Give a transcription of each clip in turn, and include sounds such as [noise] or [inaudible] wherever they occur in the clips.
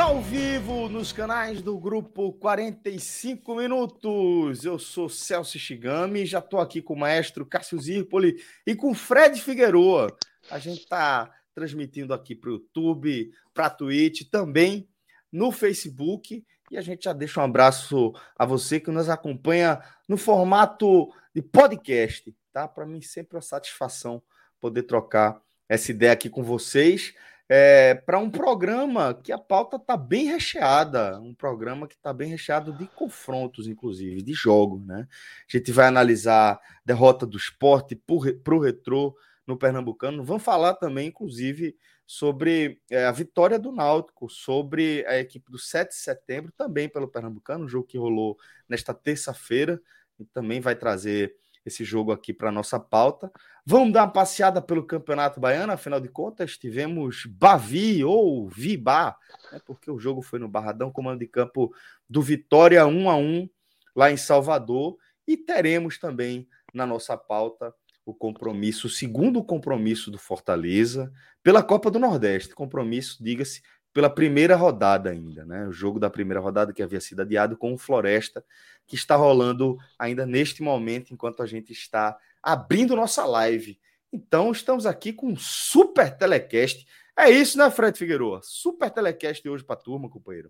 Ao vivo nos canais do grupo 45 Minutos. Eu sou Celso Shigami, já estou aqui com o maestro Cássio Zirpoli e com Fred Figueroa. A gente está transmitindo aqui para o YouTube, para a Twitch, também no Facebook. E a gente já deixa um abraço a você que nos acompanha no formato de podcast, tá? Para mim, sempre uma satisfação poder trocar essa ideia aqui com vocês é, para um programa que a pauta está bem recheada, um programa que está bem recheado de confrontos, inclusive, de jogos. Né? A gente vai analisar derrota do esporte para o retrô no Pernambucano. Vamos falar também, inclusive, sobre é, a vitória do Náutico, sobre a equipe do 7 de setembro, também pelo Pernambucano, um jogo que rolou nesta terça-feira, e também vai trazer esse jogo aqui para nossa pauta. Vamos dar uma passeada pelo Campeonato Baiano, afinal de contas, tivemos Bavi ou Vibá, né, porque o jogo foi no Barradão, comando de campo do Vitória 1 a 1 lá em Salvador, e teremos também na nossa pauta o compromisso, o segundo compromisso do Fortaleza pela Copa do Nordeste, compromisso, diga-se, pela primeira rodada ainda, né? O jogo da primeira rodada que havia sido adiado com o Floresta, que está rolando ainda neste momento, enquanto a gente está abrindo nossa live. Então, estamos aqui com um super telecast. É isso, né, Fred Figueiredo? Super telecast hoje para a turma, companheiro.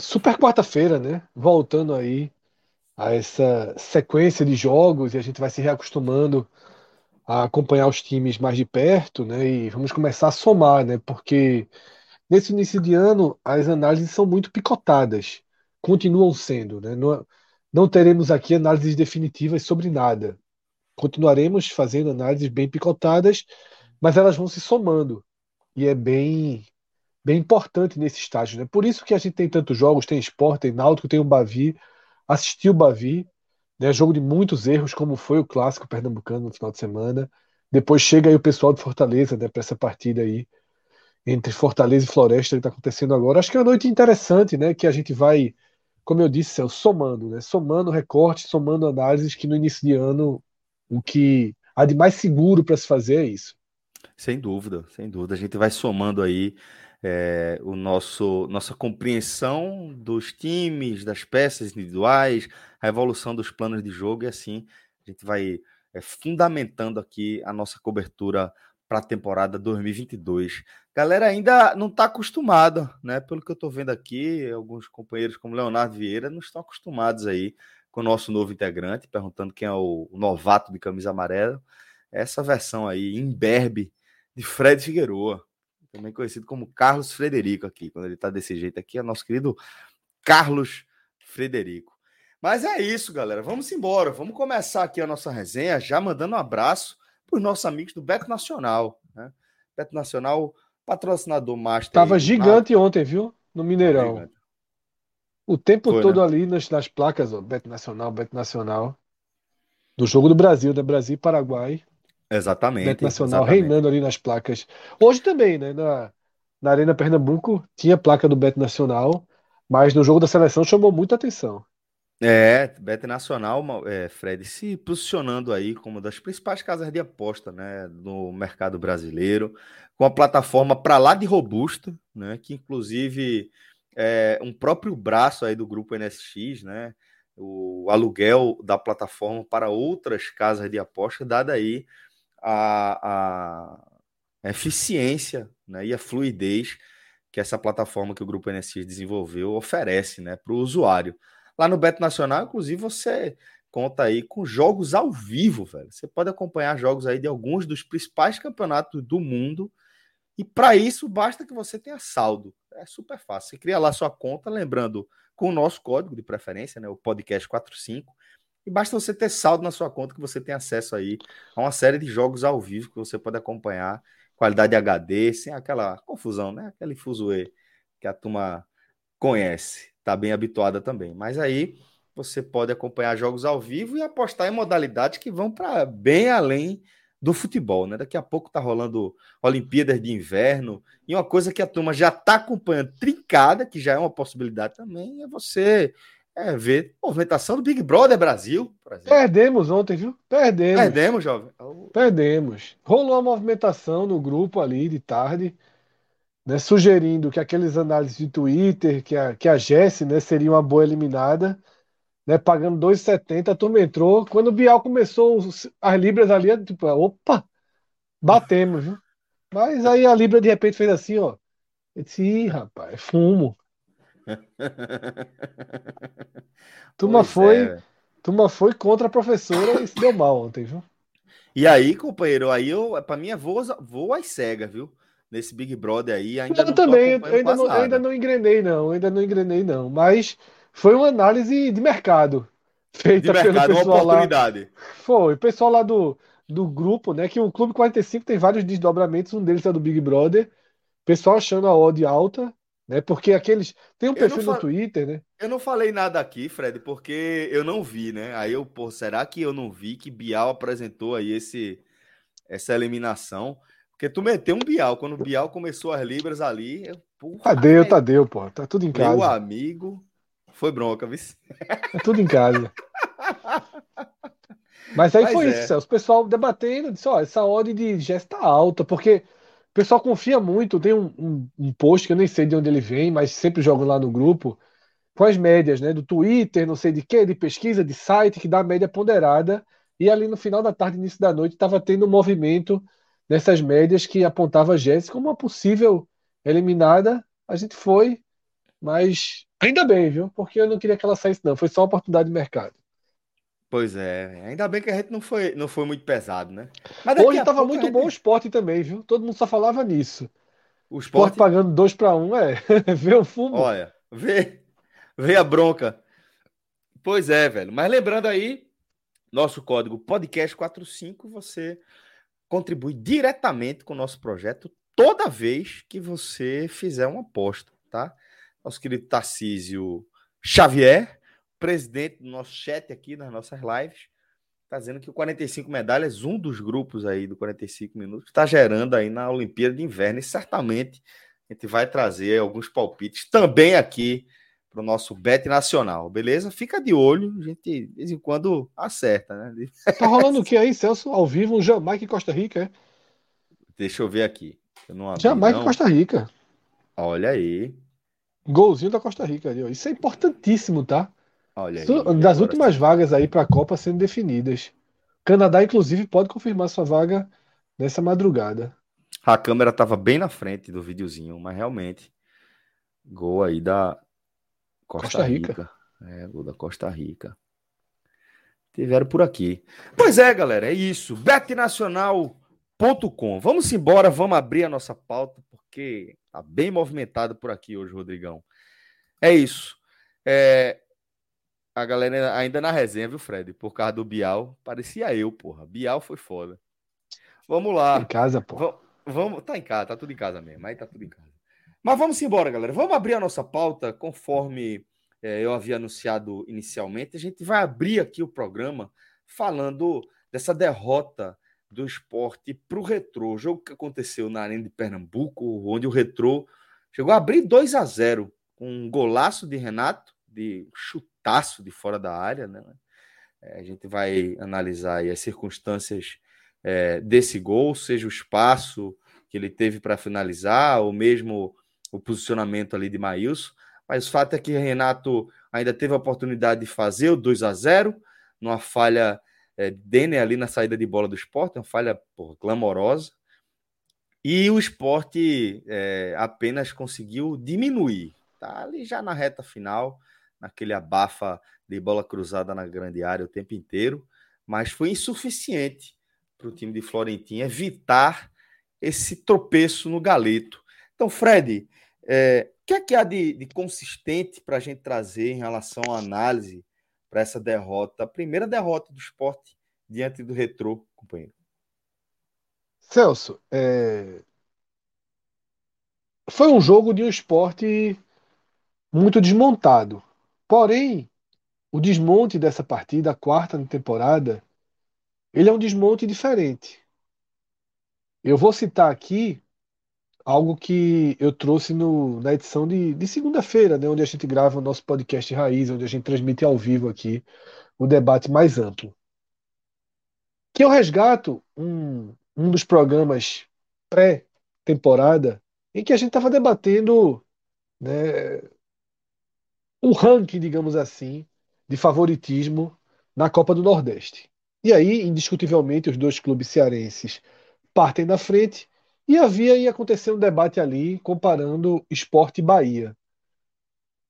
Super quarta-feira, né? Voltando aí a essa sequência de jogos e a gente vai se reacostumando a acompanhar os times mais de perto, né? E vamos começar a somar, né? Porque nesse início de ano as análises são muito picotadas, continuam sendo, né? Não, não teremos aqui análises definitivas sobre nada continuaremos fazendo análises bem picotadas, mas elas vão se somando. E é bem bem importante nesse estágio. Né? Por isso que a gente tem tantos jogos, tem esporte, tem náutico, tem o Bavi, assistiu o Bavi, né? jogo de muitos erros, como foi o clássico pernambucano no final de semana. Depois chega aí o pessoal de Fortaleza né, para essa partida aí entre Fortaleza e Floresta que está acontecendo agora. Acho que é uma noite interessante, né? Que a gente vai, como eu disse, Céu, somando, né? Somando recortes, somando análises que no início de ano o que há de mais seguro para se fazer é isso. Sem dúvida, sem dúvida. A gente vai somando aí é, o nosso nossa compreensão dos times, das peças individuais, a evolução dos planos de jogo e assim a gente vai é, fundamentando aqui a nossa cobertura para a temporada 2022. Galera ainda não está acostumada, né? Pelo que eu estou vendo aqui, alguns companheiros como Leonardo Vieira não estão acostumados aí com o nosso novo integrante, perguntando quem é o, novato de camisa amarela. Essa versão aí, imberbe, de Fred Figueroa, também conhecido como Carlos Frederico aqui. Quando ele tá desse jeito aqui, é nosso querido Carlos Frederico. Mas é isso, galera. Vamos embora. Vamos começar aqui a nossa resenha, já mandando um abraço para os nossos amigos do Beto Nacional. Né? Beto Nacional, patrocinador master. Tava gigante ontem, viu? No Mineirão. O tempo Foi, todo né? ali nas, nas placas, ó, Beto Nacional, Beto Nacional. Do jogo do Brasil, da né? Brasil e Paraguai. Exatamente. Beto Nacional exatamente. reinando ali nas placas. Hoje também, né? Na, na Arena Pernambuco tinha placa do Beto Nacional, mas no jogo da seleção chamou muita atenção. É, Beto Nacional, é, Fred, se posicionando aí como uma das principais casas de aposta né, no mercado brasileiro, com a plataforma para lá de robusta, né, que inclusive é, um próprio braço aí do grupo NSX, né? O aluguel da plataforma para outras casas de aposta, dada aí a, a eficiência né, e a fluidez que essa plataforma que o grupo NSX desenvolveu oferece né, para o usuário. Lá no Beto Nacional, inclusive, você conta aí com jogos ao vivo, velho. Você pode acompanhar jogos aí de alguns dos principais campeonatos do mundo. E para isso, basta que você tenha saldo. É super fácil. Você cria lá sua conta, lembrando, com o nosso código de preferência, né? O podcast 45. E basta você ter saldo na sua conta que você tem acesso aí a uma série de jogos ao vivo que você pode acompanhar. Qualidade HD, sem aquela confusão, né? Aquele fuzuê que a turma conhece. Tá bem habituada também. Mas aí você pode acompanhar jogos ao vivo e apostar em modalidades que vão para bem além do futebol, né? Daqui a pouco tá rolando Olimpíadas de Inverno e uma coisa que a turma já tá acompanhando trincada, que já é uma possibilidade também, é você é, ver movimentação do Big Brother Brasil. Perdemos ontem, viu? Perdemos. Perdemos, jovem. Perdemos. Rolou uma movimentação no grupo ali de tarde, né, sugerindo que aqueles análises de Twitter, que a, que a Jesse né, seria uma boa eliminada né, pagando 2,70, a turma entrou. Quando o Bial começou as libras ali, tipo, opa, batemos, viu? Mas aí a Libra de repente fez assim, ó. Eu disse, Ih, rapaz, é fumo. [laughs] turma foi, é. turma foi contra a professora e se deu mal ontem, viu? E aí, companheiro, aí eu, para mim, é vou, vou às cegas, viu? Nesse Big Brother aí, ainda eu não também, eu ainda não, ainda não engrenei, não, ainda não engrenei, não. Mas foi uma análise de mercado [laughs] feita de mercado, pelo pessoal uma oportunidade. lá. Foi, o pessoal lá do, do grupo, né? Que o Clube 45 tem vários desdobramentos, um deles é do Big Brother. Pessoal achando a odd alta, né? Porque aqueles. Tem um perfil no Twitter, né? Eu não falei nada aqui, Fred, porque eu não vi, né? Aí eu, pô, será que eu não vi que Bial apresentou aí esse, essa eliminação? Porque tu meteu um Bial. Quando o Bial começou as Libras ali. Eu, porra, Tadeu, Tadeu, pô. Tá tudo em casa. Meu amigo. Foi bronca, viu? É tudo em casa. Mas aí Mas foi é. isso, Celso. O pessoal debatendo, disse: ó, essa ordem de gesta alta, porque o pessoal confia muito. Tem um, um, um, post que eu nem sei de onde ele vem, mas sempre jogo lá no grupo, com as médias, né? Do Twitter, não sei de quê, de pesquisa, de site, que dá a média ponderada. E ali no final da tarde, início da noite, estava tendo um movimento nessas médias que apontava a Jéssica como uma possível eliminada. A gente foi, mas Ainda bem, viu? Porque eu não queria que ela saísse, não. Foi só uma oportunidade de mercado. Pois é, ainda bem que a gente não foi, não foi muito pesado, né? Hoje estava muito gente... bom o esporte também, viu? Todo mundo só falava nisso. O esporte, esporte pagando dois para um, é. [laughs] vê o fumo. Olha, vê, vê a bronca. Pois é, velho. Mas lembrando aí, nosso código podcast45, você contribui diretamente com o nosso projeto toda vez que você fizer uma aposta, tá? nosso querido Tarcísio Xavier, presidente do nosso chat aqui nas nossas lives, está dizendo que o 45 medalhas, um dos grupos aí do 45 minutos, está gerando aí na Olimpíada de Inverno e certamente a gente vai trazer alguns palpites também aqui para o nosso Bet Nacional, beleza? Fica de olho, a gente de vez em quando acerta, né? [laughs] Tá rolando o que aí, Celso? Ao vivo, Jamaica e Costa Rica, é? Deixa eu ver aqui. Eu não abri, Jamaica e Costa Rica. Olha aí. Golzinho da Costa Rica ali, ó. Isso é importantíssimo, tá? Olha aí, das últimas vagas aí para a Copa sendo definidas. Canadá, inclusive, pode confirmar sua vaga nessa madrugada. A câmera estava bem na frente do videozinho, mas realmente. Gol aí da Costa, Costa Rica. Rica. É, gol da Costa Rica. Tiveram por aqui. Pois é, galera, é isso. betnacional.com. Vamos embora, vamos abrir a nossa pauta, porque Tá bem movimentado por aqui hoje, Rodrigão. É isso. É... A galera ainda na resenha, viu, Fred? Por causa do Bial. Parecia eu, porra. Bial foi foda. Vamos lá. Em casa, porra. Vamos... Tá em casa, tá tudo em casa mesmo. Aí tá tudo em casa. Mas vamos embora, galera. Vamos abrir a nossa pauta conforme é, eu havia anunciado inicialmente. A gente vai abrir aqui o programa falando dessa derrota do esporte para o Retrô. O jogo que aconteceu na Arena de Pernambuco, onde o Retrô chegou a abrir 2 a 0 com um golaço de Renato, de chutaço de fora da área. Né? É, a gente vai analisar as circunstâncias é, desse gol, seja o espaço que ele teve para finalizar, ou mesmo o posicionamento ali de Maílson. Mas o fato é que Renato ainda teve a oportunidade de fazer o 2 a 0 numa falha é, Denner ali na saída de bola do esporte, uma falha porra, clamorosa. E o esporte é, apenas conseguiu diminuir. Tá ali já na reta final, naquele abafa de bola cruzada na grande área o tempo inteiro, mas foi insuficiente para o time de Florentino evitar esse tropeço no galeto. Então, Fred, é, o que é que há de, de consistente para a gente trazer em relação à análise para essa derrota, a primeira derrota do esporte diante do retrô, companheiro? Celso, é... foi um jogo de um esporte muito desmontado. Porém, o desmonte dessa partida, a quarta na temporada, ele é um desmonte diferente. Eu vou citar aqui algo que eu trouxe no, na edição de, de segunda-feira, né, onde a gente grava o nosso podcast Raiz, onde a gente transmite ao vivo aqui o debate mais amplo. Que eu resgato um, um dos programas pré-temporada em que a gente estava debatendo né, o ranking, digamos assim, de favoritismo na Copa do Nordeste. E aí, indiscutivelmente, os dois clubes cearenses partem da frente e havia e acontecer um debate ali comparando Esporte e Bahia.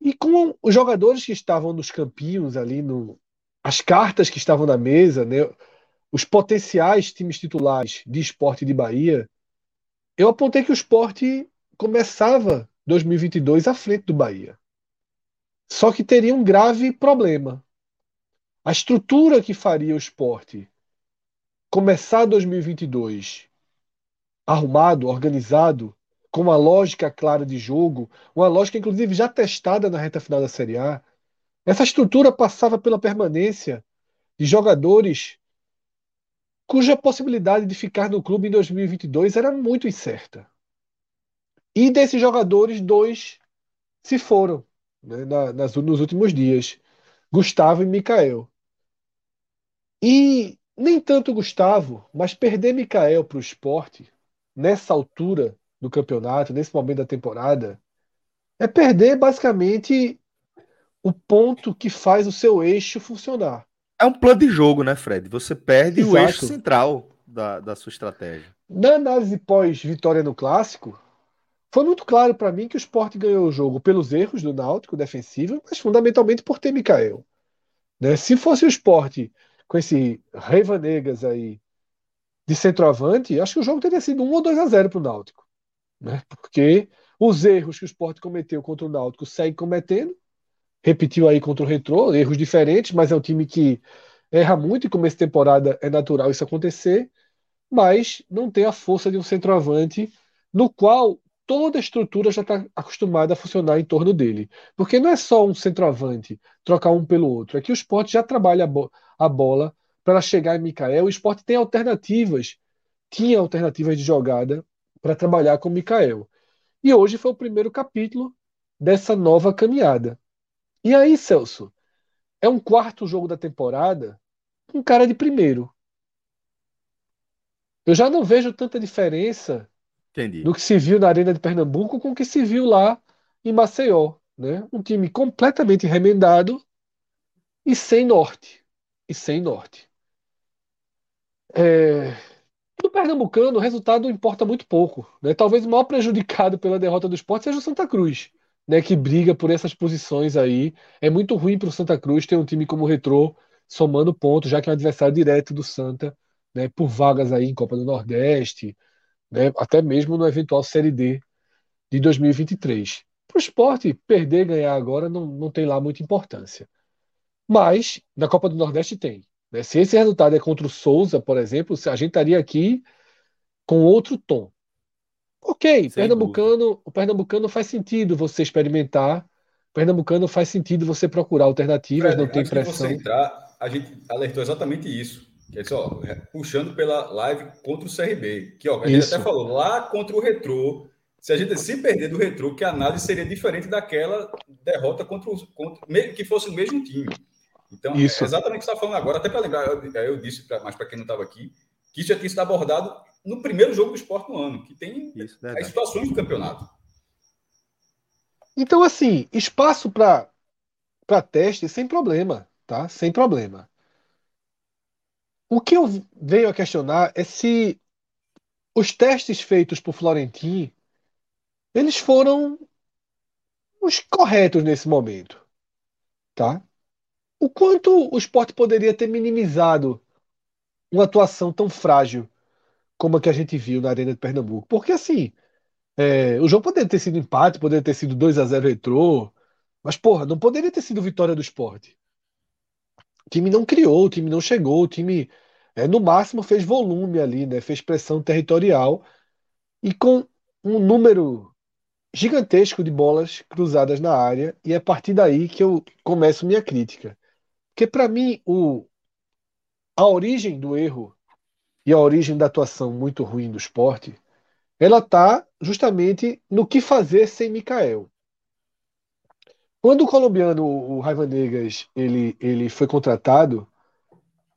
E com os jogadores que estavam nos campinhos ali, no, as cartas que estavam na mesa, né, os potenciais times titulares de Esporte de Bahia, eu apontei que o Esporte começava 2022 à frente do Bahia. Só que teria um grave problema. A estrutura que faria o esporte começar 2022 arrumado, organizado, com uma lógica clara de jogo, uma lógica inclusive já testada na reta final da Série A, essa estrutura passava pela permanência de jogadores cuja possibilidade de ficar no clube em 2022 era muito incerta. E desses jogadores, dois se foram né, na, nas, nos últimos dias: Gustavo e Mikael. E nem tanto Gustavo, mas perder Mikael para o esporte, nessa altura do campeonato, nesse momento da temporada, é perder basicamente o ponto que faz o seu eixo funcionar. É um plano de jogo, né, Fred? Você perde Exato. o eixo central da, da sua estratégia. Na análise pós-vitória no clássico, foi muito claro para mim que o Sport ganhou o jogo pelos erros do Náutico defensivo, mas fundamentalmente por ter Mikael. Né? Se fosse o Sport com esse Rei Vanegas aí de centroavante, acho que o jogo teria sido 1 ou 2 a 0 para o Náutico. Né? Porque os erros que o Sport cometeu contra o Náutico segue cometendo. Repetiu aí contra o Retrô, erros diferentes, mas é um time que erra muito e começo de temporada é natural isso acontecer, mas não tem a força de um centroavante no qual toda a estrutura já está acostumada a funcionar em torno dele. Porque não é só um centroavante trocar um pelo outro. Aqui o esporte já trabalha a, bo a bola para chegar em Mikael. O esporte tem alternativas, tinha alternativas de jogada para trabalhar com Mikael. E hoje foi o primeiro capítulo dessa nova caminhada. E aí, Celso, é um quarto jogo da temporada, um cara de primeiro. Eu já não vejo tanta diferença Entendi. do que se viu na Arena de Pernambuco com o que se viu lá em Maceió. Né? Um time completamente remendado e sem norte. E sem norte. É... No Pernambucano, o resultado importa muito pouco. Né? Talvez o maior prejudicado pela derrota do esporte seja o Santa Cruz, né? que briga por essas posições aí. É muito ruim para o Santa Cruz ter um time como o Retrô somando pontos, já que é um adversário direto do Santa, né? por vagas aí em Copa do Nordeste, né, até mesmo no eventual Série D de 2023. Para o esporte, perder ganhar agora não, não tem lá muita importância. Mas na Copa do Nordeste tem. Né? Se esse resultado é contra o Souza, por exemplo, a gente estaria aqui com outro tom. Ok, Pernambucano, o Pernambucano faz sentido você experimentar. Pernambucano faz sentido você procurar alternativas, Fred, não tem pressão. você entrar, a gente alertou exatamente isso. Que é só, puxando pela live contra o CRB. Que ó, a gente Isso. até falou, lá contra o Retrô, se a gente se perder do Retrô, que a análise seria diferente daquela derrota contra o. Contra, que fosse o mesmo time. Então, isso. é exatamente o que você está falando agora, até para lembrar, eu, eu disse, pra, mas para quem não estava aqui, que isso já tinha sido abordado no primeiro jogo do esporte no ano, que tem isso, as situações do campeonato. Então, assim, espaço para teste sem problema, tá? Sem problema. O que eu venho a questionar é se os testes feitos por Florentino eles foram os corretos nesse momento. tá? O quanto o esporte poderia ter minimizado uma atuação tão frágil como a que a gente viu na Arena de Pernambuco? Porque assim, é, o jogo poderia ter sido empate, poderia ter sido 2 a 0 retrô, mas porra, não poderia ter sido vitória do esporte. O time não criou, o time não chegou, o time é, no máximo fez volume ali, né? Fez pressão territorial e com um número gigantesco de bolas cruzadas na área, e é a partir daí que eu começo minha crítica. Porque para mim o a origem do erro e a origem da atuação muito ruim do esporte, ela está justamente no que fazer sem Mikael. Quando o colombiano, o Raiva Negas, ele, ele foi contratado,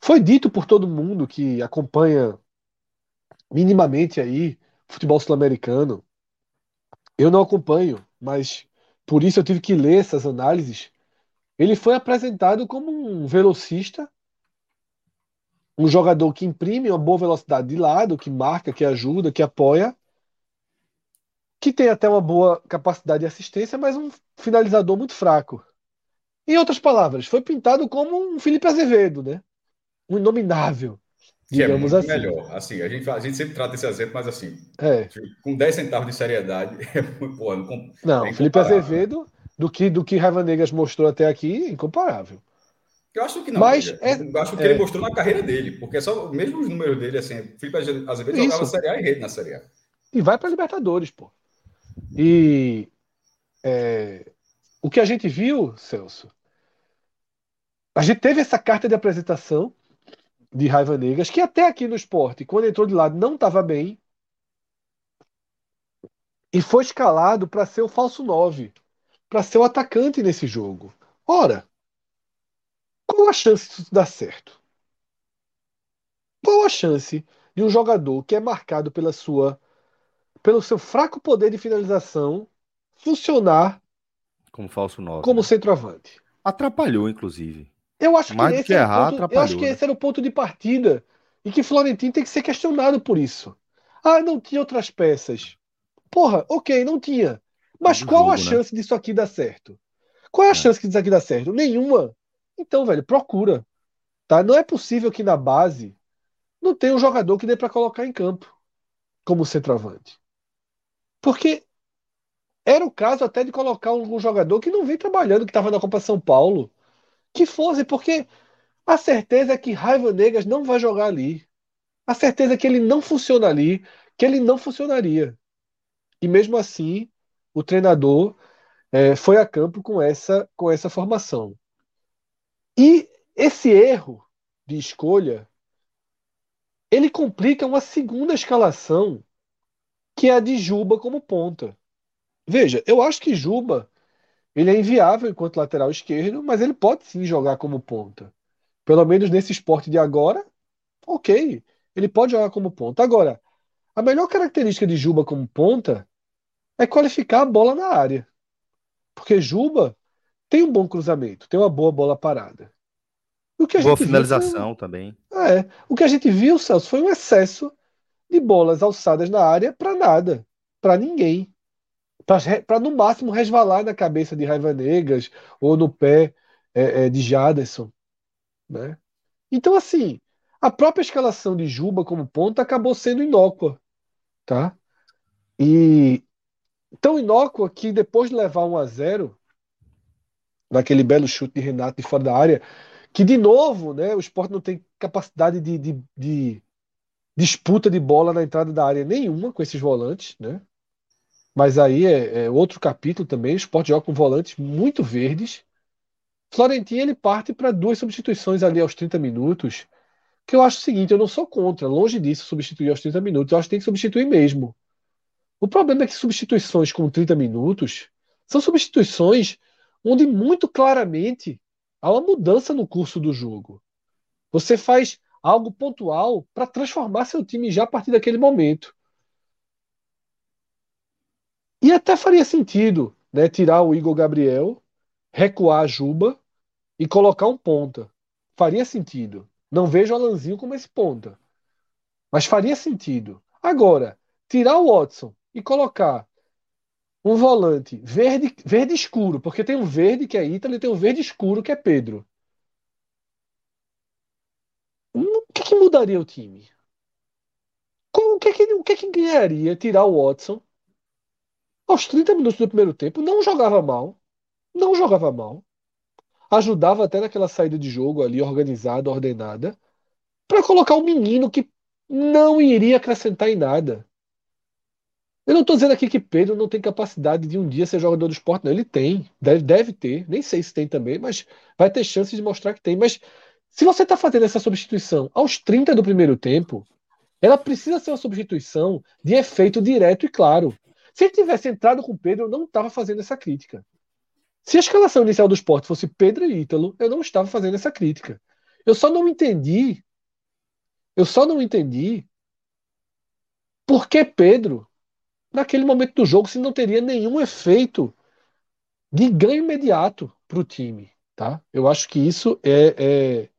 foi dito por todo mundo que acompanha minimamente aí futebol sul-americano. Eu não acompanho, mas por isso eu tive que ler essas análises. Ele foi apresentado como um velocista, um jogador que imprime uma boa velocidade de lado, que marca, que ajuda, que apoia, que tem até uma boa capacidade de assistência, mas um finalizador muito fraco. Em outras palavras, foi pintado como um Felipe Azevedo, né? Um inominável. Que é muito assim. melhor. Assim, a gente, a gente sempre trata esse exemplo, mas assim, é. com 10 centavos de seriedade, [laughs] é pô, não, não Felipe Azevedo, do que, do que Raiva Negas mostrou até aqui, incomparável. Eu acho que não. Mas é, eu acho que é, ele mostrou na carreira dele, porque é só mesmo os números dele, assim, Felipe Azevedo Isso. jogava Série A e rede na Série A. E vai para Libertadores, pô. E é, o que a gente viu, Celso, a gente teve essa carta de apresentação de Raiva Negas, que até aqui no esporte, quando entrou de lado, não estava bem. E foi escalado para ser o falso 9, para ser o atacante nesse jogo. Ora, qual a chance disso dar certo? Qual a chance de um jogador que é marcado pela sua pelo seu fraco poder de finalização, funcionar como falso 9. Como né? centroavante. Atrapalhou, inclusive. Eu acho que, esse que errar, ponto, eu acho que né? esse era o ponto de partida e que Florentino tem que ser questionado por isso. Ah, não tinha outras peças. Porra, ok, não tinha. Mas qual jogo, a né? chance disso aqui dar certo? Qual é a é. chance que disso aqui dar certo? Nenhuma. Então, velho, procura. Tá? Não é possível que na base não tenha um jogador que dê para colocar em campo como centroavante. Porque era o caso até de colocar algum jogador que não vem trabalhando, que estava na Copa São Paulo, que fosse, porque a certeza é que Raiva Negas não vai jogar ali. A certeza é que ele não funciona ali, que ele não funcionaria. E mesmo assim, o treinador é, foi a campo com essa, com essa formação. E esse erro de escolha, ele complica uma segunda escalação que é a de Juba como ponta. Veja, eu acho que Juba ele é inviável enquanto lateral esquerdo, mas ele pode sim jogar como ponta. Pelo menos nesse esporte de agora, ok, ele pode jogar como ponta. Agora, a melhor característica de Juba como ponta é qualificar a bola na área. Porque Juba tem um bom cruzamento, tem uma boa bola parada. O que a boa finalização foi... também. É, o que a gente viu, Celso, foi um excesso de bolas alçadas na área para nada, para ninguém. Para no máximo resvalar na cabeça de Raiva Negas ou no pé é, é, de Jaderson. Né? Então, assim, a própria escalação de Juba como ponta acabou sendo inócua. Tá? E tão inócua que depois de levar 1 a 0 naquele belo chute de Renato de fora da área, que de novo né, o esporte não tem capacidade de, de, de disputa de bola na entrada da área nenhuma com esses volantes, né? Mas aí é, é outro capítulo também. O Sport joga com volantes muito verdes. Florentino ele parte para duas substituições ali aos 30 minutos. Que eu acho o seguinte: eu não sou contra, longe disso, substituir aos 30 minutos. Eu acho que tem que substituir mesmo. O problema é que substituições com 30 minutos são substituições onde muito claramente há uma mudança no curso do jogo. Você faz algo pontual para transformar seu time já a partir daquele momento. E até faria sentido né, tirar o Igor Gabriel, recuar a Juba e colocar um ponta. Faria sentido. Não vejo o Alanzinho como esse ponta. Mas faria sentido. Agora, tirar o Watson e colocar um volante verde, verde escuro, porque tem um verde que é Ítalo e tem um verde escuro que é Pedro. O que, que mudaria o time? O que, que, o que, que ganharia tirar o Watson aos 30 minutos do primeiro tempo? Não jogava mal. Não jogava mal. Ajudava até naquela saída de jogo ali, organizada, ordenada, para colocar um menino que não iria acrescentar em nada. Eu não estou dizendo aqui que Pedro não tem capacidade de um dia ser jogador do esporte, não. Ele tem, deve, deve ter, nem sei se tem também, mas vai ter chance de mostrar que tem. Mas se você está fazendo essa substituição aos 30 do primeiro tempo, ela precisa ser uma substituição de efeito direto e claro. Se ele tivesse entrado com Pedro, eu não estava fazendo essa crítica. Se a escalação inicial do esporte fosse Pedro e Ítalo, eu não estava fazendo essa crítica. Eu só não entendi. Eu só não entendi por que Pedro, naquele momento do jogo, se não teria nenhum efeito de ganho imediato para o time. Tá? Eu acho que isso é, é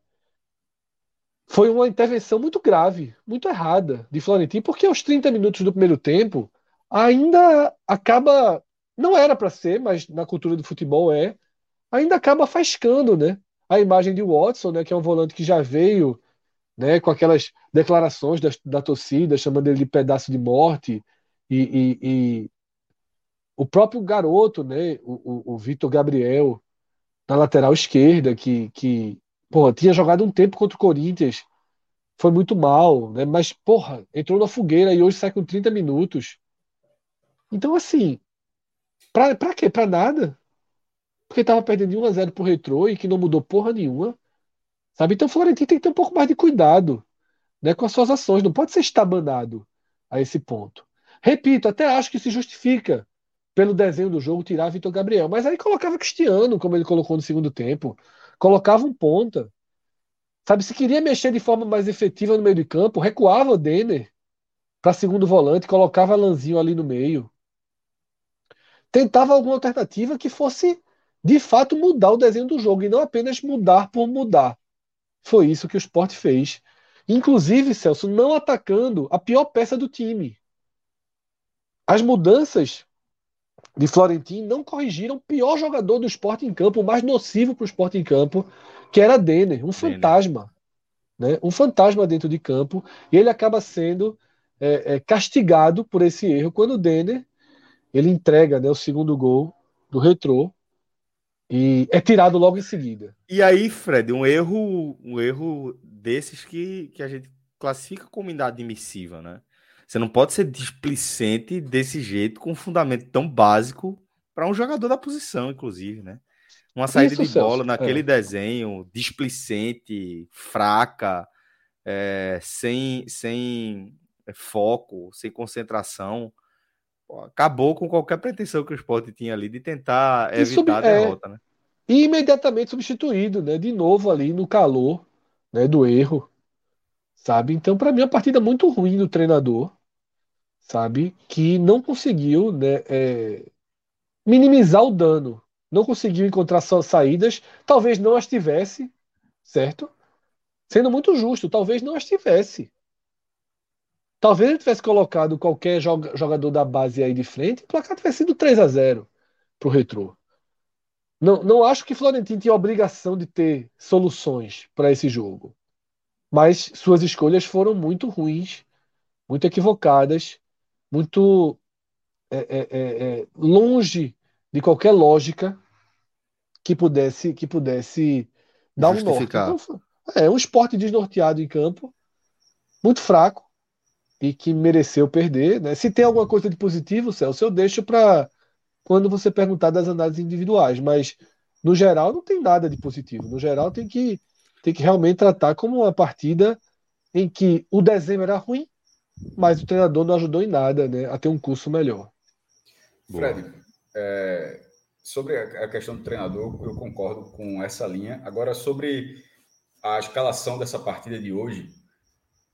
foi uma intervenção muito grave, muito errada de Florentino, porque aos 30 minutos do primeiro tempo ainda acaba, não era para ser, mas na cultura do futebol é, ainda acaba fascando, né? A imagem de Watson, né, que é um volante que já veio, né, com aquelas declarações da, da torcida chamando ele de pedaço de morte e, e, e o próprio garoto, né, o, o, o Vitor Gabriel na lateral esquerda que, que Porra, tinha jogado um tempo contra o Corinthians, foi muito mal, né? Mas, porra, entrou na fogueira e hoje sai com 30 minutos. Então, assim, pra, pra quê? Pra nada. Porque tava perdendo de 1 a 0 pro Retrô e que não mudou porra nenhuma. Sabe? Então o Florentino tem que ter um pouco mais de cuidado né, com as suas ações. Não pode ser estabanado a esse ponto. Repito, até acho que se justifica pelo desenho do jogo tirar Vitor Gabriel. Mas aí colocava Cristiano, como ele colocou no segundo tempo colocava um ponta. Sabe, se queria mexer de forma mais efetiva no meio de campo, recuava o Denner para segundo volante, colocava Lanzinho ali no meio. Tentava alguma alternativa que fosse de fato mudar o desenho do jogo e não apenas mudar por mudar. Foi isso que o Sport fez. Inclusive, Celso, não atacando a pior peça do time. As mudanças de Florentino não corrigiram o pior jogador do esporte em campo, o mais nocivo para o esporte em campo, que era Denner, um Denner. fantasma. Né? Um fantasma dentro de campo, e ele acaba sendo é, é, castigado por esse erro quando o Denner ele entrega né, o segundo gol do retrô e é tirado logo em seguida. E aí, Fred, um erro, um erro desses que, que a gente classifica como inadmissível, né? Você não pode ser displicente desse jeito, com um fundamento tão básico para um jogador da posição, inclusive, né? Uma saída Isso, de Celso. bola naquele é. desenho, displicente, fraca, é, sem, sem foco, sem concentração. Acabou com qualquer pretensão que o esporte tinha ali de tentar evitar sub... a é. derrota, é... né? E imediatamente substituído, né? De novo ali no calor né, do erro, sabe? Então, para mim, é uma partida muito ruim do treinador sabe? Que não conseguiu né, é, minimizar o dano, não conseguiu encontrar saídas, talvez não as tivesse, certo? Sendo muito justo, talvez não as tivesse. Talvez ele tivesse colocado qualquer jogador da base aí de frente, o placar tivesse sido 3 a 0 para o Retrô. Não, não acho que Florentino tinha obrigação de ter soluções para esse jogo. Mas suas escolhas foram muito ruins, muito equivocadas muito é, é, é, é, longe de qualquer lógica que pudesse que pudesse dar um norte. Então, é um esporte desnorteado em campo, muito fraco e que mereceu perder. Né? Se tem alguma coisa de positivo, Celso, eu deixo para quando você perguntar das análises individuais, mas no geral não tem nada de positivo. No geral tem que tem que realmente tratar como uma partida em que o desenho era ruim, mas o treinador não ajudou em nada né, a ter um curso melhor. Fred, é, sobre a questão do treinador, eu concordo com essa linha. Agora, sobre a escalação dessa partida de hoje,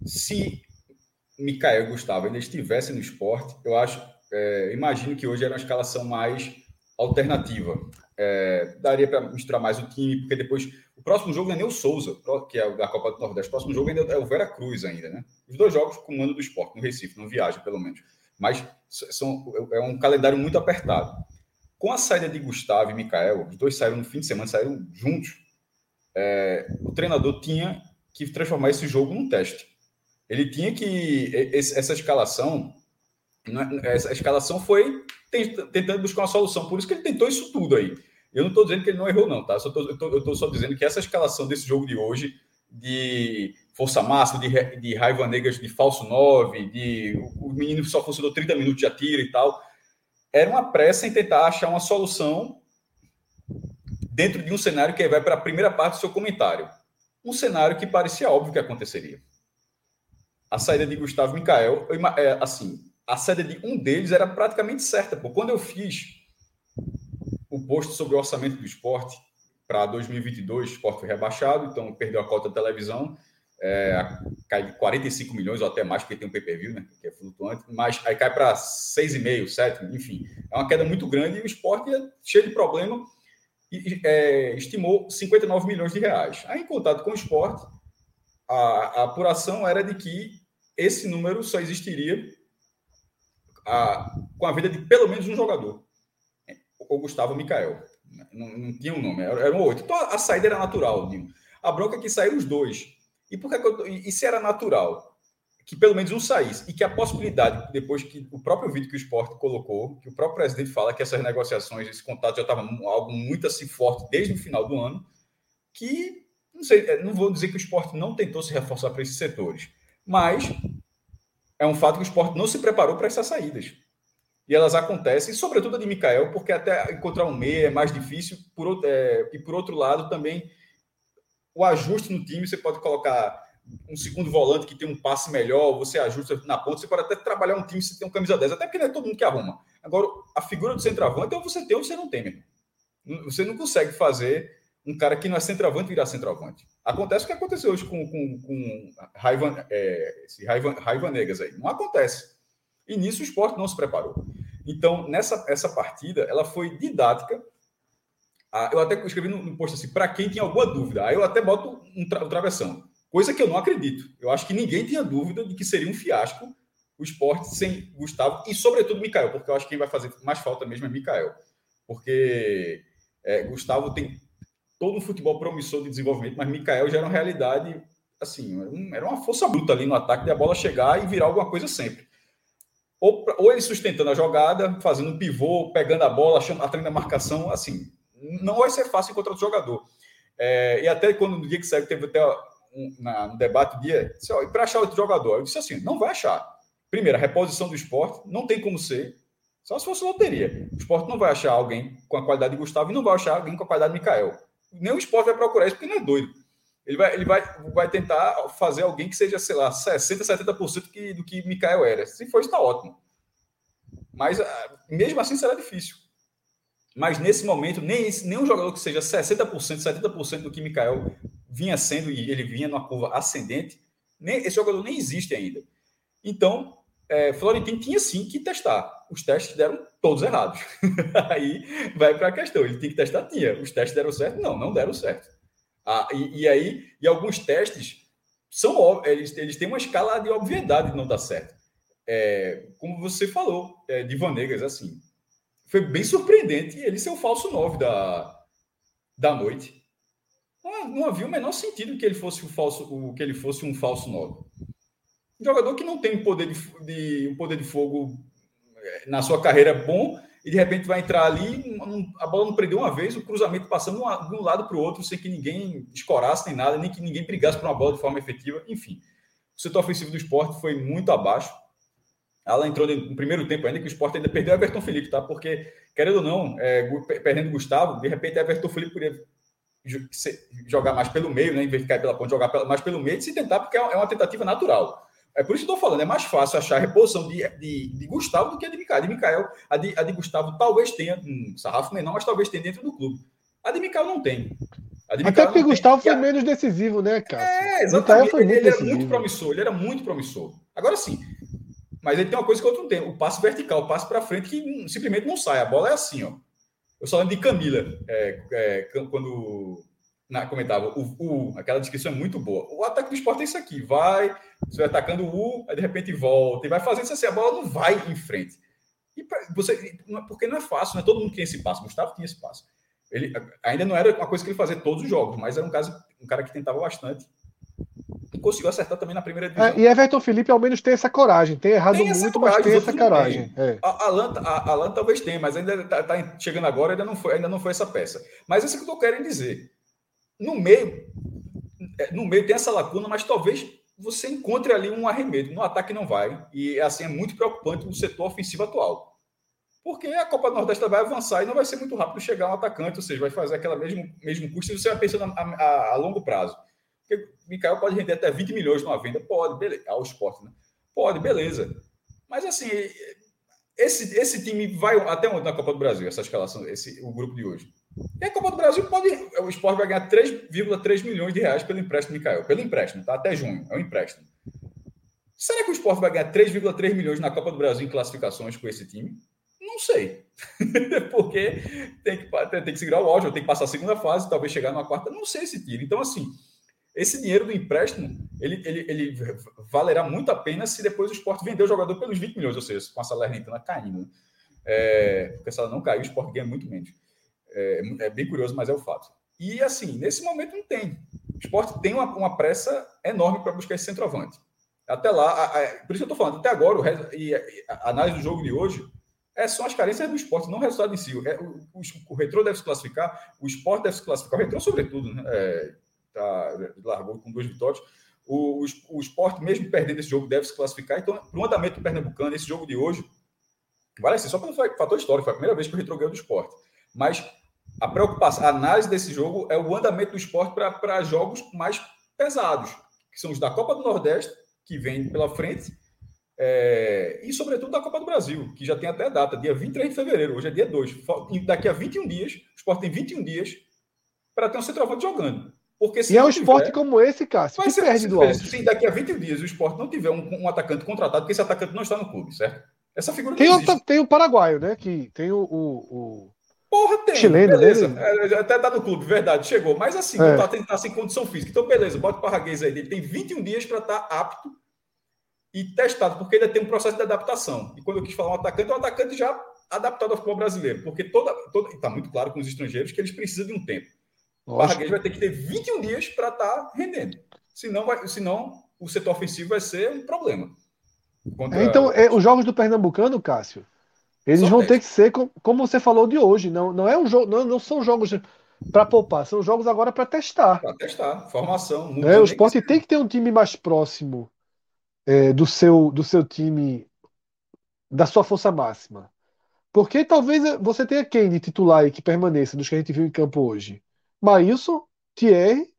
se Micael e Gustavo ainda estivessem no esporte, eu acho, é, imagino que hoje era uma escalação mais alternativa. É, daria para misturar mais o time, porque depois próximo jogo é nem o Souza, que é da Copa do Nordeste. O próximo jogo ainda é o Vera Cruz ainda, né? Os dois jogos com o mando do esporte, no Recife, não viagem, pelo menos. Mas são, é um calendário muito apertado. Com a saída de Gustavo e Mikael, os dois saíram no fim de semana, saíram juntos. É, o treinador tinha que transformar esse jogo num teste. Ele tinha que. Essa escalação. É, essa escalação foi tentando buscar uma solução. Por isso que ele tentou isso tudo aí. Eu não estou dizendo que ele não errou, não, tá? eu estou só dizendo que essa escalação desse jogo de hoje, de força máxima, de, de raiva negas de falso 9, de o menino só funcionou 30 minutos de atira e tal, era uma pressa em tentar achar uma solução dentro de um cenário que vai para a primeira parte do seu comentário. Um cenário que parecia óbvio que aconteceria. A saída de Gustavo Mikael, é, assim, a saída de um deles era praticamente certa. Pô. Quando eu fiz o post sobre o orçamento do esporte para 2022, o esporte foi rebaixado, então perdeu a cota da televisão, é, cai de 45 milhões ou até mais, porque tem um pay-per-view, né, que é flutuante, mas aí cai para 6,5, 7, enfim. É uma queda muito grande e o esporte é cheio de problema e é, estimou 59 milhões de reais. Aí, em contato com o esporte, a, a apuração era de que esse número só existiria a, com a vida de pelo menos um jogador, o Gustavo Mikael. Não, não tinha um nome, era, era um oito. Então a, saída era natural, Dino. A bronca é que saíram os dois. E por que, que eu, se era natural? que pelo menos um saísse e que a possibilidade, depois que o próprio vídeo que o esporte colocou, que o próprio presidente fala que essas negociações, esse contato já estava algo muito assim forte desde o final do ano, que não sei, é, não vou dizer que o esporte não tentou se reforçar para esses setores, mas é um fato que o esporte não se preparou para essas saídas. E elas acontecem, sobretudo a de Mikael, porque até encontrar um meia é mais difícil, por, é, e por outro lado também o ajuste no time, você pode colocar um segundo volante que tem um passe melhor, você ajusta na ponta, você pode até trabalhar um time se tem um camisa 10, até porque não é todo mundo que arruma. Agora, a figura do centroavante, ou você tem ou você não tem, mesmo. Você não consegue fazer um cara que não é centroavante virar centroavante. Acontece o que aconteceu hoje com, com, com Raiva, é, esse Raiva, Raiva Negas aí. Não acontece. E nisso o esporte não se preparou. Então, nessa essa partida, ela foi didática. Ah, eu até escrevi no, no post assim, para quem tinha alguma dúvida. Aí eu até boto um, tra um travessão Coisa que eu não acredito. Eu acho que ninguém tinha dúvida de que seria um fiasco o esporte sem Gustavo e, sobretudo, Mikael, porque eu acho que quem vai fazer mais falta mesmo é Mikael. Porque é, Gustavo tem todo um futebol promissor de desenvolvimento, mas Mikael já era uma realidade, assim, era uma força bruta ali no ataque de a bola chegar e virar alguma coisa sempre. Ou, ou ele sustentando a jogada, fazendo um pivô, pegando a bola, atraindo a marcação, assim, não vai ser fácil encontrar outro jogador. É, e até quando no dia que saiu, teve até um, na, no debate dia, disse, ó, e para achar outro jogador? Eu disse assim, não vai achar. Primeiro, a reposição do esporte não tem como ser, só se fosse loteria. O esporte não vai achar alguém com a qualidade de Gustavo e não vai achar alguém com a qualidade de Mikael. Nem o esporte vai procurar isso, porque não é doido. Ele vai, ele vai, vai tentar fazer alguém que seja, sei lá, 60%, 70% do que, do que Mikael era. Se for, está ótimo. Mas ah, mesmo assim será difícil. Mas nesse momento, nem, nem um jogador que seja 60%, 70% do que Mikael vinha sendo, e ele vinha numa curva ascendente, nem, esse jogador nem existe ainda. Então, é, Florentino tinha sim que testar. Os testes deram todos errados. [laughs] aí vai para a questão: ele tem que testar? Tinha. Os testes deram certo? Não, não deram certo. Ah, e, e, aí, e alguns testes são eles, eles têm uma escala de obviedade de não dar certo. É, como você falou, é, de Vanegas, assim, foi bem surpreendente ele ser o falso 9 da, da noite não, não havia o menor sentido que ele fosse um falso, o, que ele fosse um falso 9. Um jogador que não tem um poder de, de, um poder de fogo é, na sua carreira bom e de repente vai entrar ali, a bola não prendeu uma vez, o cruzamento passando de um lado para o outro sem que ninguém escorasse nem nada, nem que ninguém brigasse por uma bola de forma efetiva, enfim. O setor ofensivo do esporte foi muito abaixo. Ela entrou no primeiro tempo ainda, que o esporte ainda perdeu Everton Felipe, tá? Porque, querendo ou não, é, perdendo Gustavo, de repente Everton Felipe poderia jogar mais pelo meio, né? Em vez de cair pela ponta, jogar mais pelo meio, e se tentar, porque é, é uma tentativa natural. É por isso que eu estou falando, é mais fácil achar a reposição de, de, de, Gustavo do que a de Mikael. A de Mikael, a de, a de Gustavo talvez tenha um sarrafo menor, mas talvez tenha dentro do clube. A de Mikael não tem. Até porque Gustavo foi menos decisivo, né, cara? É, exatamente. Foi ele, ele era muito promissor, ele era muito promissor. Agora sim. Mas ele tem uma coisa que o outro não tem: o passe vertical, o passe para frente, que simplesmente não sai. A bola é assim, ó. Eu só lembro de Camila, é, é, quando na, comentava, o, o, aquela descrição é muito boa. O ataque do esporte é isso aqui: vai, você vai atacando o U, aí de repente volta, e vai fazendo isso assim, a bola não vai em frente. E pra, você, porque não é fácil, né? Todo mundo tinha esse passo. Gustavo tinha esse passo. Ele ainda não era uma coisa que ele fazia todos os jogos, mas era um caso, um cara que tentava bastante e conseguiu acertar também na primeira divisão. É, e Everton Felipe ao menos tem essa coragem, tem errado tem muito, coragem, mas tem essa coragem. É. A Alan, a Alan talvez tenha, mas ainda está tá chegando agora, ainda não foi, ainda não foi essa peça. Mas isso é que eu estou querendo dizer. No meio, é, no meio tem essa lacuna, mas talvez você encontre ali um arremedo. No ataque não vai. E assim é muito preocupante o setor ofensivo atual. Porque a Copa do Nordeste vai avançar e não vai ser muito rápido chegar um atacante, ou seja, vai fazer aquela mesmo, mesmo custo se você vai pensando a, a, a longo prazo. Porque Mikael pode render até 20 milhões numa venda, pode, beleza. Ao esporte, né? Pode, beleza. Mas assim, esse, esse time vai até onde na Copa do Brasil, essa escalação, esse, o grupo de hoje? E a Copa do Brasil pode. O esporte vai ganhar 3,3 milhões de reais pelo empréstimo de Mikael. Pelo empréstimo, tá? Até junho. É um empréstimo. Será que o esporte vai ganhar 3,3 milhões na Copa do Brasil em classificações com esse time? Não sei. [laughs] Porque tem que, tem que segurar o áudio, tem que passar a segunda fase, talvez chegar numa quarta. Não sei se tira. Então, assim, esse dinheiro do empréstimo, ele, ele, ele valerá muito a pena se depois o esporte vender o jogador pelos 20 milhões, ou seja, com a rentando caindo. Né? É, porque se ela não caiu, o esporte ganha muito menos. É, é, bem curioso, mas é o fato. E assim, nesse momento não tem. O esporte tem uma, uma pressa enorme para buscar esse centroavante. Até lá, a, a, por isso eu estou falando, até agora, o, e a, análise do jogo de hoje é, são as carências do esporte, não o resultado em si. É, o, o, o retrô deve se classificar, o esporte deve se classificar, o retrô, sobretudo, né? É, tá, largou com duas vitórias. O, o, o esporte, mesmo perdendo esse jogo, deve se classificar. Então, para o andamento Pernambucano, esse jogo de hoje, vale assim, só pelo fator histórico, foi a primeira vez que o retrô ganhou do esporte. Mas a preocupação, a análise desse jogo é o andamento do esporte para jogos mais pesados, que são os da Copa do Nordeste, que vem pela frente, é, e sobretudo da Copa do Brasil, que já tem até data, dia 23 de fevereiro, hoje é dia 2. Daqui a 21 dias, o esporte tem 21 dias para ter um centroavante jogando. Porque e é um esporte como esse, Cássio, que perde do alto. Se daqui a 21 dias o esporte não tiver um, um, atacante contratado, porque esse atacante não está no clube, certo? Essa figura tem, o, tem o paraguaio, né? Que tem o, o, Porra, tem. Chileno, beleza. É, até tá no clube, verdade, chegou. Mas assim, é. tá, tá sem condição física. Então, beleza, bota o Parraguês aí. Ele tem 21 dias para estar tá apto e testado, porque ele tem um processo de adaptação. E quando eu quis falar um atacante, é um atacante já adaptado ao futebol brasileiro. Porque toda. toda está muito claro com os estrangeiros que eles precisam de um tempo. O Parraguês vai ter que ter 21 dias para estar tá rendendo. Senão, vai, senão, o setor ofensivo vai ser um problema. Contra... Então, é, os jogos do Pernambucano, Cássio, eles vão ter que ser como você falou de hoje. Não, não é um jogo, não, não são jogos para poupar, são jogos agora para testar. Para testar, formação. É, o esporte tem que ter um time mais próximo é, do, seu, do seu time, da sua força máxima. Porque talvez você tenha quem de titular e que permaneça dos que a gente viu em campo hoje. Maílson, Thierry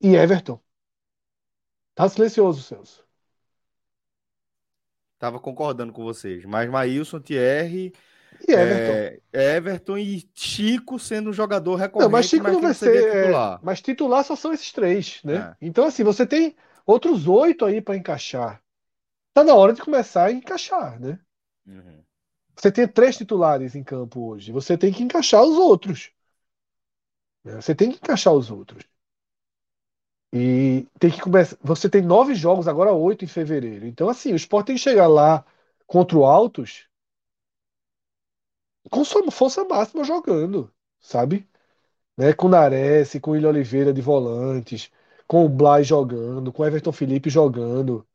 e Everton. Tá silencioso, Celso. Tava concordando com vocês. Mas Maílson, Thierry, e Everton. É, Everton e Chico sendo um jogador recorrente. Não, mas Chico mas não vai ser é, titular. É, mas titular só são esses três, né? É. Então, assim, você tem outros oito aí para encaixar. Tá na hora de começar a encaixar, né? Uhum. Você tem três titulares em campo hoje. Você tem que encaixar os outros. Né? Você tem que encaixar os outros. E tem que começar. Você tem nove jogos, agora oito em fevereiro. Então, assim, o Sport tem que chegar lá contra o Altos com sua força máxima jogando, sabe? Né? Com Nares, com Ilha Oliveira de volantes, com o Blay jogando, com o Everton Felipe jogando,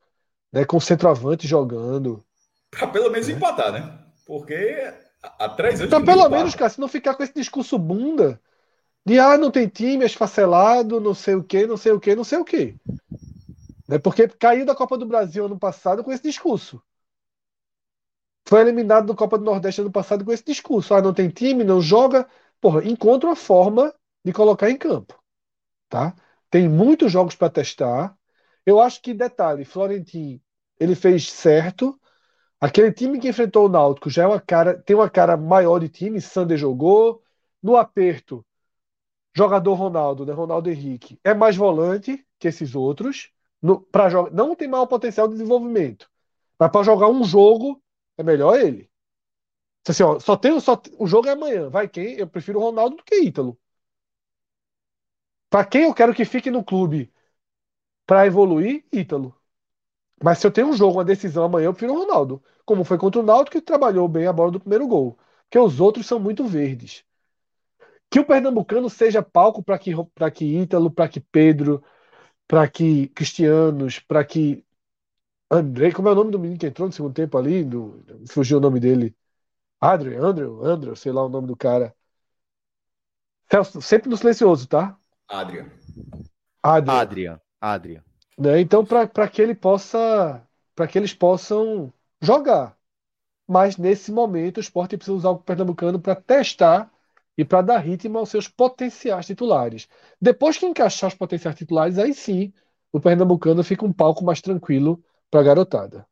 né? com o centroavante jogando. Pra pelo menos né? empatar, né? Porque há três anos. Pra pelo menos, cara, se não ficar com esse discurso bunda de ah, não tem time, é esfacelado, não sei o que, não sei o que, não sei o que. Né? Porque caiu da Copa do Brasil ano passado com esse discurso. Foi eliminado da Copa do Nordeste ano passado com esse discurso. Ah, não tem time, não joga. Porra, encontra uma forma de colocar em campo. Tá? Tem muitos jogos para testar. Eu acho que, detalhe, Florentino, ele fez certo. Aquele time que enfrentou o Náutico já é uma cara, tem uma cara maior de time. Sander jogou. No aperto, Jogador Ronaldo, né? Ronaldo Henrique, é mais volante que esses outros. No, pra não tem maior potencial de desenvolvimento. Mas para jogar um jogo, é melhor ele. Assim, ó, só tem só, o jogo é amanhã. Vai quem? Eu prefiro o Ronaldo do que Ítalo. Para quem eu quero que fique no clube para evoluir, Ítalo. Mas se eu tenho um jogo, uma decisão amanhã, eu prefiro o Ronaldo. Como foi contra o Náutico, que trabalhou bem a bola do primeiro gol. Porque os outros são muito verdes. Que o Pernambucano seja palco para que, que Ítalo, para que Pedro, para que Cristianos, para que André, como é o nome do menino que entrou no segundo tempo ali? Do, fugiu o nome dele. Adrian, Andrew, Andrew, sei lá o nome do cara. Celso, sempre no silencioso, tá? Adrian. Adrian. Adrian. Adrian. Né? Então, para que ele possa, para que eles possam jogar. Mas nesse momento, o esporte precisa usar o Pernambucano para testar e para dar ritmo aos seus potenciais titulares. Depois que encaixar os potenciais titulares, aí sim o Pernambucano fica um palco mais tranquilo para a garotada.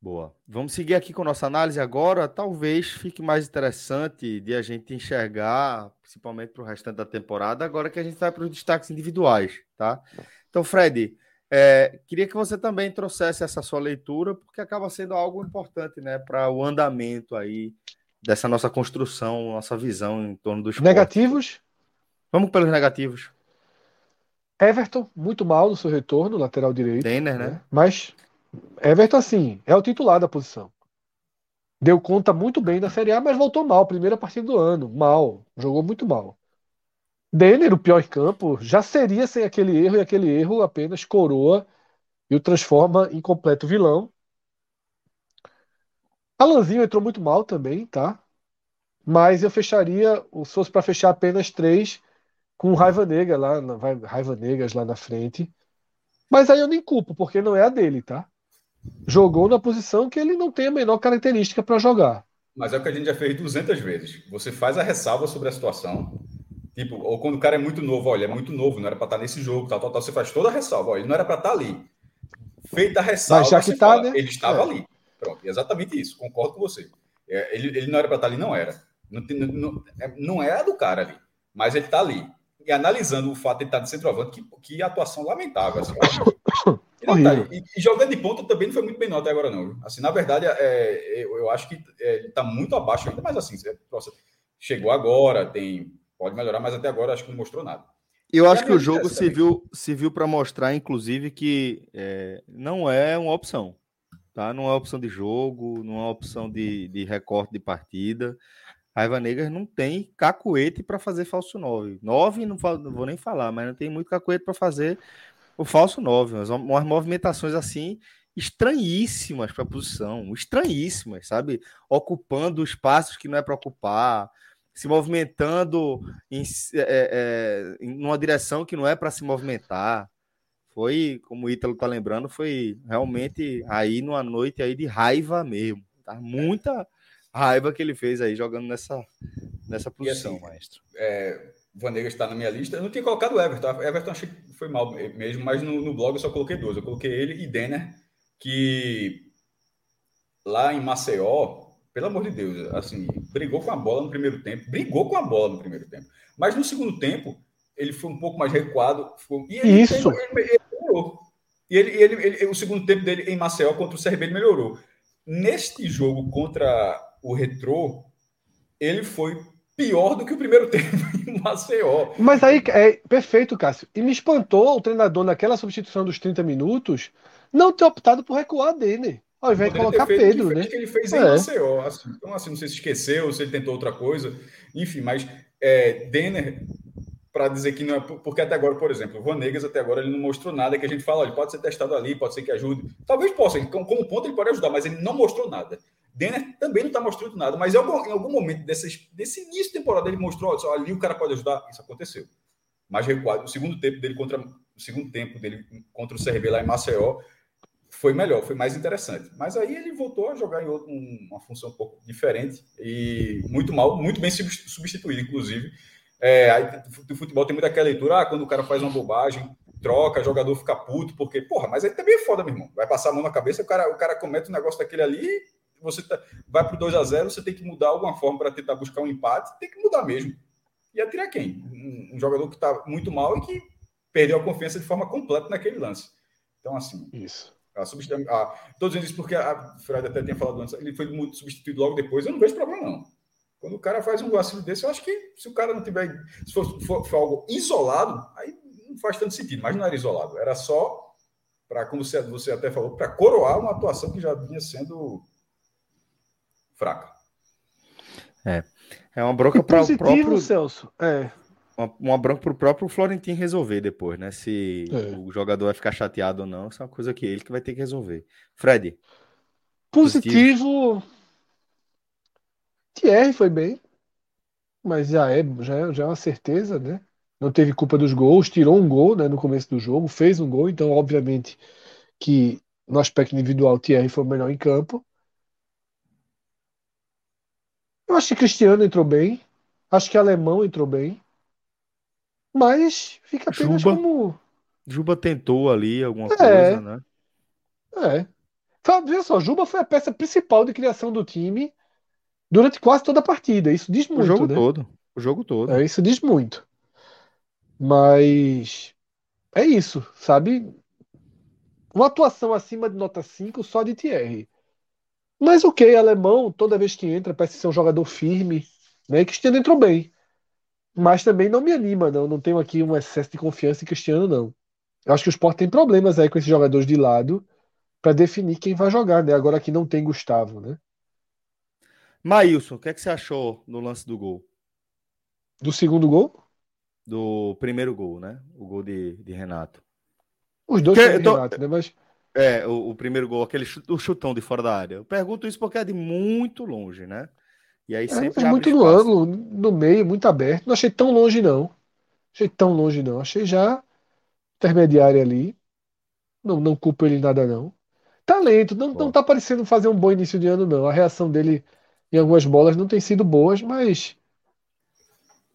Boa. Vamos seguir aqui com nossa análise agora. Talvez fique mais interessante de a gente enxergar, principalmente para o restante da temporada, agora que a gente vai para os destaques individuais, tá? Então, Fred, é, queria que você também trouxesse essa sua leitura, porque acaba sendo algo importante, né, para o andamento aí dessa nossa construção, nossa visão em torno dos negativos. Vamos pelos negativos. Everton, muito mal no seu retorno, lateral direito. Denner, né? né? Mas Everton, assim, é o titular da posição. Deu conta muito bem da Série A, mas voltou mal. Primeira partida do ano. Mal. Jogou muito mal. Denner, o pior em campo, já seria sem aquele erro, e aquele erro apenas coroa e o transforma em completo vilão. Alanzinho entrou muito mal também, tá? Mas eu fecharia, se fosse para fechar apenas três, com Raiva Negra lá, Raiva Negras lá na frente. Mas aí eu nem culpo, porque não é a dele, tá? Jogou na posição que ele não tem a menor característica para jogar. Mas é o que a gente já fez 200 vezes. Você faz a ressalva sobre a situação. Tipo, ou quando o cara é muito novo, olha, é muito novo, não era para estar tá nesse jogo, tal, tal, tal. Você faz toda a ressalva, olha, ele não era para estar tá ali. Feita a ressalva, Mas já que tá, fala, né? ele estava é. ali. Pronto, exatamente isso, concordo com você. É, ele, ele não era para estar tá ali, não era. Não, não, é, não é a do cara ali, mas ele está ali e analisando o fato de ele estar de centroavante, que, que atuação lamentável. Assim, tá, e, e, jogando de ponta também não foi muito bem não até agora, não. Assim, na verdade, é, eu, eu acho que é, ele está muito abaixo ainda, mas assim, nossa, chegou agora, tem, pode melhorar, mas até agora acho que não mostrou nada. Eu acho que o jogo serviu, serviu para mostrar, inclusive, que é, não é uma opção. Tá? Não é opção de jogo, não é opção de, de recorte de partida. Raiva Negra não tem cacuete para fazer falso 9. 9 não, não, vou nem falar, mas não tem muito cacuete para fazer o falso 9. Umas, umas movimentações assim estranhíssimas para a posição, estranhíssimas, sabe? Ocupando espaços que não é para ocupar, se movimentando em, é, é, em uma direção que não é para se movimentar. Foi, como o Ítalo tá lembrando, foi realmente aí numa noite aí de raiva mesmo. Tá? Muita raiva que ele fez aí jogando nessa, nessa posição, assim, maestro. É, Vanegas está na minha lista. Eu não tinha colocado o Everton. Everton achei que foi mal mesmo, mas no, no blog eu só coloquei dois. Eu coloquei ele e Denner, que lá em Maceió, pelo amor de Deus, assim, brigou com a bola no primeiro tempo, brigou com a bola no primeiro tempo. Mas no segundo tempo, ele foi um pouco mais recuado. Foi, e ele, Isso. Ele melhorou. E ele, ele, ele, o segundo tempo dele em Maceió contra o CRB ele melhorou. Neste jogo contra o Retrô, ele foi pior do que o primeiro [laughs] tempo em Maceió. Mas aí é perfeito, Cássio. E me espantou o treinador naquela substituição dos 30 minutos não ter optado por recuar dele. Ao invés de colocar Pedro, né? que ele fez em é. Maceió. Assim, então, assim, não sei se esqueceu, se ele tentou outra coisa. Enfim, mas é, Denner para dizer que não é. Porque até agora, por exemplo, o Vanegas até agora ele não mostrou nada que a gente fala, ele pode ser testado ali, pode ser que ajude. Talvez possa, como ponto ele pode ajudar, mas ele não mostrou nada. Denner também não está mostrando nada, mas em algum, em algum momento desse, início de temporada ele mostrou, ó, ali o cara pode ajudar, isso aconteceu. Mas recuado, o segundo tempo dele contra o segundo tempo dele contra o CRB lá em Maceió foi melhor, foi mais interessante. Mas aí ele voltou a jogar em outro, uma função um pouco diferente e muito mal, muito bem substituído, inclusive. É, aí, o futebol tem muita aquela leitura, ah, quando o cara faz uma bobagem, troca, jogador fica puto, porque, porra, mas aí também é foda, meu irmão. Vai passar a mão na cabeça, o cara, o cara comete um negócio daquele ali você tá, vai para o 2 a 0 você tem que mudar alguma forma para tentar buscar um empate, tem que mudar mesmo. E atirar quem? Um, um jogador que está muito mal e que perdeu a confiança de forma completa naquele lance. Então, assim. Isso. A substitu... a, tô dizendo isso porque a Fred até tinha falado antes, ele foi substituído logo depois, eu não vejo problema, não. Quando o cara faz um vacilo desse, eu acho que se o cara não tiver. Se for, for, for algo isolado, aí não faz tanto sentido, mas não era isolado, era só para, como você, você até falou, para coroar uma atuação que já vinha sendo fraca. É. É uma bronca para o próprio Celso. É. Uma, uma bronca para o próprio Florentino resolver depois, né? Se é. o jogador vai ficar chateado ou não, isso é uma coisa que ele que vai ter que resolver. Fred. Positivo. positivo. Thierry foi bem, mas já é, já é, já é uma certeza, né? Não teve culpa dos gols, tirou um gol né, no começo do jogo, fez um gol, então, obviamente, que no aspecto individual, Thierry foi o melhor em campo. Eu acho que Cristiano entrou bem. Acho que Alemão entrou bem. Mas fica apenas Juba, como. Juba tentou ali alguma é, coisa, né? É. Veja só, Juba foi a peça principal de criação do time durante quase toda a partida. Isso diz muito. O jogo né? todo. O jogo todo. É, isso diz muito. Mas é isso, sabe? Uma atuação acima de nota 5 só de Thierry. Mas ok, alemão, toda vez que entra, parece ser um jogador firme. Né? Cristiano entrou bem. Mas também não me anima, não. Não tenho aqui um excesso de confiança em Cristiano, não. Eu acho que o Sport tem problemas aí com esses jogadores de lado para definir quem vai jogar, né? Agora que não tem Gustavo, né? Maílson, o que, é que você achou no lance do gol? Do segundo gol? Do primeiro gol, né? O gol de, de Renato. Os dois que, de Renato, né? Mas é, o, o, primeiro gol, aquele o chutão de fora da área. Eu pergunto isso porque é de muito longe, né? E aí é, sempre. É, muito no ângulo, no meio, muito aberto. Não achei tão longe, não. Achei tão longe, não. Achei já intermediário ali. Não, não culpo ele nada, não. Talento, não, não tá parecendo fazer um bom início de ano, não. A reação dele em algumas bolas não tem sido boas, mas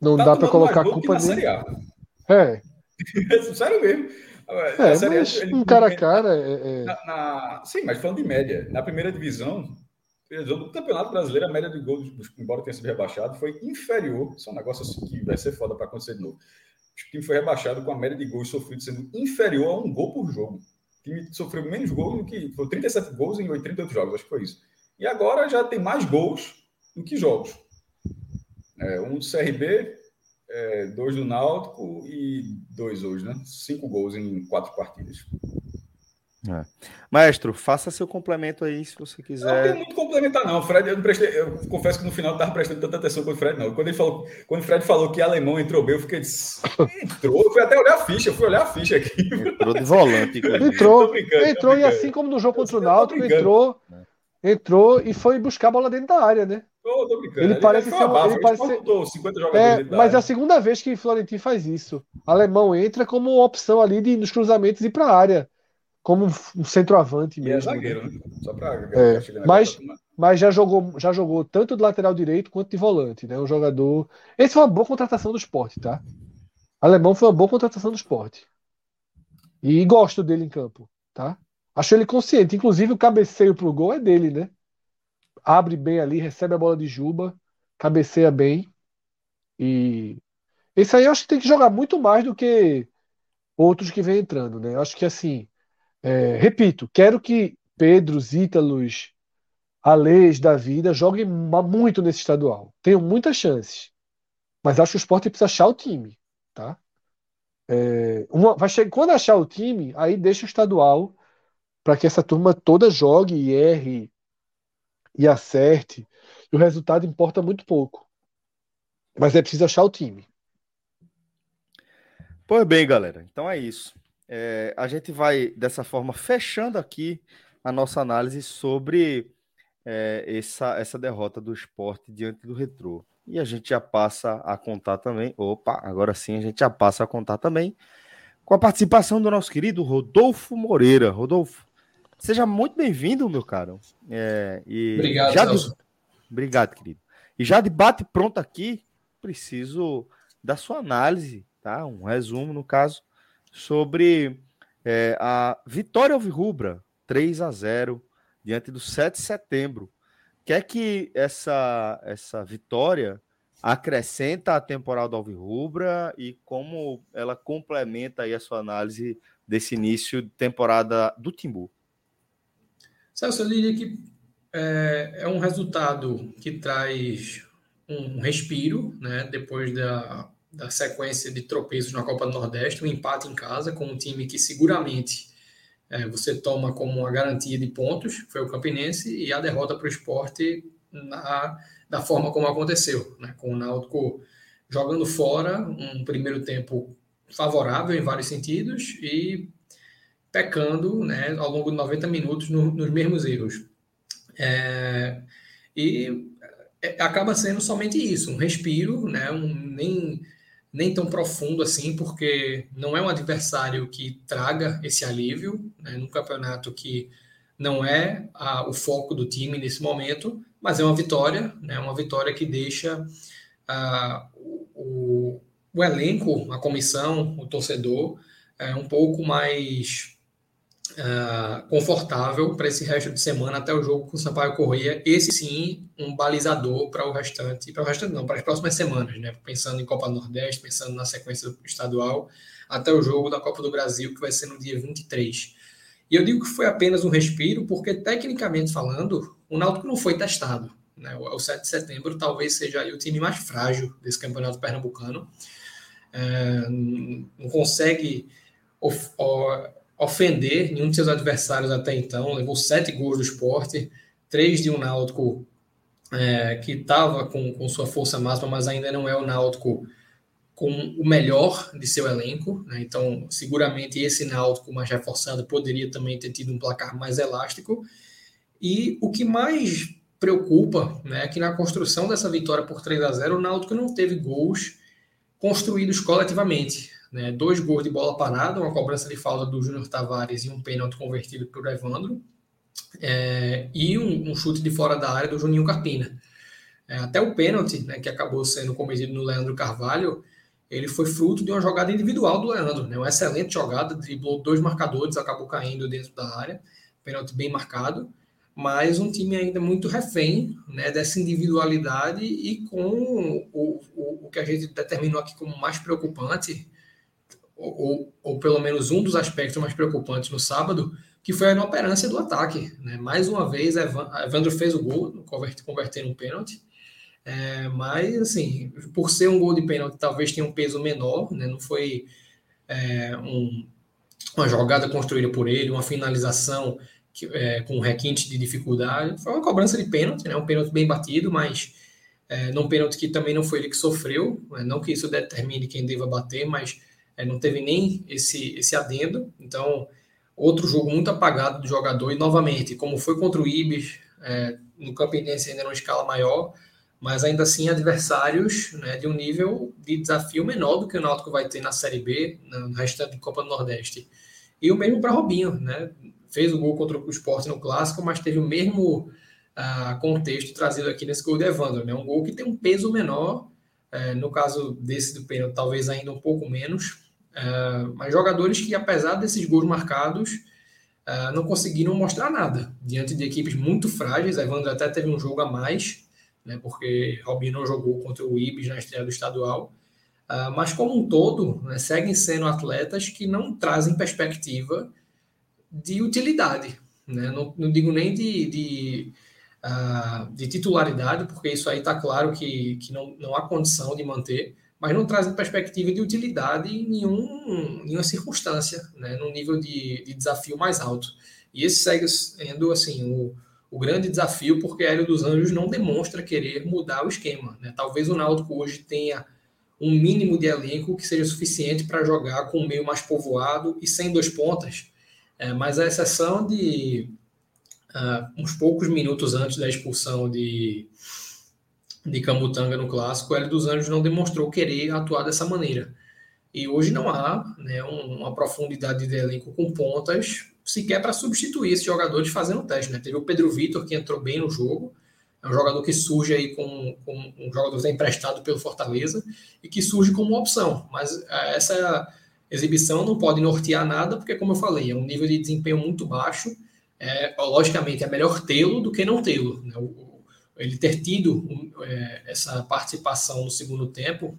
não tá dá para colocar culpa nele. É. [laughs] Sério mesmo. É, série, mas ele, um cara a cara. É, é... Na, na, sim, mas falando de média, na primeira divisão, do Campeonato Brasileiro, a média de gols, embora tenha sido rebaixado, foi inferior. Isso é um negócio assim que vai ser foda para acontecer de novo. O time foi rebaixado com a média de gols sofridos sendo inferior a um gol por jogo. O time sofreu menos gols do que. Foi 37 gols em 88 jogos, acho que foi isso. E agora já tem mais gols do que jogos. É, um do CRB, é, dois do Náutico e dois hoje, né? Cinco gols em quatro partidas. É. Maestro, faça seu complemento aí se você quiser. Não tem muito complementar, não. Fred, eu, não prestei, eu confesso que no final não estava prestando tanta atenção com o Fred, não. Quando ele falou, quando o Fred falou que alemão entrou bem, eu fiquei. Entrou, eu fui até olhar a ficha, eu fui olhar a ficha aqui. Entrou de volante. [laughs] entrou, entrou e assim como no jogo contra o Náutico, entrou, entrou e foi buscar a bola dentro da área, né? tô brincando. Ele, ele parece ser um, ele parece ser... 50 jogadores é, mas é a segunda vez que o Florentino faz isso. O alemão entra como opção ali de nos cruzamentos ir para a área, como um centroavante mesmo. E é zagueiro, né? Só para é, mas, mas já jogou, já jogou tanto de lateral direito quanto de volante, né? Um jogador. Esse foi uma boa contratação do esporte, tá? O alemão foi uma boa contratação do esporte. E gosto dele em campo, tá? Acho ele consciente. Inclusive, o cabeceio pro gol é dele, né? abre bem ali, recebe a bola de Juba, cabeceia bem. E esse aí eu acho que tem que jogar muito mais do que outros que vem entrando, né? Eu acho que assim, é, repito, quero que Pedro, Ítalos, Alês da vida joguem muito nesse estadual. Tenham muitas chances. Mas acho que o esporte precisa achar o time, tá? É, uma, vai chegar, quando achar o time, aí deixa o estadual para que essa turma toda jogue e erre e acerte, e o resultado importa muito pouco. Mas é preciso achar o time. Pois bem, galera. Então é isso. É, a gente vai, dessa forma, fechando aqui a nossa análise sobre é, essa, essa derrota do esporte diante do retrô. E a gente já passa a contar também. Opa, agora sim a gente já passa a contar também com a participação do nosso querido Rodolfo Moreira. Rodolfo, Seja muito bem-vindo, meu caro. É, e Obrigado, já de... Obrigado, querido. E já de bate pronto aqui, preciso da sua análise, tá? Um resumo, no caso, sobre é, a vitória alvirrubra 3 a 0 diante do 7 de setembro. Quer que essa, essa vitória acrescenta a temporada do Alvirrubra e como ela complementa aí a sua análise desse início de temporada do Timbu? Celso, eu diria que é, é um resultado que traz um respiro, né, depois da, da sequência de tropeços na Copa do Nordeste, um empate em casa com um time que seguramente é, você toma como uma garantia de pontos, foi o Campinense, e a derrota para o esporte na, da forma como aconteceu, né, com o Náutico jogando fora um primeiro tempo favorável em vários sentidos e pecando né, ao longo de 90 minutos no, nos mesmos erros. É, e é, acaba sendo somente isso, um respiro, né, um, nem, nem tão profundo assim, porque não é um adversário que traga esse alívio, né, num campeonato que não é a, o foco do time nesse momento, mas é uma vitória, né, uma vitória que deixa a, o, o elenco, a comissão, o torcedor, é um pouco mais uh, confortável para esse resto de semana até o jogo com o Sampaio Corrêa. Esse sim, um balizador para o restante, para o restante não, para as próximas semanas, né? Pensando em Copa Nordeste, pensando na sequência estadual, até o jogo da Copa do Brasil, que vai ser no dia 23. E eu digo que foi apenas um respiro, porque tecnicamente falando, o Náutico não foi testado. Né? O 7 de setembro talvez seja o time mais frágil desse campeonato pernambucano. É, não consegue of, ofender nenhum de seus adversários até então. Levou sete gols do esporte, três de um Náutico é, que estava com, com sua força máxima, mas ainda não é o Náutico com o melhor de seu elenco. Né? Então, seguramente esse Náutico mais reforçado poderia também ter tido um placar mais elástico. E o que mais preocupa né, é que na construção dessa vitória por 3 a 0 o Náutico não teve gols construídos coletivamente. Né? Dois gols de bola parada, uma cobrança de falta do Júnior Tavares e um pênalti convertido por Evandro, é, e um, um, chute de fora da área do Juninho Carpina. É, até o pênalti, né, que acabou sendo cometido no Leandro Carvalho, ele foi fruto de uma jogada individual do Leandro, né, uma excelente jogada, driblou dois marcadores, acabou caindo dentro da área, pênalti bem marcado, mas um time ainda muito refém né, dessa individualidade e com o, o, o que a gente determinou aqui como mais preocupante, ou, ou pelo menos um dos aspectos mais preocupantes no sábado, que foi a inoperância do ataque. Né? Mais uma vez, Evandro fez o gol, convertendo um pênalti, é, mas, assim, por ser um gol de pênalti, talvez tenha um peso menor, né? não foi é, um, uma jogada construída por ele, uma finalização que, é, com requinte de dificuldade. Foi uma cobrança de pênalti, né? um pênalti bem batido, mas é, num pênalti que também não foi ele que sofreu, né? não que isso determine quem deva bater, mas é, não teve nem esse, esse adendo. Então, outro jogo muito apagado do jogador. E novamente, como foi contra o Ibis, é, no Campinense ainda numa escala maior, mas ainda assim adversários né, de um nível de desafio menor do que o Náutico vai ter na Série B, no restante da Copa do Nordeste. E o mesmo para Robinho, né? Fez o gol contra o Sport no Clássico, mas teve o mesmo uh, contexto trazido aqui nesse gol de Evandro, né? Um gol que tem um peso menor, uh, no caso desse do pênalti, talvez ainda um pouco menos, Uh, mas jogadores que, apesar desses gols marcados, uh, não conseguiram mostrar nada diante de equipes muito frágeis. A Evandro até teve um jogo a mais, né, porque Robinho não jogou contra o Ibis na estreia do estadual. Uh, mas, como um todo, né, seguem sendo atletas que não trazem perspectiva de utilidade. Né? Não, não digo nem de, de, de titularidade, porque isso aí está claro que, que não, não há condição de manter mas não trazem perspectiva de utilidade em nenhum, nenhuma circunstância, né, num nível de, de, desafio mais alto. E esse segue sendo assim, o, o grande desafio, porque Hélio dos Anjos não demonstra querer mudar o esquema. Né? Talvez o Náutico hoje tenha um mínimo de elenco que seja suficiente para jogar com o meio mais povoado e sem dois pontas, é, mas a exceção de uh, uns poucos minutos antes da expulsão de de Camutanga no clássico, o Hélio dos Anjos não demonstrou querer atuar dessa maneira. E hoje não há né, uma profundidade de elenco com pontas sequer para substituir esses jogadores fazendo teste. Né? Teve o Pedro Vitor, que entrou bem no jogo, é um jogador que surge aí com, com um jogador que emprestado pelo Fortaleza e que surge como uma opção. Mas é, essa exibição não pode nortear nada, porque, como eu falei, é um nível de desempenho muito baixo. É, logicamente, é melhor tê-lo do que não tê-lo. Né? O, ele ter tido é, essa participação no segundo tempo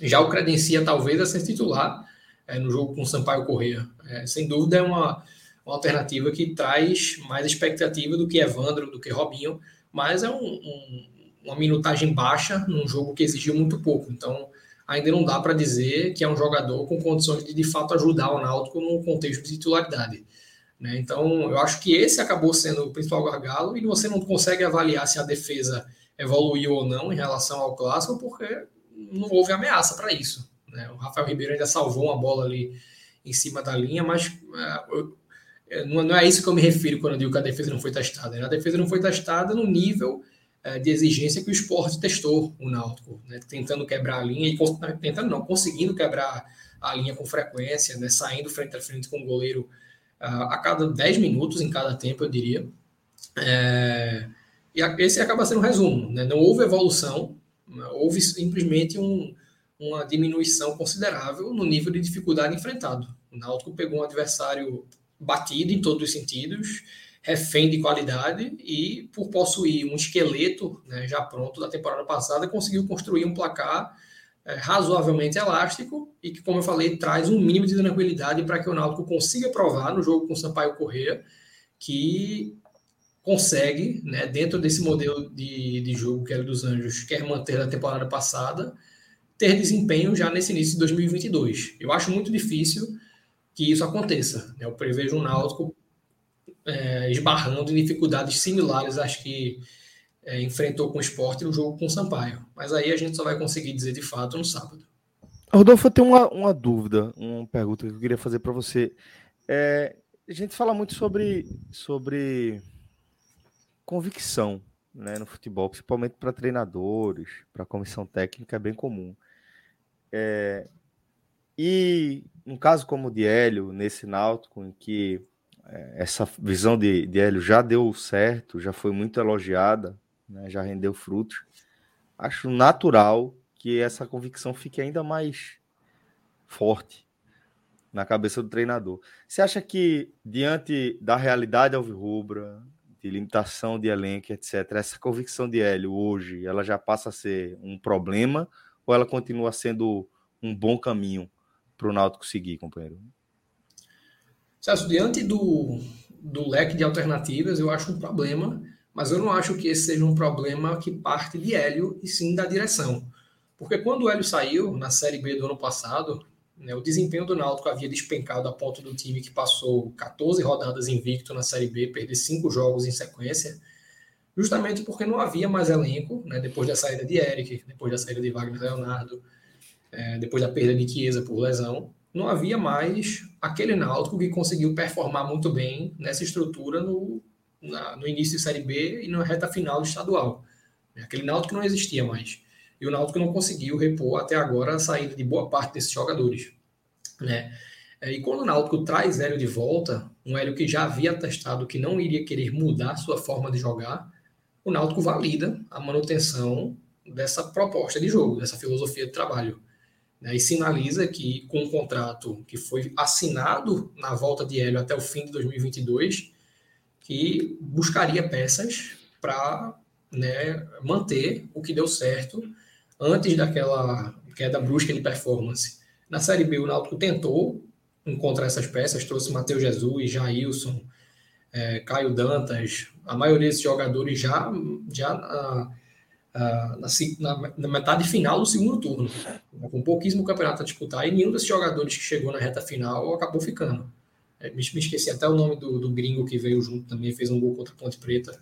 já o credencia talvez a ser titular é, no jogo com o Sampaio Corrêa. É, sem dúvida é uma, uma, alternativa que traz mais expectativa do que Evandro, do que Robinho, mas é um, um, uma minutagem baixa num jogo que exigiu muito pouco. Então, ainda não dá para dizer que é um jogador com condições de de fato ajudar o Náutico no contexto de titularidade. Né? Então, eu acho que esse acabou sendo o principal gargalo e você não consegue avaliar se a defesa evoluiu ou não em relação ao clássico, porque não houve ameaça para isso. Né? O Rafael Ribeiro ainda salvou uma bola ali em cima da linha, mas é, não, é isso que eu me refiro quando eu digo que a defesa não foi testada. Né? A defesa não foi testada no nível é, de exigência que o esporte testou o Náutico, né? tentando quebrar a linha, e tentando não, conseguindo quebrar a linha com frequência, né? saindo frente a frente com o goleiro a cada 10 minutos em cada tempo, eu diria. É, e esse acaba sendo um resumo. Né? Não houve evolução, houve simplesmente um, uma diminuição considerável no nível de dificuldade enfrentado. O Náutico pegou um adversário batido em todos os sentidos, refém de qualidade e, por possuir um esqueleto né, já pronto da temporada passada, conseguiu construir um placar é, razoavelmente elástico e que, como eu falei, traz um mínimo de tranquilidade para que o Náutico consiga provar no jogo com o Sampaio Correia que consegue, né, dentro desse modelo de, de jogo que é dos Anjos quer manter da temporada passada, ter desempenho já nesse início de 2022. Eu acho muito difícil que isso aconteça. Né? Eu prevejo um Náutico é, esbarrando em dificuldades similares às que é, enfrentou com o esporte no jogo com o Sampaio. Mas aí a gente só vai conseguir dizer de fato no sábado. Rodolfo, eu tenho uma, uma dúvida, uma pergunta que eu queria fazer para você. É, a gente fala muito sobre, sobre convicção né, no futebol, principalmente para treinadores, para comissão técnica, é bem comum. É, e um caso como o de Hélio, nesse Náutico, em que é, essa visão de, de Hélio já deu certo, já foi muito elogiada, né, já rendeu frutos. Acho natural que essa convicção fique ainda mais forte na cabeça do treinador. Você acha que, diante da realidade alvirrubra, de limitação de elenco, etc., essa convicção de Hélio hoje, ela já passa a ser um problema ou ela continua sendo um bom caminho para o Náutico seguir, companheiro? Celso, diante do, do leque de alternativas, eu acho um problema mas eu não acho que esse seja um problema que parte de Hélio e sim da direção. Porque quando o Hélio saiu na Série B do ano passado, né, o desempenho do Náutico havia despencado a ponto do time que passou 14 rodadas invicto na Série B, perder cinco jogos em sequência, justamente porque não havia mais elenco, né, depois da saída de Eric, depois da saída de Wagner Leonardo, é, depois da perda de Chiesa por lesão, não havia mais aquele Náutico que conseguiu performar muito bem nessa estrutura no, na, no início de Série B e na reta final do estadual. Aquele Náutico não existia mais. E o Náutico não conseguiu repor até agora a saída de boa parte desses jogadores. Né? É, e quando o Náutico traz Hélio de volta, um Hélio que já havia testado que não iria querer mudar sua forma de jogar, o Náutico valida a manutenção dessa proposta de jogo, dessa filosofia de trabalho. Né? E sinaliza que, com o um contrato que foi assinado na volta de Hélio até o fim de 2022, que buscaria peças para né, manter o que deu certo antes daquela queda brusca de performance. Na Série B, o Náutico tentou encontrar essas peças, trouxe Matheus Jesus, Jailson, é, Caio Dantas, a maioria desses jogadores já, já na, na, na, metade final do segundo turno, com pouquíssimo campeonato a disputar, e nenhum desses jogadores que chegou na reta final acabou ficando. É, me, me, esqueci até o nome do, do, gringo que veio junto também, fez um gol contra a Ponte Preta.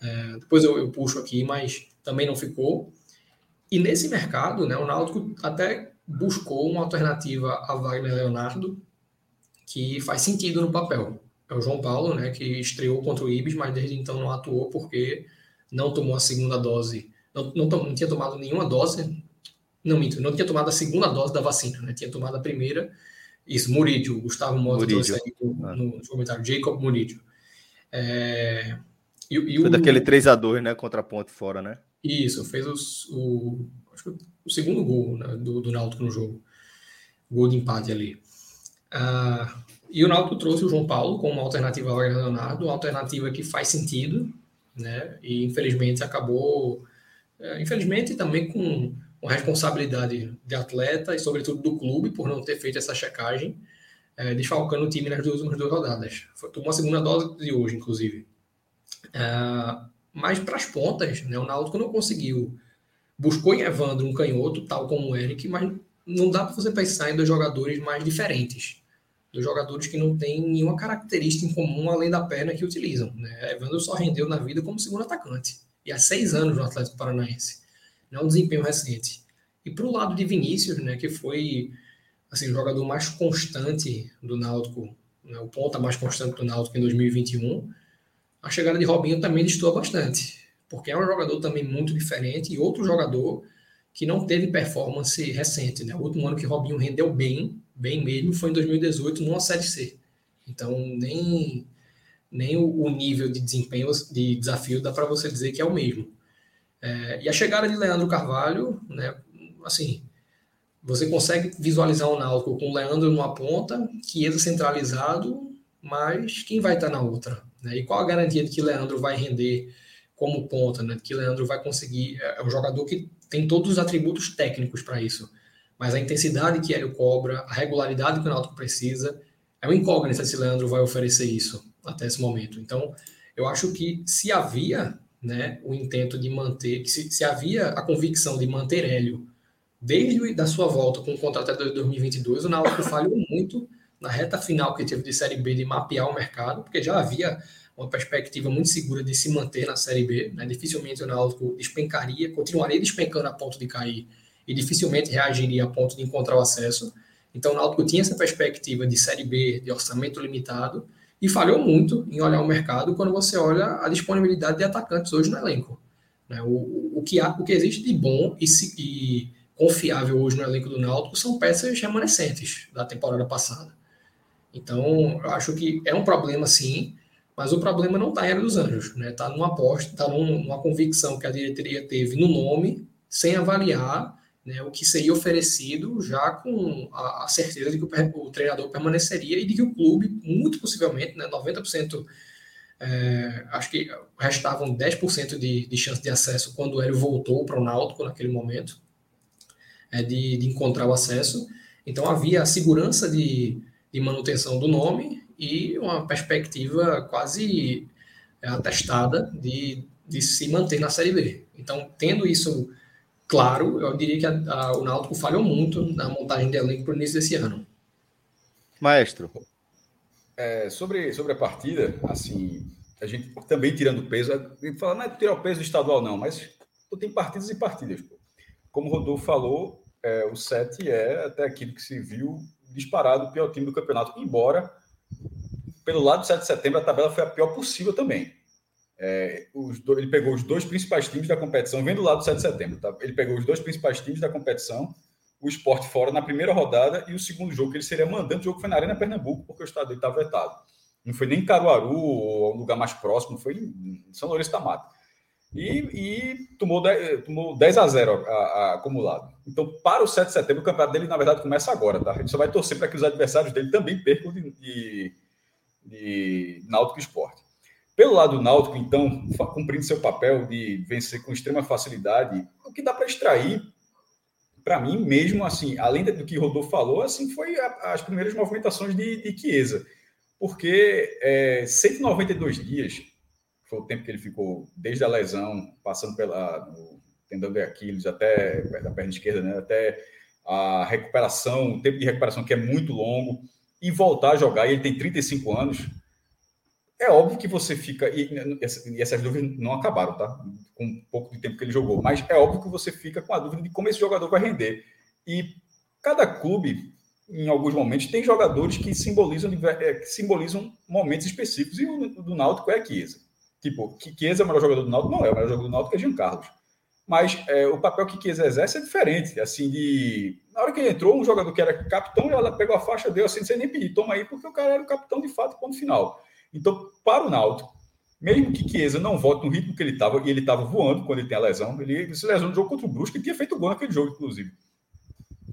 É, depois eu, eu, puxo aqui, mas também não ficou. E nesse mercado, né, o Náutico até buscou uma alternativa a Wagner Leonardo, que faz sentido no papel. É o João Paulo, né, que estreou contra o Ibis, mas desde então não atuou porque não tomou a segunda dose. Não, não, não tinha tomado nenhuma dose. Não, minto, não tinha tomado a segunda dose da vacina, né? Tinha tomado a primeira isso, Murídio, Gustavo Mota trouxe aí no, ah. no comentário, Jacob Murídio. É, e, e Foi o, daquele 3x2, né, contra a ponte fora, né? Isso, fez os, o, o segundo gol né, do, do Náutico no jogo. Gol de empate ali. Ah, e o Náutico trouxe o João Paulo como uma alternativa ao Leonardo, uma alternativa que faz sentido, né? E infelizmente acabou, é, infelizmente também com com responsabilidade de atleta e, sobretudo, do clube por não ter feito essa checagem, é, desfalcando o time nas duas últimas duas rodadas. Foi, tomou a segunda dose de hoje, inclusive. É, mas para as pontas, né, o Náutico não conseguiu. Buscou em Evandro um canhoto, tal como o Eric, mas não dá para você pensar em dois jogadores mais diferentes. Dois jogadores que não têm nenhuma característica em comum além da perna que utilizam. Né? Evandro só rendeu na vida como segundo atacante. E há seis anos no Atlético Paranaense. Não é um desempenho recente. E para o lado de Vinícius, né, que foi assim, o jogador mais constante do Náutico, né, o ponta mais constante do Náutico em 2021, a chegada de Robinho também destoa bastante, porque é um jogador também muito diferente e outro jogador que não teve performance recente. Né? O último ano que Robinho rendeu bem, bem mesmo, foi em 2018, numa Série C. Então, nem, nem o nível de desempenho, de desafio, dá para você dizer que é o mesmo. É, e a chegada de Leandro Carvalho, né, assim, você consegue visualizar o Náutico com o Leandro numa ponta, Chiesa centralizado, mas quem vai estar na outra? Né? E qual a garantia de que Leandro vai render como ponta, né? Que Leandro vai conseguir. É, é um jogador que tem todos os atributos técnicos para isso. Mas a intensidade que ele cobra, a regularidade que o Náutico precisa, é uma incógnita se Leandro vai oferecer isso até esse momento. Então, eu acho que se havia né, o intento de manter, se, se havia a convicção de manter Hélio desde da sua volta com o contrato até 2022, o Náutico [coughs] falhou muito na reta final que teve de Série B de mapear o mercado, porque já havia uma perspectiva muito segura de se manter na Série B. Né? Dificilmente o Náutico despencaria, continuaria despencando a ponto de cair e dificilmente reagiria a ponto de encontrar o acesso. Então o Náutico tinha essa perspectiva de Série B, de orçamento limitado, e falhou muito em olhar o mercado quando você olha a disponibilidade de atacantes hoje no elenco. Né? O, o, que, há, o que existe de bom e, se, e confiável hoje no elenco do Náutico são peças remanescentes da temporada passada. Então, eu acho que é um problema sim, mas o problema não está em Era dos Anjos, né? Está numa aposta, está numa convicção que a diretoria teve no nome, sem avaliar né, o que seria oferecido, já com a, a certeza de que o, o, treinador permaneceria e de que o clube, muito possivelmente, né, 90%, é, acho que restavam 10% de, de chance de acesso quando o Hélio voltou para o Náutico naquele momento é, de, de, encontrar o acesso. Então havia a segurança de, de manutenção do nome e uma perspectiva quase é, atestada de, de se manter na Série B. Então, tendo isso claro, eu diria que a, a, o Náutico falhou muito na montagem de elenco para o início desse ano. Maestro. É, sobre, sobre a partida, assim, a gente também tirando peso, a gente fala, não é tirar o peso do estadual, não, mas tem partidas e partidas. Pô. Como o Rodolfo falou, é, o 7 é até aquilo que se viu disparado o pior time do campeonato, embora pelo lado do 7 de setembro a tabela foi a pior possível também. É, dois, ele pegou os dois principais times da competição, vem do lado do 7 de setembro, tá? ele pegou os dois principais times da competição, o esporte fora na primeira rodada e o segundo jogo que ele seria mandante, o jogo foi na Arena Pernambuco, porque o estado estava vetado. Não foi nem Caruaru ou um lugar mais próximo, foi em São Lourenço da Mata e, e tomou, 10, tomou 10 a 0 a, a, acumulado. Então, para o 7 de setembro, o campeonato dele, na verdade, começa agora, tá? Gente só vai torcer para que os adversários dele também percam de, de, de Náutico Esporte. Pelo lado do Náutico, então, cumprindo seu papel de vencer com extrema facilidade, o que dá para extrair, para mim, mesmo assim, além do que Rodolfo falou, assim, foi a, as primeiras movimentações de, de Chiesa. Porque é, 192 dias foi o tempo que ele ficou desde a lesão, passando pela no tendão de Aquiles até da perna esquerda, né, até a recuperação, o tempo de recuperação que é muito longo, e voltar a jogar, e ele tem 35 anos, é óbvio que você fica, e, e essas dúvidas não acabaram, tá? Com um pouco de tempo que ele jogou, mas é óbvio que você fica com a dúvida de como esse jogador vai render. E cada clube, em alguns momentos, tem jogadores que simbolizam, é, que simbolizam momentos específicos, e o do Náutico é a Chiesa. Tipo, Chiesa é o melhor jogador do Náutico? Não é, o melhor jogador do Náutico é Jean Carlos. Mas é, o papel que Chiesa exerce é diferente. Assim, de. Na hora que ele entrou, um jogador que era capitão, ela pegou a faixa, deu assim, sem nem pedir, toma aí, porque o cara era o capitão de fato, ponto final. Então, para o Náutico, mesmo que Chiesa não volte no ritmo que ele estava, e ele estava voando quando ele tem a lesão, ele se lesionou no jogo contra o Brusque, e tinha feito gol naquele jogo, inclusive.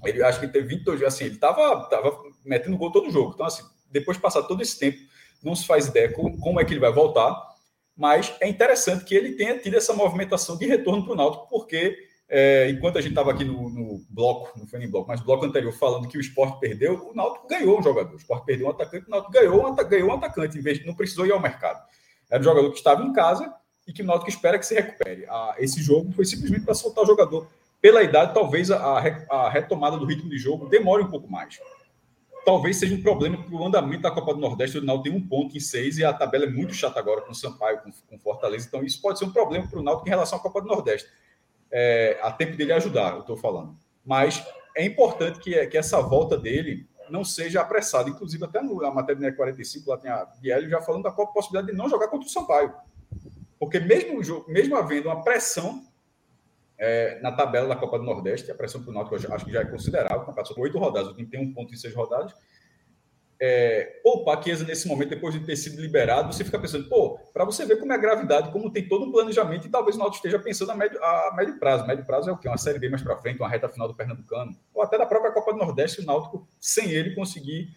Ele acho que ele teve 22, assim, ele estava tava metendo gol todo jogo. Então, assim, depois de passar todo esse tempo, não se faz ideia como, como é que ele vai voltar mas é interessante que ele tenha tido essa movimentação de retorno para o Náutico, porque é, enquanto a gente estava aqui no, no, bloco, não foi nem bloco, mas bloco anterior, falando que o esporte perdeu, o Náutico ganhou um jogador. O esporte perdeu um atacante, o Náutico ganhou um, ganhou um atacante, em vez de não precisou ir ao mercado. Era um jogador que estava em casa, e que o Náutico espera que se recupere. Esse jogo foi simplesmente para soltar o jogador. Pela idade, talvez a, a, retomada do ritmo de jogo demore um pouco mais. Talvez seja um problema para o andamento da Copa do Nordeste. O Náutico tem um ponto em seis e a tabela é muito chata agora com o Sampaio, com, com Fortaleza. Então, isso pode ser um problema para o Náutico em relação à Copa do Nordeste. É, a tempo dele ajudar, eu estou falando. Mas é importante que, que essa volta dele não seja apressada. Inclusive, até na matéria do 45, lá tem a Bielio já falando da possibilidade de não jogar contra o Sampaio. Porque mesmo, mesmo havendo uma pressão é, na tabela da Copa do Nordeste, a pressão para o Náutico acho que já é considerável, são oito rodadas, o time tem um ponto em seis rodadas, é, poupar Chiesa nesse momento, depois de ter sido liberado, você fica pensando, pô, para você ver como é a gravidade, como tem todo um planejamento, e talvez o Náutico esteja pensando a médio, a médio prazo. Médio prazo é o quê? Uma Série B mais para frente, uma reta final do Pernambucano, ou até da própria Copa do Nordeste, o Náutico, sem ele, conseguir,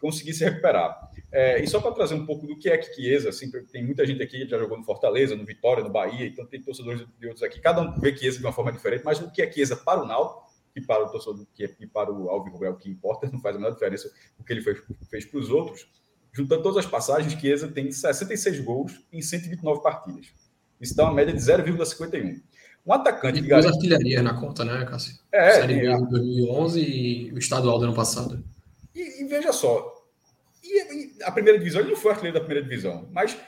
conseguir se recuperar. É, e só para trazer um pouco do que é que Chiesa, assim, tem muita gente aqui que já jogou no Fortaleza, no Vitória, no Bahia, então tem torcedores de outros aqui, cada um vê Chiesa de uma forma diferente, mas o que é Chiesa para o Náutico, que para o torcedor que, que para o Alvin Rubel, que importa, não faz a menor diferença o que ele fez, fez para os outros. Juntando todas as passagens, Chiesa tem 66 gols em 129 partidas. Isso dá uma média de 0,51. Um atacante que garante... artilharia na conta, né, Cássio? É, Série B de 2011 e o estadual do ano passado. E, e veja só, e, e a primeira divisão, ele não foi artilheiro da primeira divisão, mas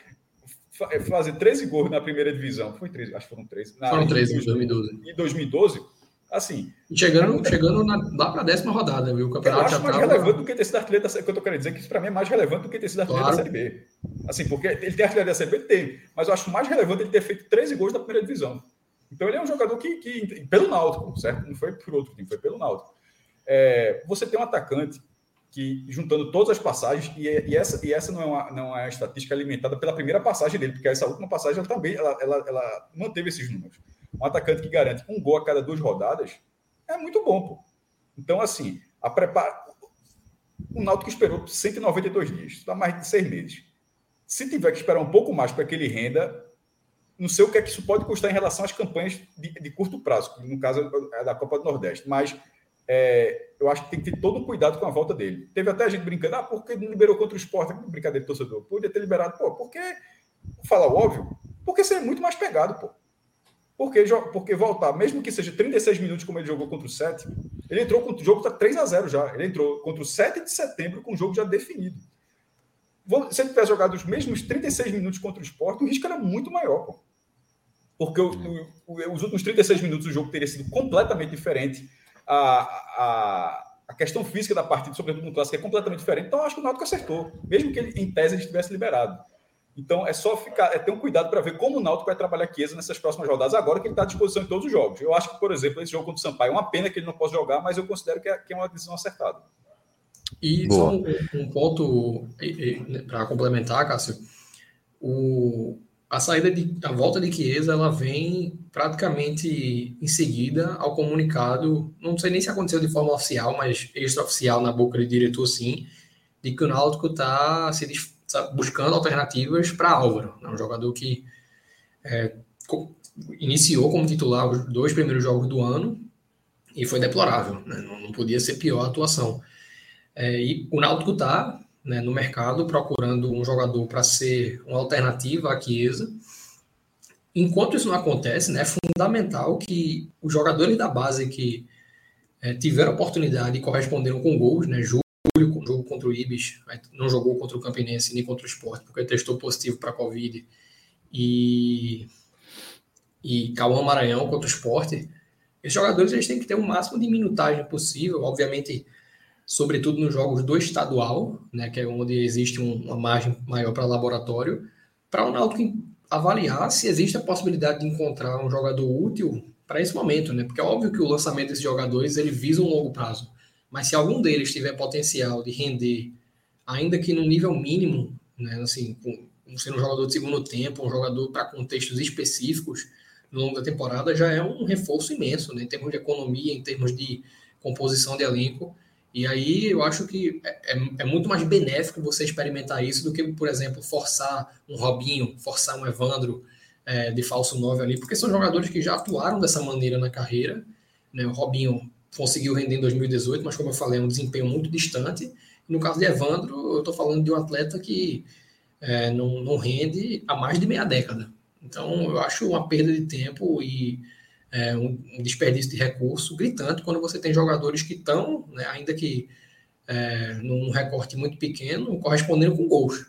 fazer 13 gols na primeira divisão, foi 13, acho que foram 13. Na, foram 13 em 2012. Em 2012, Assim. Chegando, é chegando na, lá para a décima rodada, viu? O campeonato eu acho mais tava... relevante do que ter sido artilheiro da Série B. eu querendo dizer que isso para mim é mais relevante do que ter sido artilheiro claro. da Série B. Assim, porque ele tem artilheiro da Série B, tem. Mas eu acho mais relevante ele ter feito 13 gols na primeira divisão. Então ele é um jogador que, que pelo Náutico, certo? Não foi por outro time, foi pelo Náutico. É, você tem um atacante que, juntando todas as passagens, e, e, essa, e essa não é, uma, não é uma estatística alimentada pela primeira passagem dele, porque essa última passagem ela também ela, ela, ela manteve esses números. Um atacante que garante um gol a cada duas rodadas, é muito bom, pô. Então, assim, a prepara... o Náutico esperou 192 dias, dá mais de seis meses. Se tiver que esperar um pouco mais para que ele renda, não sei o que é que isso pode custar em relação às campanhas de, de curto prazo, que no caso é da Copa do Nordeste, mas é, eu acho que tem que ter todo um cuidado com a volta dele. Teve até gente brincando, ah, por que não liberou contra o esporte? Brincadeira de torcedor. Podia ter liberado, pô, porque, fala o óbvio, porque seria muito mais pegado, pô. Porque, porque voltar, mesmo que seja 36 minutos como ele jogou contra o 7, ele entrou com o jogo está 3 a 0 já. Ele entrou contra o 7 de setembro com o jogo já definido. Se ele tivesse jogado os mesmos 36 minutos contra o Sport, o risco era muito maior. Pô. Porque o, o, os últimos 36 minutos do jogo teria sido completamente diferente. A, a, a questão física da partida, sobretudo no clássico, é completamente diferente. Então, acho que o Náutico acertou, mesmo que ele, em tese ele estivesse liberado. Então é só ficar, é ter um cuidado para ver como o Náutico vai trabalhar Chiesa nessas próximas rodadas, agora que ele está à disposição em todos os jogos. Eu acho que, por exemplo, esse jogo contra o Sampaio é uma pena que ele não possa jogar, mas eu considero que é, que é uma decisão acertada. E só um, um, ponto para complementar, Cássio, o, a saída de a volta de Chiesa ela vem praticamente em seguida ao comunicado, não sei nem se aconteceu de forma oficial, mas extraoficial na boca do diretor sim, de que o Náutico está se buscando alternativas para Álvaro, né? um jogador que é, iniciou como titular os dois primeiros jogos do ano e foi deplorável, né? não, podia ser pior a atuação. É, e o Náutico está né, no mercado procurando um jogador para ser uma alternativa à Chiesa. Enquanto isso não acontece, né, é fundamental que os jogadores da base que é, tiveram oportunidade e corresponderam com gols, né, jogo contra o Ibis, não jogou contra o Campinense nem contra o Sport, porque testou positivo para a Covid. E, e Cauã Maranhão contra o Sport. Esses jogadores eles têm que ter o máximo de minutagem possível, obviamente, sobretudo nos jogos do estadual, né, que é onde existe um, uma margem maior para laboratório, para o Náutico avaliar se existe a possibilidade de encontrar um jogador útil para esse momento, né? Porque é óbvio que o lançamento desses jogadores ele visa um longo prazo. Mas se algum deles tiver potencial de render, ainda que no nível mínimo, né, assim, sendo um jogador de segundo tempo, um jogador para contextos específicos no longo da temporada, já é um reforço imenso, né, em termos de economia, em termos de composição de elenco. E aí eu acho que é, é, é muito mais benéfico você experimentar isso do que, por exemplo, forçar um Robinho, forçar um Evandro é, de falso 9 ali, porque são jogadores que já atuaram dessa maneira na carreira. Né? O Robinho conseguiu render em 2018, mas como eu falei, é um desempenho muito distante. No caso de Evandro, eu estou falando de um atleta que é, não, não rende há mais de meia década. Então, eu acho uma perda de tempo e é, um, desperdício de recurso gritante quando você tem jogadores que estão, né, ainda que é, num recorte muito pequeno, correspondendo com gols.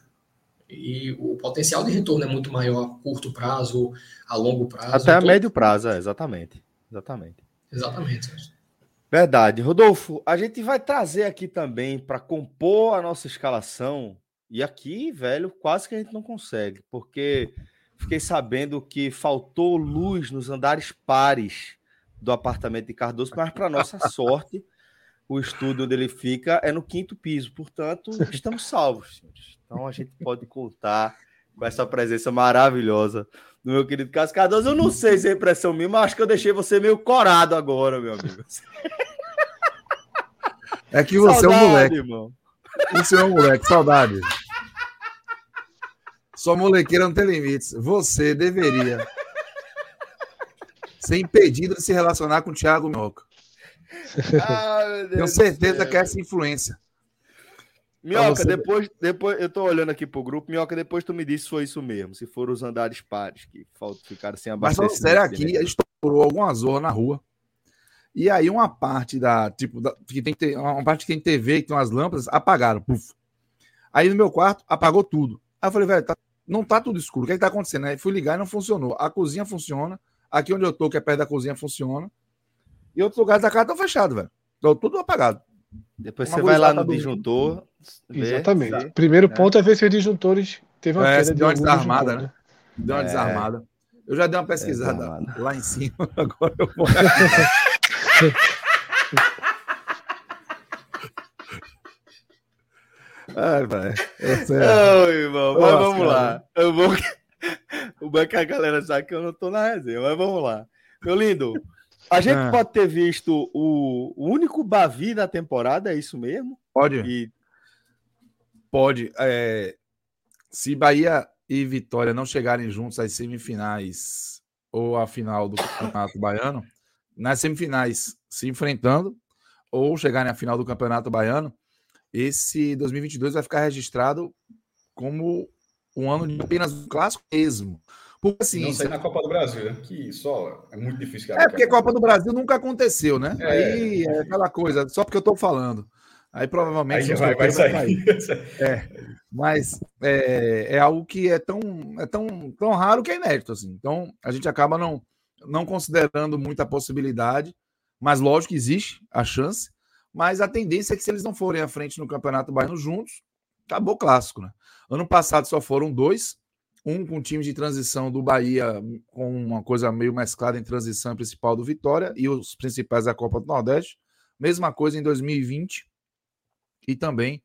E o potencial de retorno é muito maior a curto prazo, a longo prazo. Até a médio prazo, é, exatamente. Exatamente. Exatamente. Verdade. Rodolfo, a gente vai trazer aqui também para compor a nossa escalação. E aqui, velho, quase que a gente não consegue, porque fiquei sabendo que faltou luz nos andares pares do apartamento de Cardoso, mas para nossa [laughs] sorte, o estúdio onde ele fica é no quinto piso. Portanto, estamos salvos. Então a gente pode contar com essa presença maravilhosa do meu querido Cardoso. Eu não sei se é impressão minha, mas acho que eu deixei você meio corado agora, meu amigo. É que você saudade, é um moleque. Irmão. Você é um moleque, saudade. Sua molequeira não tem limites. Você deveria ser impedido de se relacionar com o Thiago Minhoca. Ah, Tenho certeza que é essa influência. Minhoca, depois, depois eu tô olhando aqui pro grupo, Minhoca, depois tu me disse se foi isso mesmo, se foram os andares pares que ficaram sem abastecimento. Mas sério aqui, estourou alguma zorra na rua. E aí uma parte da, tipo, da, que tem que uma parte que tem TV, que tem umas lâmpadas, apagaram. Puf. Aí no meu quarto, apagou tudo. Aí eu falei, velho, tá, não tá tudo escuro. O que, é que tá acontecendo? Aí fui ligar e não funcionou. A cozinha funciona. Aqui onde eu tô, que é perto da cozinha, funciona. E outros lugares da casa estão fechados, velho. Estão tudo apagado. Depois você vai lá no disjuntor. Exatamente. Primeiro é. ponto é ver se os disjuntores teve uma é, queda deu uma desarmada, né? Deu uma é. desarmada. Eu já dei uma pesquisada é, lá em cima. [laughs] Agora eu vou. Ai, vai. Não, irmão, mas Nossa, vamos cara. lá. Eu vou. [laughs] O banco a galera sabe que eu não tô na resenha, mas vamos lá. Meu lindo, a gente ah. pode ter visto o, único Bavi da temporada, é isso mesmo? Pode. E... Pode. É... Se Bahia e Vitória não chegarem juntos às semifinais ou à final do Campeonato Baiano, nas semifinais se enfrentando ou chegarem à final do Campeonato Baiano, esse 2022 vai ficar registrado como um ano de apenas um clássico mesmo. Porque, assim, não sei na Copa do Brasil, né? que só é muito difícil. É porque a Copa do Brasil nunca aconteceu, né? É. Aí é aquela coisa, só porque eu estou falando. Aí provavelmente. Aí vai, vai sair. É, mas é, é algo que é tão, é tão, tão raro que é inédito. Assim. Então a gente acaba não, não considerando muita possibilidade, mas lógico que existe a chance. Mas a tendência é que se eles não forem à frente no Campeonato Baiano juntos, acabou o clássico, né? Ano passado só foram dois, um com time de transição do Bahia, com uma coisa meio mesclada em transição principal do Vitória, e os principais da Copa do Nordeste. Mesma coisa em 2020 e também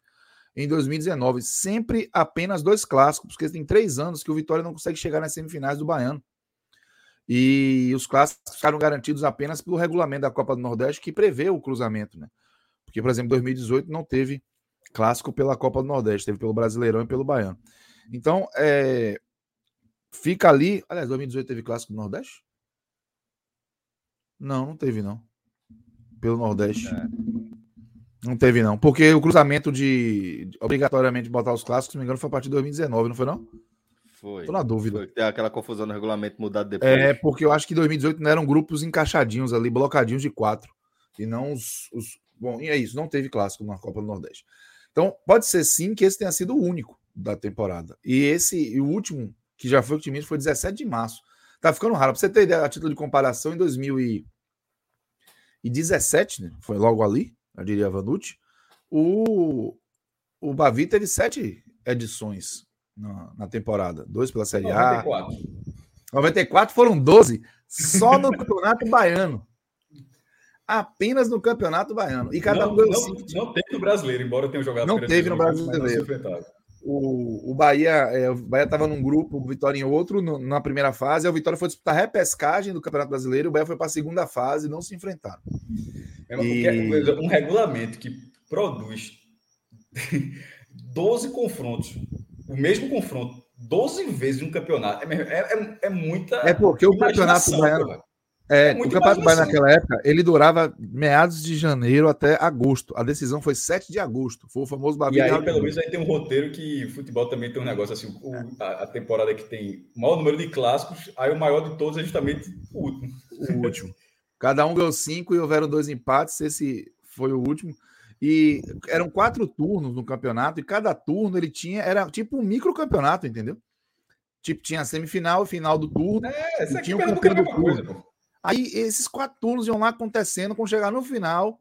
em 2019. Sempre apenas dois clássicos, porque tem três anos que o Vitória não consegue chegar nas semifinais do Baiano. E os clássicos ficaram garantidos apenas pelo regulamento da Copa do Nordeste, que prevê o cruzamento, né? Porque, por exemplo, em 2018 não teve clássico pela Copa do Nordeste, teve pelo Brasileirão e pelo Baiano. Então, é, fica ali. Aliás, 2018 teve clássico do Nordeste? Não, não teve, não. Pelo Nordeste. É. Não teve, não. Porque o cruzamento de obrigatoriamente botar os clássicos, se não me engano, foi a partir de 2019, não foi, não? Foi. Tô na dúvida. Foi. Tem aquela confusão no regulamento mudado depois. É, porque eu acho que 2018 não eram grupos encaixadinhos ali, blocadinhos de quatro. E não os. os... Bom, e é isso, não teve clássico na Copa do Nordeste. Então, pode ser sim que esse tenha sido o único da temporada. E esse, e o último que já foi otimista, foi 17 de março. Tá ficando raro. Pra você ter ideia, a título de comparação, em 2017, né? Foi logo ali, eu diria Vanucci. O, o Bavi teve sete edições na, na temporada. Dois pela Série 94. A. 94 foram 12 só no [laughs] Campeonato Baiano. Apenas no Campeonato Baiano. E cada não, um cinco. Não teve no brasileiro, embora tenha jogado. Não teve no brasileiro o, o Bahia é, o Bahia estava num grupo, o Vitória em outro, no, na primeira fase. o Vitória foi disputar repescagem do Campeonato Brasileiro. O Bahia foi para a segunda fase e não se enfrentaram. É e... um regulamento que produz [laughs] 12 confrontos, o mesmo confronto, 12 vezes no campeonato. É, é, é, é muita. É porque o campeonato baiano. É, é o Campeonato do Bahia naquela época, ele durava meados de janeiro até agosto. A decisão foi 7 de agosto. Foi o famoso Babi. E aí, pelo menos, aí tem um roteiro que futebol também tem um negócio assim, o, a, a, temporada que tem o maior número de clássicos, aí o maior de todos é justamente o último. O último. Cada um ganhou cinco e houveram dois empates. Esse foi o último. E eram quatro turnos no campeonato, e cada turno ele tinha, era tipo um micro campeonato, entendeu? Tipo, tinha semifinal, final do turno. É, essa aqui tinha do turno. Coisa, Aí esses quatro turnos iam lá acontecendo, quando chegar no final,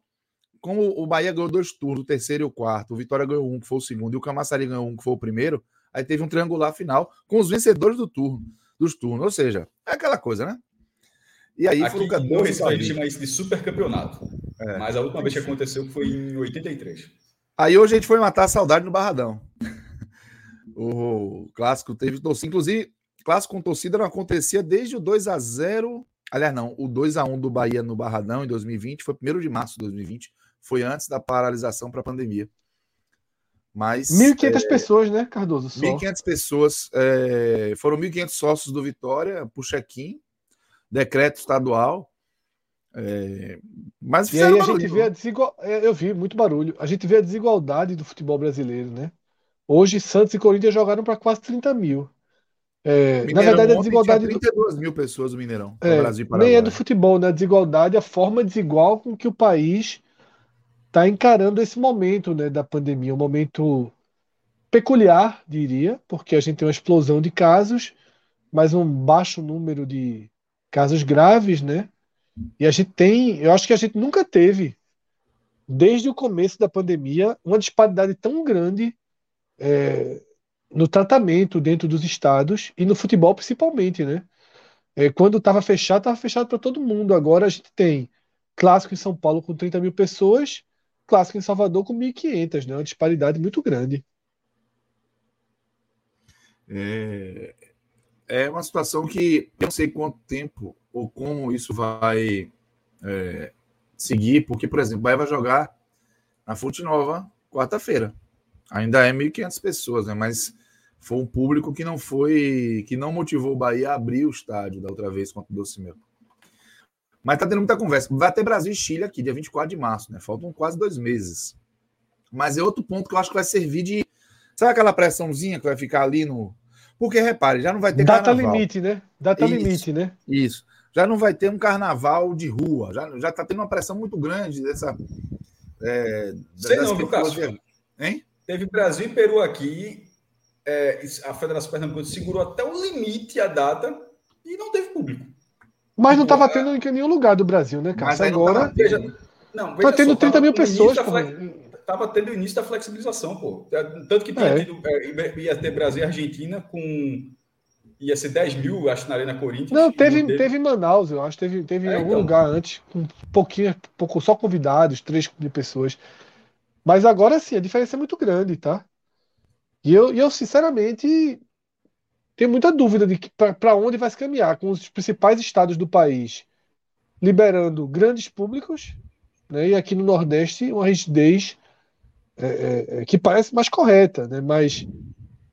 como o Bahia ganhou dois turnos, o terceiro e o quarto, o Vitória ganhou um, que foi o segundo, e o Camaçari ganhou um, que foi o primeiro, aí teve um triangular final com os vencedores do turno, dos turnos. Ou seja, é aquela coisa, né? E aí Aqui, foi o Morris, a gente chama isso de super campeonato. É. Mas a última vez que aconteceu foi em 83. Aí hoje a gente foi matar a saudade no Barradão. o clássico teve torcida. Inclusive, clássico com torcida não acontecia desde o 2 a 0 Aliás, não, o 2 a 1 do Bahia no Barradão em 2020 foi 1 de março de 2020. Foi antes da paralisação para a pandemia. Mas 1.500 é, pessoas, né, Cardoso? 1.500 pessoas. É, foram 1.500 sócios do Vitória por check-in, decreto estadual. É, mas e aí a gente vê a desigual... É, eu vi muito barulho. A gente vê a desigualdade do futebol brasileiro, né? Hoje Santos e Corinthians jogaram para quase 30 mil. É, na verdade, a desigualdade. 32 mil pessoas no Mineirão. É, Brasil nem é do futebol, né? A desigualdade, a forma desigual com que o país está encarando esse momento né, da pandemia. Um momento peculiar, diria, porque a gente tem uma explosão de casos, mas um baixo número de casos graves, né? E a gente tem, eu acho que a gente nunca teve, desde o começo da pandemia, uma disparidade tão grande é, no tratamento dentro dos estados e no futebol principalmente, né? É, quando estava fechado, estava fechado para todo mundo. Agora a gente tem clássico em São Paulo com 30 mil pessoas, clássico em Salvador com 1.500, né? Uma disparidade muito grande. É, é uma situação que eu não sei quanto tempo ou como isso vai é, seguir, porque, por exemplo, o Bahia vai jogar na Fonte Nova quarta-feira. Ainda é 1.500 pessoas, né? Mas foi um público que não foi, que não motivou o Bahia a abrir o estádio da outra vez contra o Doce Mel. Mas tá tendo muita conversa. Vai ter Brasil e Chile aqui, dia 24 de março, né? Faltam quase dois meses. Mas é outro ponto que eu acho que vai servir de. Sabe aquela pressãozinha que vai ficar ali no. Porque, repare, já não vai ter. Data carnaval. limite, né? Data isso, limite, né? Isso. Já não vai ter um carnaval de rua. Já, já tá tendo uma pressão muito grande dessa. É, Sei não, viu, Cássio? Hein? Teve Brasil e Peru aqui é, a Federação Pernambucana segurou até o limite a data e não teve público. Mas não estava tendo em nenhum lugar do Brasil, né, cara? Agora. Tava, veja, não, veja tá tendo só, 30 mil pessoas. Estava tendo o início da flexibilização, pô. É, tanto que tinha é. tido, é, ia ter Brasil e Argentina com. Ia ser 10 mil, acho, na Arena Corinthians. Não, teve, teve... teve Manaus, eu acho. Teve, teve em é, algum então. lugar antes, com um pouquinho, pouco, só convidados, três de pessoas. Mas agora sim, a diferença é muito grande, tá? E eu, eu sinceramente, tenho muita dúvida de para onde vai se caminhar, com os principais estados do país liberando grandes públicos, né, e aqui no Nordeste uma rigidez é, é, é que parece mais correta, né, mas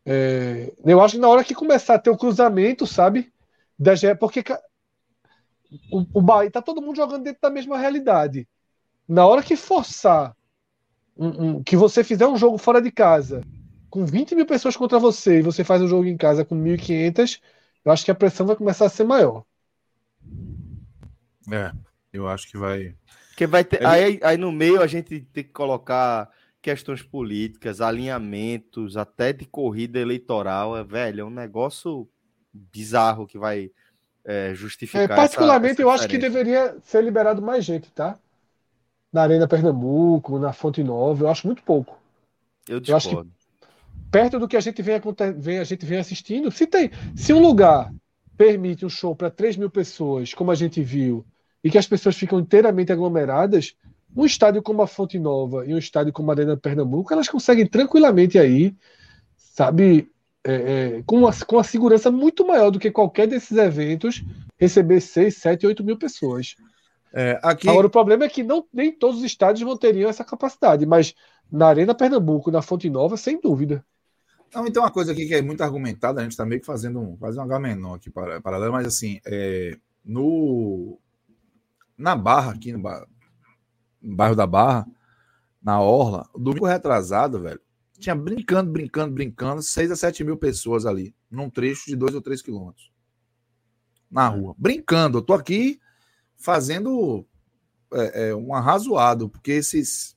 é, eu acho que na hora que começar a ter o cruzamento, sabe, das, porque o, o Bahia está todo mundo jogando dentro da mesma realidade. Na hora que forçar um, um, que você fizer um jogo fora de casa com 20 mil pessoas contra você e você faz um jogo em casa com 1.500, eu acho que a pressão vai começar a ser maior. É, eu acho que vai. Que vai ter, aí, aí no meio a gente tem que colocar questões políticas, alinhamentos, até de corrida eleitoral. É, velho, é um negócio bizarro que vai é, justificar. É, particularmente, essa, essa eu acho que deveria ser liberado mais gente, tá? Na Arena Pernambuco, na Fonte Nova, eu acho muito pouco. Eu discordo. Eu acho que perto do que a gente vem, vem, a gente vem assistindo. Se tem, se um lugar permite um show para 3 mil pessoas, como a gente viu, e que as pessoas ficam inteiramente aglomeradas, um estádio como a Fonte Nova e um estádio como a Arena Pernambuco, elas conseguem tranquilamente aí, sabe, é, é, com, uma, com uma segurança muito maior do que qualquer desses eventos, receber 6, 7, 8 mil pessoas. É, aqui... Agora, o problema é que não, nem todos os estádios vão teriam essa capacidade, mas na Arena Pernambuco, na Fonte Nova, sem dúvida. Não, então uma coisa aqui que é muito argumentada, a gente está meio que fazendo um, quase um H menor aqui paralelo, mas assim, é, no, na Barra, aqui no, bar, no bairro da Barra, na Orla, domingo retrasado, velho, tinha brincando, brincando, brincando, 6 a 7 mil pessoas ali, num trecho de 2 ou 3 quilômetros. Na rua. Brincando. Eu tô aqui fazendo é, é, um arrazoado, porque esses.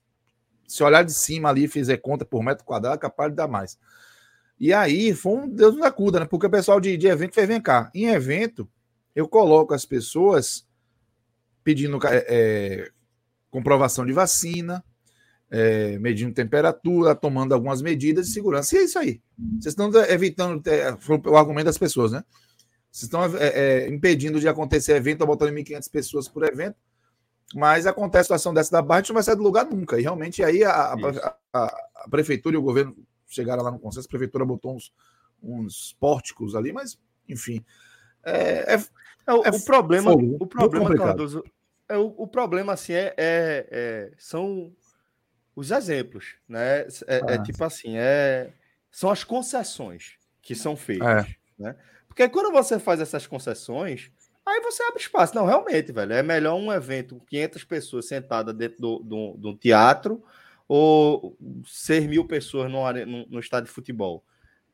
Se olhar de cima ali e fizer conta por metro quadrado, é capaz de dar mais. E aí foi um Deus na cuda, né? Porque o pessoal de, de evento fez, vem cá. Em evento, eu coloco as pessoas pedindo é, é, comprovação de vacina, é, medindo temperatura, tomando algumas medidas de segurança. E é isso aí. Vocês estão evitando, foi o argumento das pessoas, né? Vocês estão é, é, impedindo de acontecer evento, botando 1.500 pessoas por evento, mas acontece a situação dessa da Barra, a gente não vai sair do lugar nunca. E realmente aí a, a, a, a prefeitura e o governo chegaram lá no consenso, a prefeitura botou uns, uns pórticos ali, mas, enfim. É, é, é o, o, problema, fogo, o problema, Cardoso, é o, o, problema assim é, é, é, são os exemplos, né? É, é ah. tipo assim, é, são as concessões que são feitas, é. né? Porque quando você faz essas concessões, aí você abre espaço. Não, realmente, velho, é melhor um evento com 500 pessoas sentadas dentro do, do teatro ou 6 mil pessoas no, no, no estádio de futebol.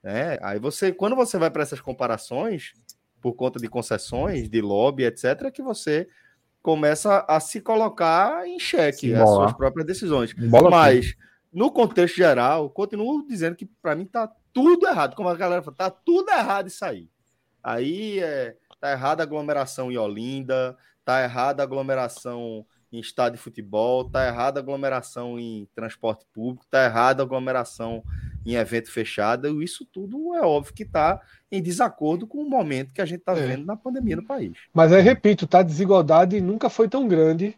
Né? Aí você, quando você vai para essas comparações, por conta de concessões, de lobby, etc., que você começa a se colocar em xeque as suas próprias decisões. Bola Mas, no contexto geral, continuo dizendo que para mim está tudo errado. Como a galera fala, tá tudo errado isso aí. Aí é, tá errada a aglomeração em Olinda, tá errada a aglomeração em estádio de futebol, tá errada a aglomeração em transporte público, tá errada a aglomeração em evento fechado. Isso tudo é óbvio que está em desacordo com o momento que a gente está é. vendo na pandemia no país. Mas aí, repito, tá, a desigualdade nunca foi tão grande.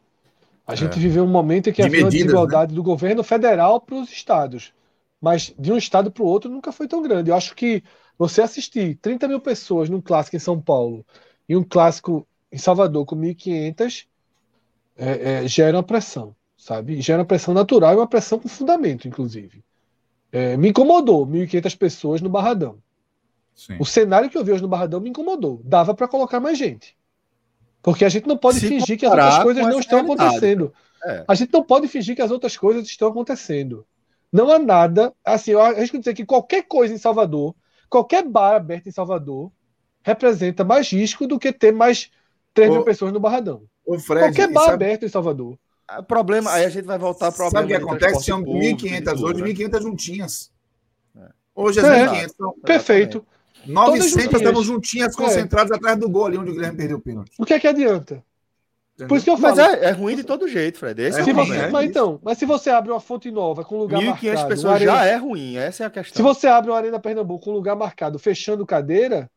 A gente é. viveu um momento em que havia uma desigualdade né? do governo federal para os estados. Mas de um estado para o outro nunca foi tão grande. Eu acho que você assistir 30 mil pessoas num clássico em São Paulo e um clássico em Salvador com 1.500 é, é, gera uma pressão, sabe? Gera uma pressão natural e uma pressão com fundamento, inclusive. É, me incomodou 1.500 pessoas no Barradão. Sim. O cenário que eu vi hoje no Barradão me incomodou. Dava para colocar mais gente. Porque a gente não pode Se fingir que as outras coisas não estão acontecendo. É. A gente não pode fingir que as outras coisas estão acontecendo. Não há nada. Assim, eu arrisco dizer que qualquer coisa em Salvador qualquer bar aberto em Salvador representa mais risco do que ter mais 3 mil pessoas no Barradão. Fred, qualquer bar sabe... aberto em Salvador. O problema, aí a gente vai voltar para o Sabe o que acontece? Tinham 1.500 hoje, 1.500 juntinhas. É. Hoje as é, 1.500 estão. Perfeito. 900 estavam juntinhas, concentradas é. atrás do gol ali onde o Guilherme perdeu o pênalti. O que é que adianta? Por isso que eu falo. Mas é, é ruim de todo jeito, Fred. Esse é, é você, mas então, mas se você abre uma fonte nova com lugar 1, marcado, pessoas arena, já é ruim, essa é a questão. Se você abre uma Arena Pernambuco com lugar marcado, fechando cadeira,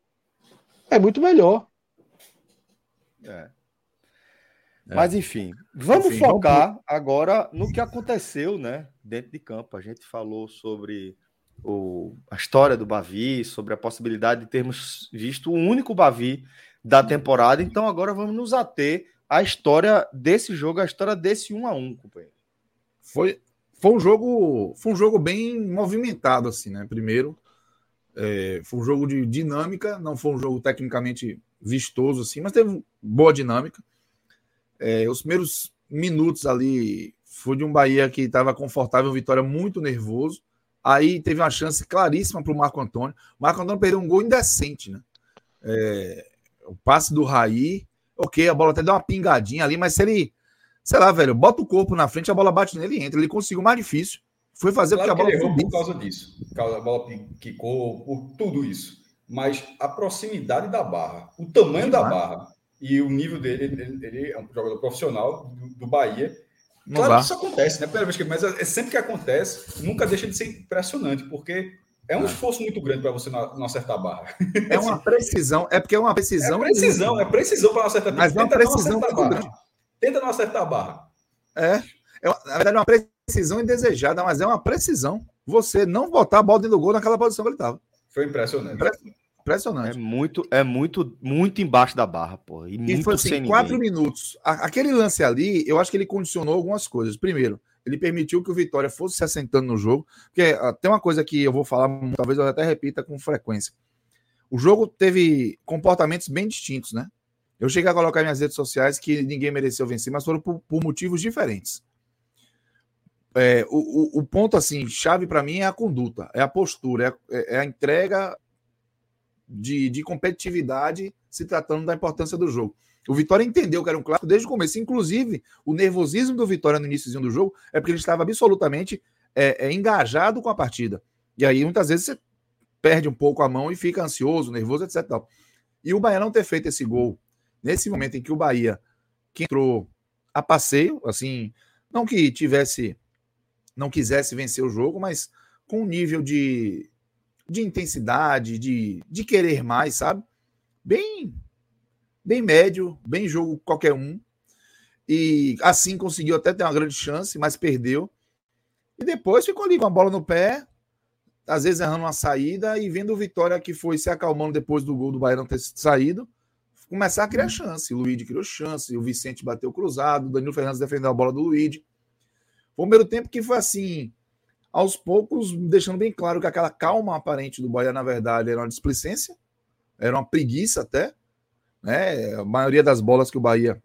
é muito melhor. É. É. Mas enfim, vamos enfim, focar vamos... agora no que aconteceu, né, dentro de campo. A gente falou sobre o, a história do Bavi, sobre a possibilidade de termos visto o único Bavi da temporada. Então agora vamos nos ater a história desse jogo, a história desse 1 a 1 companheiro. Foi, foi um jogo foi um jogo bem movimentado assim, né? Primeiro, é, foi um jogo de dinâmica, não foi um jogo tecnicamente vistoso assim, mas teve boa dinâmica. É, os primeiros minutos ali foi de um Bahia que estava confortável, Vitória muito nervoso. Aí teve uma chance claríssima para o Marco Antônio. O Marco Antônio perdeu um gol indecente, né? É, o passe do Raí ok, a bola até dá uma pingadinha ali, mas se ele, sei lá, velho, bota o corpo na frente, a bola bate nele e entra. Ele conseguiu mais difícil. Foi fazer claro porque a bola foi por causa disso. A bola quicou, por tudo isso. Mas a proximidade da barra, o tamanho da barra e o nível dele, ele, ele é um jogador profissional do, do Bahia. Não claro dá. que isso acontece, né? Primeira vez que, mas é sempre que acontece, nunca deixa de ser impressionante, porque é um é. esforço muito grande para você não, não, acertar a barra. É uma precisão, é porque é uma precisão. É precisão, é precisão para não acertar. Mas é uma precisão não a barra. Tenta não acertar a barra. É, é na verdade, é uma precisão indesejada, mas é uma precisão. Você não botar a bola dentro do gol naquela posição que ele estava. Foi impressionante. Impressionante. É muito, é muito, muito embaixo da barra, pô. E, e foi assim, quatro minutos. Aquele lance ali, eu acho que ele condicionou algumas coisas. Primeiro, ele permitiu que o Vitória fosse se assentando no jogo, porque uh, tem uma coisa que eu vou falar, talvez eu até repita com frequência. O jogo teve comportamentos bem distintos, né? Eu cheguei a colocar em minhas redes sociais que ninguém mereceu vencer, mas foram por, por motivos diferentes. É, o, o, o, ponto assim chave para mim é a conduta, é a postura, é, é a entrega de, de, competitividade se tratando da importância do jogo. O Vitória entendeu que era um clássico desde o começo. Inclusive, o nervosismo do Vitória no início do jogo é porque ele estava absolutamente é, é, engajado com a partida. E aí, muitas vezes, você perde um pouco a mão e fica ansioso, nervoso, etc. E o Bahia não ter feito esse gol nesse momento em que o Bahia que entrou a passeio, assim, não que tivesse, não quisesse vencer o jogo, mas com um nível de, de intensidade, de, de querer mais, sabe? Bem bem médio, bem jogo qualquer um. E assim conseguiu até ter uma grande chance, mas perdeu. E depois ficou ali com a bola no pé, às vezes errando uma saída e vendo o Vitória que foi se acalmando depois do gol do Bahia não ter saído, começar a criar chance. O Luiz criou chance, o Vicente bateu cruzado, o Danilo Fernandes defendeu a bola do Luiz. Foi o primeiro tempo que foi assim, aos poucos, deixando bem claro que aquela calma aparente do Bahia, na verdade, era uma displicência, era uma preguiça até. Né? A maioria das bolas que o Bahia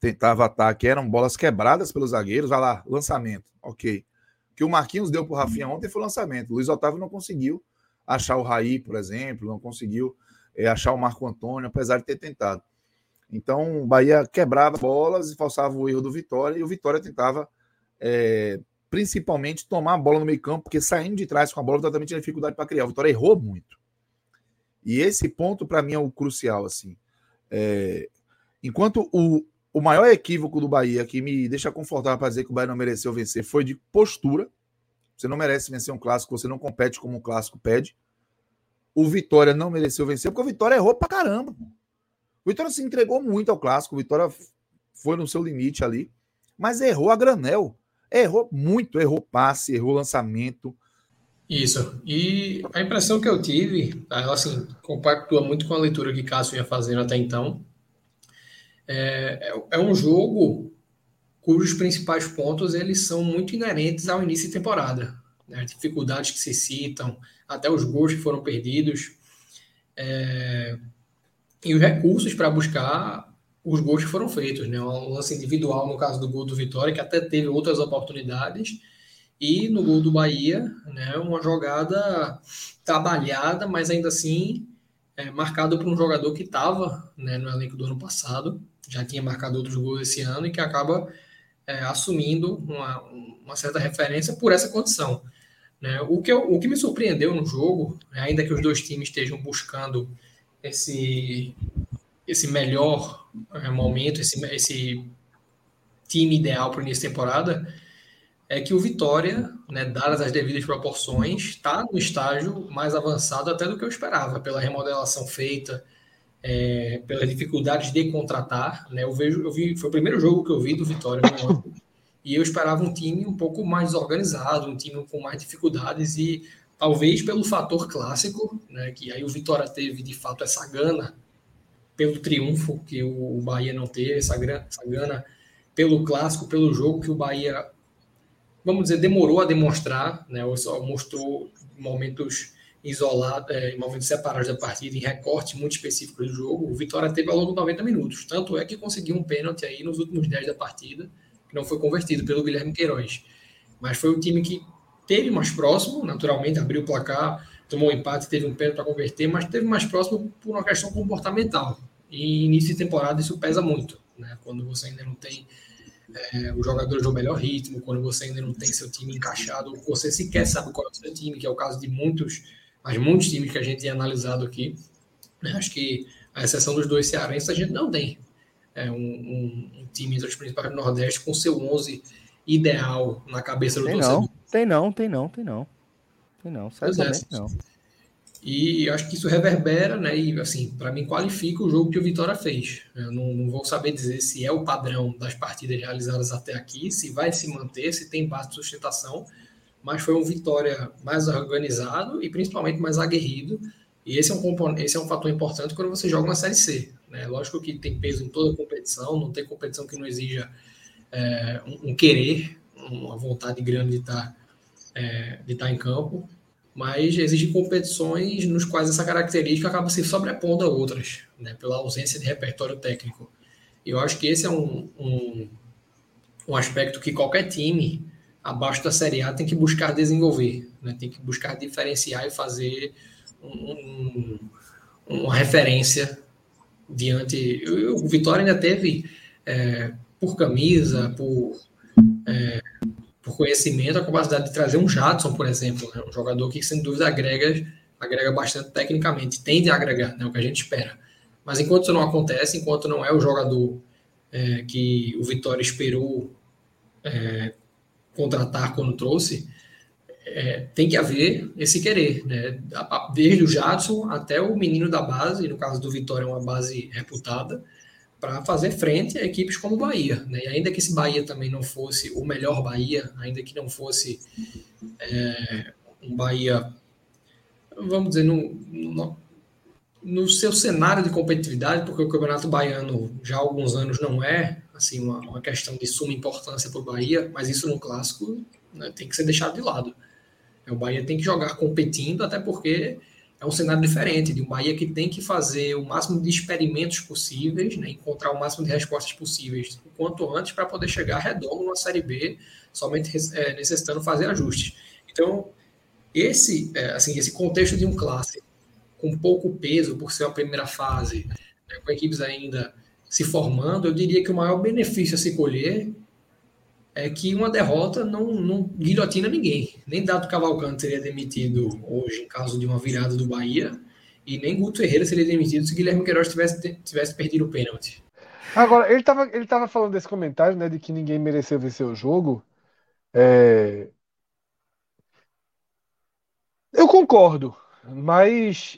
tentava ataque eram bolas quebradas pelos zagueiros. Vai lá, lançamento, ok. O que o Marquinhos deu para o Rafinha ontem foi lançamento. O Luiz Otávio não conseguiu achar o Raí, por exemplo, não conseguiu é, achar o Marco Antônio, apesar de ter tentado. Então, o Bahia quebrava bolas e falsava o erro do Vitória, e o Vitória tentava é, principalmente tomar a bola no meio campo, porque saindo de trás com a bola, totalmente tinha dificuldade para criar. O Vitória errou muito. E esse ponto, para mim, é o crucial. assim. É, enquanto o, o maior equívoco do Bahia, que me deixa confortável para dizer que o Bahia não mereceu vencer, foi de postura. Você não merece vencer um clássico, você não compete como um clássico pede. O Vitória não mereceu vencer, porque o Vitória errou pra caramba. O Vitória se entregou muito ao clássico, o Vitória foi no seu limite ali, mas errou a granel. Errou muito, errou passe, errou lançamento, isso. E a impressão que eu tive, ela assim, compactua muito com a leitura que Cássio ia fazendo até então. É, é, é um jogo cujos principais pontos eles são muito inerentes ao início de temporada. Né? Dificuldades que se citam, até os gols que foram perdidos. É, e os recursos para buscar os gols que foram feitos. Né? Um lance individual, no caso do gol do Vitória, que até teve outras oportunidades e no gol do Bahia, né, uma jogada trabalhada, mas ainda assim é, marcado por um jogador que estava né, no elenco do ano passado, já tinha marcado outros gols esse ano e que acaba é, assumindo uma, uma, certa referência por essa condição. Né? O, que eu, o que me surpreendeu no jogo, né, ainda que os dois times estejam buscando esse, esse melhor é, momento, esse, esse time ideal para o início da temporada, é que o Vitória, né, dadas as devidas proporções, está no estágio mais avançado até do que eu esperava, pela remodelação feita, é, pelas dificuldades de contratar. Né, eu vejo, eu vi, foi o primeiro jogo que eu vi do Vitória no ano, e eu esperava um time um pouco mais organizado, um time com mais dificuldades e talvez pelo fator clássico, né, que aí o Vitória teve de fato essa gana pelo triunfo que o Bahia não teve, essa, essa gana pelo clássico, pelo jogo que o Bahia vamos dizer, demorou a demonstrar, né, ou só mostrou momentos isolados, é, momentos separados da partida, em recorte muito específico do jogo. O Vitória teve ao longo de 90 minutos. Tanto é que conseguiu um pênalti aí nos últimos 10 da partida, que não foi convertido pelo Guilherme Queiroz. Mas foi o time que teve mais próximo, naturalmente, abriu o placar, tomou um empate, teve um pênalti para converter, mas teve mais próximo por uma questão comportamental. E início de temporada isso pesa muito, né? Quando você ainda não tem é, os jogadores do melhor ritmo, quando você ainda não tem seu time encaixado, você sequer sabe qual é o seu time, que é o caso de muitos, mas muitos times que a gente tem analisado aqui. Né? Acho que a exceção dos dois cearenses, a gente não tem é, um, um, um, time entre os principais do Nordeste com seu 11 ideal na cabeça do tem torcedor. Não, tem não, tem não, tem não. Tem não, certamente é, não. E acho que isso reverbera, né? E assim, para mim qualifica o jogo que o Vitória fez. Eu não, não, vou saber dizer se é o padrão das partidas realizadas até aqui, se vai se manter, se tem base de sustentação, mas foi um Vitória mais organizado e principalmente mais aguerrido. E esse é um componente, esse é um fator importante quando você joga uma série C. Né? Lógico que tem peso em toda competição, não tem competição que não exija é, um, um, querer, uma vontade grande de estar, é, de estar em campo mas existem competições nos quais essa característica acaba se sobrepondo a outras, né, pela ausência de repertório técnico. E eu acho que esse é um, um, um aspecto que qualquer time abaixo da Série A tem que buscar desenvolver, né, tem que buscar diferenciar e fazer um, uma referência diante. O Vitória ainda teve, é, por camisa, por, é, por conhecimento, a capacidade de trazer um Jadson, por exemplo, né? um jogador que sem dúvida agrega, agrega bastante tecnicamente, tende a agregar, né? o que a gente espera. Mas enquanto isso não acontece, enquanto não é o jogador é, que o Vitória esperou é, contratar quando trouxe, é, tem que haver esse querer, né? Desde o Jadson até o menino da base, no caso do Vitória, é uma base reputada, para fazer frente a equipes como o Bahia. Né? E ainda que esse Bahia também não fosse o melhor Bahia, ainda que não fosse é, um Bahia, vamos dizer, no, no, no, seu cenário de competitividade, porque o Campeonato Baiano já há alguns anos não é assim uma, uma questão de suma importância para o Bahia, mas isso no clássico né, tem que ser deixado de lado. O Bahia tem que jogar competindo, até porque é um cenário diferente, de um Bahia que tem que fazer o máximo de experimentos possíveis, né, encontrar o máximo de respostas possíveis o quanto antes para poder chegar redondo na Série B, somente é, necessitando fazer ajustes. Então, esse, é, assim, esse contexto de um clássico com pouco peso por ser a primeira fase, né, com equipes ainda se formando, eu diria que o maior benefício a se colher é que uma derrota não, não guilhotina ninguém. Nem Dado Cavalcante seria demitido hoje em caso de uma virada do Bahia, e nem Guto Ferreira seria demitido se Guilherme Queiroz tivesse, tivesse perdido o pênalti. Agora, ele estava ele tava falando desse comentário, né, de que ninguém mereceu vencer o jogo. É... Eu concordo, mas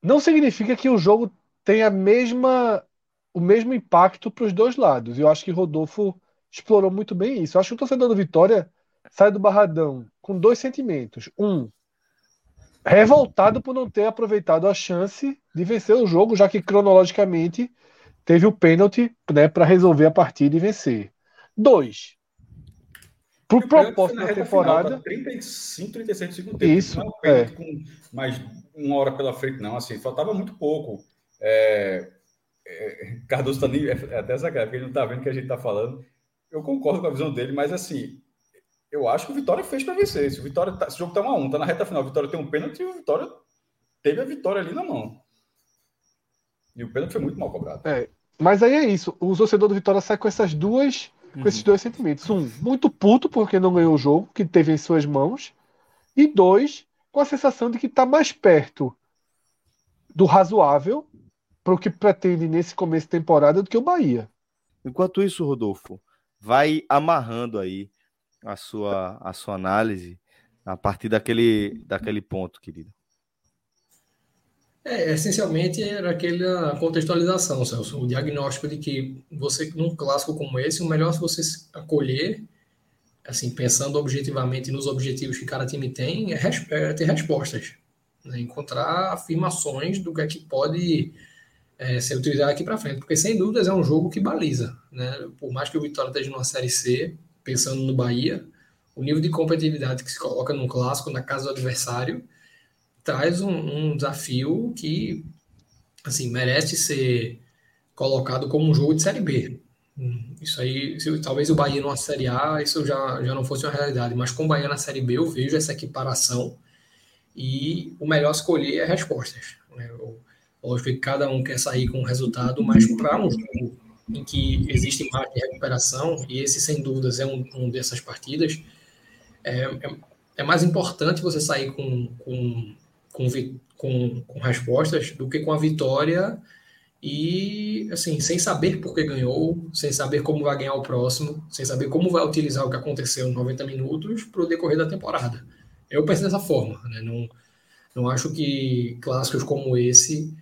não significa que o jogo tenha a mesma, o mesmo impacto para os dois lados. Eu acho que Rodolfo explorou muito bem isso. Eu acho que o torcedor do Vitória sai do Barradão com dois sentimentos. Um, revoltado por não ter aproveitado a chance de vencer o jogo, já que cronologicamente teve o pênalti né, para resolver a partida e vencer. Dois, por propósito da temporada. Final, 35, 36 segundos. Isso. Não é, um com mais uma hora pela frente, não. Assim, faltava muito pouco. É, é, Cardoso tá nem. É até essa cara, porque ele não tá vendo o que a gente tá falando eu concordo com a visão dele, mas assim, eu acho que o Vitória fez para vencer. Se o Vitória tá, esse jogo tá 1 a 1, tá na reta final, o Vitória tem um pênalti e o Vitória teve a vitória ali na mão. E o pênalti foi muito mal cobrado. É, mas aí é isso. O torcedor do Vitória sai com essas duas, uhum. com esses dois sentimentos. Um, muito puto porque não ganhou o jogo que teve em suas mãos, e dois, com a sensação de que está mais perto do razoável para o que pretende nesse começo de temporada do que o Bahia. Enquanto isso, Rodolfo, vai amarrando aí a sua, a sua análise a partir daquele, daquele ponto, querido. É, essencialmente era aquela contextualização, Celso, o diagnóstico de que você, num clássico como esse, o melhor é você acolher, assim, pensando objetivamente nos objetivos que cada time tem, é, é ter respostas, né? encontrar afirmações do que é que pode é, ser utilizado aqui para frente, porque sem dúvidas é um jogo que baliza, né? Por mais que o Vitória esteja numa Série C, pensando no Bahia, o nível de competitividade que se coloca num clássico na casa do adversário traz um, um desafio que, assim, merece ser colocado como um jogo de Série B. Isso aí, se, talvez o Bahia numa Série A, isso já, já não fosse uma realidade, mas com o Bahia na Série B eu vejo essa equiparação e o melhor escolher é respostas. Lógico que cada um quer sair com um resultado, mas para um jogo em que existe margem de recuperação, e esse sem dúvidas é um, um dessas partidas, é, é, é, mais importante você sair com, com, com, com, com respostas do que com a vitória e assim, sem saber por que ganhou, sem saber como vai ganhar o próximo, sem saber como vai utilizar o que aconteceu em 90 minutos para o decorrer da temporada. Eu penso dessa forma, né? não, não acho que clássicos como esse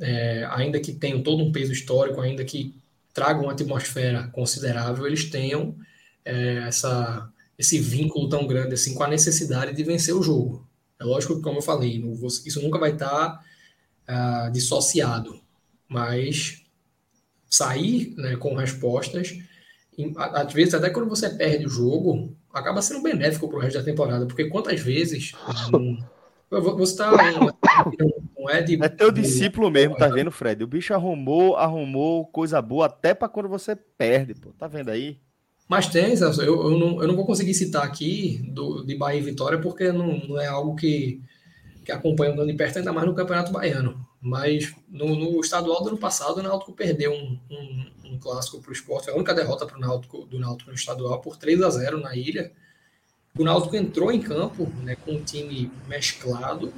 é, ainda que tenham todo um peso histórico, ainda que tragam uma atmosfera considerável, eles tenham é, essa, esse vínculo tão grande assim com a necessidade de vencer o jogo. É lógico que, como eu falei, isso nunca vai estar ah, dissociado, mas sair né, com respostas, às vezes até quando você perde o jogo, acaba sendo benéfico para o resto da temporada, porque quantas vezes. [laughs] eu vou citar um, um Ed. É teu discípulo mesmo, tá vendo, Fred? O bicho arrumou, arrumou coisa boa até para quando você perde, pô. Tá vendo aí? Mas tem, Celso, eu, eu, não, eu não vou conseguir citar aqui do, de Bahia e Vitória, porque não, não é algo que, que acompanha o de perto, ainda mais no Campeonato Baiano. Mas no, no estadual do ano passado, o Náutico perdeu um, um, um clássico para o esporte, a única derrota pro Náutico, do Náutico no estadual, por 3 a 0 na ilha. O Náutico entrou em campo né, com um time mesclado,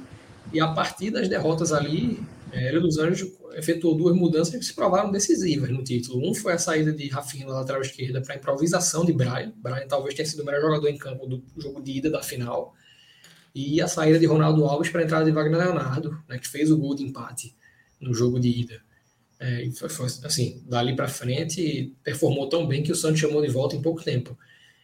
e a partir das derrotas ali, é, Hélio dos Anjos efetuou duas mudanças que se provaram decisivas no título. Um foi a saída de Rafinha na lateral esquerda para a improvisação de Brian. Brian talvez tenha sido o melhor jogador em campo do jogo de ida da final. E a saída de Ronaldo Alves para a entrada de Wagner Leonardo, né, que fez o gol de empate no jogo de ida. É, foi, foi, assim, dali para frente, performou tão bem que o Santos chamou de volta em pouco tempo.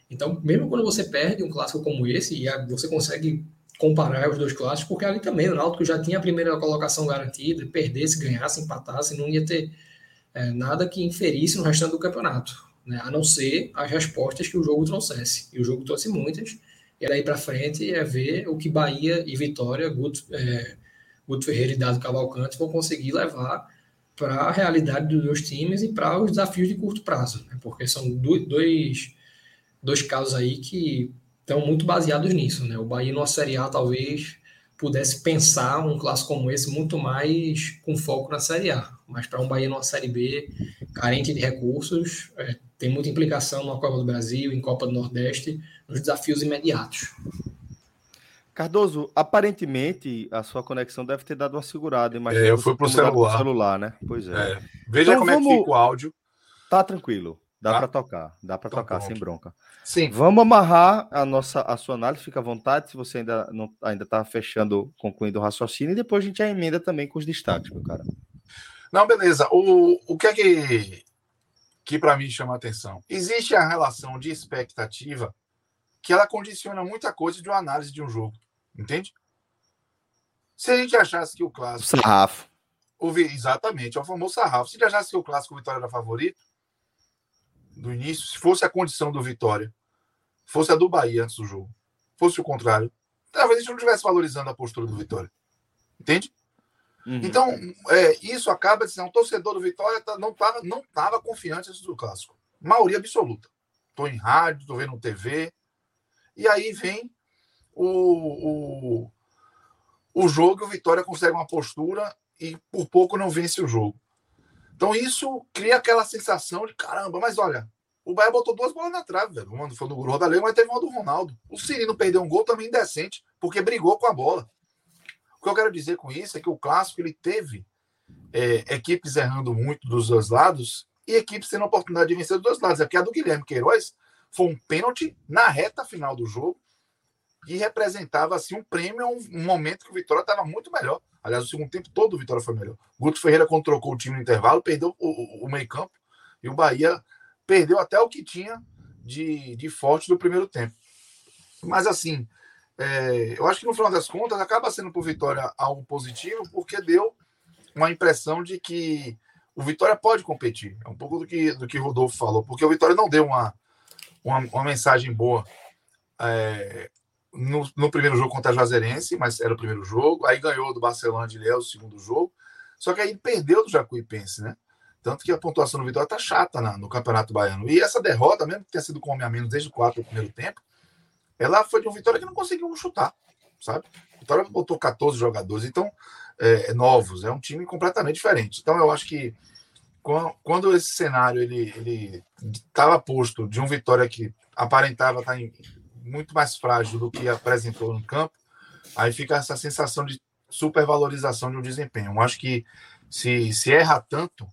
Então, mesmo quando você perde um clássico como esse, e você consegue comparar os dois clássicos, porque ali também o Náutico já tinha a primeira colocação garantida, perdesse, ganhasse, empatasse, não ia ter é, nada que inferisse no restante do campeonato, né? a não ser as respostas que o jogo trouxesse. E o jogo trouxe muitas, e daí para frente é ver o que Bahia e Vitória, Guto, é, Guto Ferreira e Dado Cavalcante vão conseguir levar para a realidade dos dois times e para os desafios de curto prazo, né? porque são dois, dois casos aí que estão muito baseados nisso. Né? O Bahia, numa Série A, talvez pudesse pensar um clássico como esse muito mais com foco na Série A. Mas para um Bahia numa Série B, carente de recursos, é, tem muita implicação na Copa do Brasil, em Copa do Nordeste, nos desafios imediatos. Cardoso, aparentemente a sua conexão deve ter dado uma segurada. É, eu fui para o celular. celular, né? Pois é. é. Veja então, como vamos... é que fica o áudio. Tá tranquilo. Dá tá? para tocar. Dá para então, tocar sem bronca. Sim. Vamos amarrar a nossa a sua análise, fica à vontade, se você ainda não ainda está fechando, concluindo o raciocínio, e depois a gente emenda também com os destaques, meu cara. Não, beleza. O, o que é que, que para mim chama a atenção? Existe a relação de expectativa que ela condiciona muita coisa de uma análise de um jogo, entende? Se a gente achasse que o clássico. Sarrafo. O, exatamente, é o famoso sarrafo. Se a gente achasse que o clássico o Vitória era favorito, do início, se fosse a condição do Vitória, fosse a do Bahia antes do jogo, fosse o contrário, talvez a gente não estivesse valorizando a postura do Vitória. Entende? Uhum. Então, é, isso acaba dizendo, o torcedor do Vitória tá, não estava não tava confiante antes do clássico. Maioria absoluta. Estou em rádio, estou vendo TV. E aí vem o, o, o jogo e o Vitória consegue uma postura e por pouco não vence o jogo. Então isso cria aquela sensação de caramba, mas olha, o Bahia botou duas bolas na trave, velho. Uma foi do Rodalego, mas teve uma do Ronaldo. O Cirino perdeu um gol também indecente, porque brigou com a bola. O que eu quero dizer com isso é que o clássico ele teve é, equipes errando muito dos dois lados e equipes tendo a oportunidade de vencer dos dois lados. É porque a do Guilherme Queiroz foi um pênalti na reta final do jogo que representava assim um prêmio, um momento que o Vitória estava muito melhor. Aliás, o segundo tempo todo o Vitória foi melhor. Guto Ferreira, quando trocou o time no intervalo, perdeu o, o, o meio-campo e o Bahia perdeu até o que tinha de, de forte do primeiro tempo. Mas, assim, é, eu acho que no final das contas acaba sendo para o Vitória algo positivo, porque deu uma impressão de que o Vitória pode competir. É um pouco do que, do que Rodolfo falou, porque o Vitória não deu uma, uma, uma mensagem boa é, no, no, primeiro jogo contra a Juazeirense, mas era o primeiro jogo. Aí ganhou do Barcelona de Léo o segundo jogo. Só que aí perdeu do Jacuipense, né? Tanto que a pontuação do Vitória tá chata na, no Campeonato Baiano. E essa derrota, mesmo que tenha sido com homem a menos desde o 4 do primeiro tempo, ela foi de um Vitória que não conseguiu chutar, sabe? O Vitória botou 14 jogadores, então, é, novos. É um time completamente diferente. Então, eu acho que quando esse cenário ele estava posto de um Vitória que aparentava estar tá em, muito mais frágil do que apresentou no campo, aí fica essa sensação de supervalorização de um desempenho. Eu acho que se, se erra tanto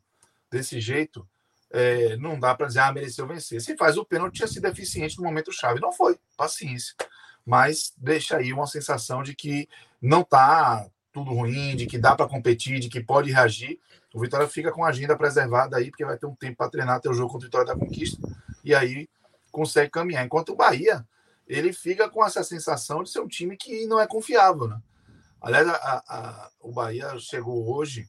desse jeito, é, não dá para dizer, ah, mereceu vencer. Se faz o pênalti, tinha sido eficiente no momento chave. Não foi, paciência. Mas deixa aí uma sensação de que não está tudo ruim, de que dá para competir, de que pode reagir. O Vitória fica com a agenda preservada aí, porque vai ter um tempo para treinar até o jogo contra o Vitória da Conquista, e aí consegue caminhar. Enquanto o Bahia ele fica com essa sensação de ser um time que não é confiável, né? Aliás, a, a, o Bahia chegou hoje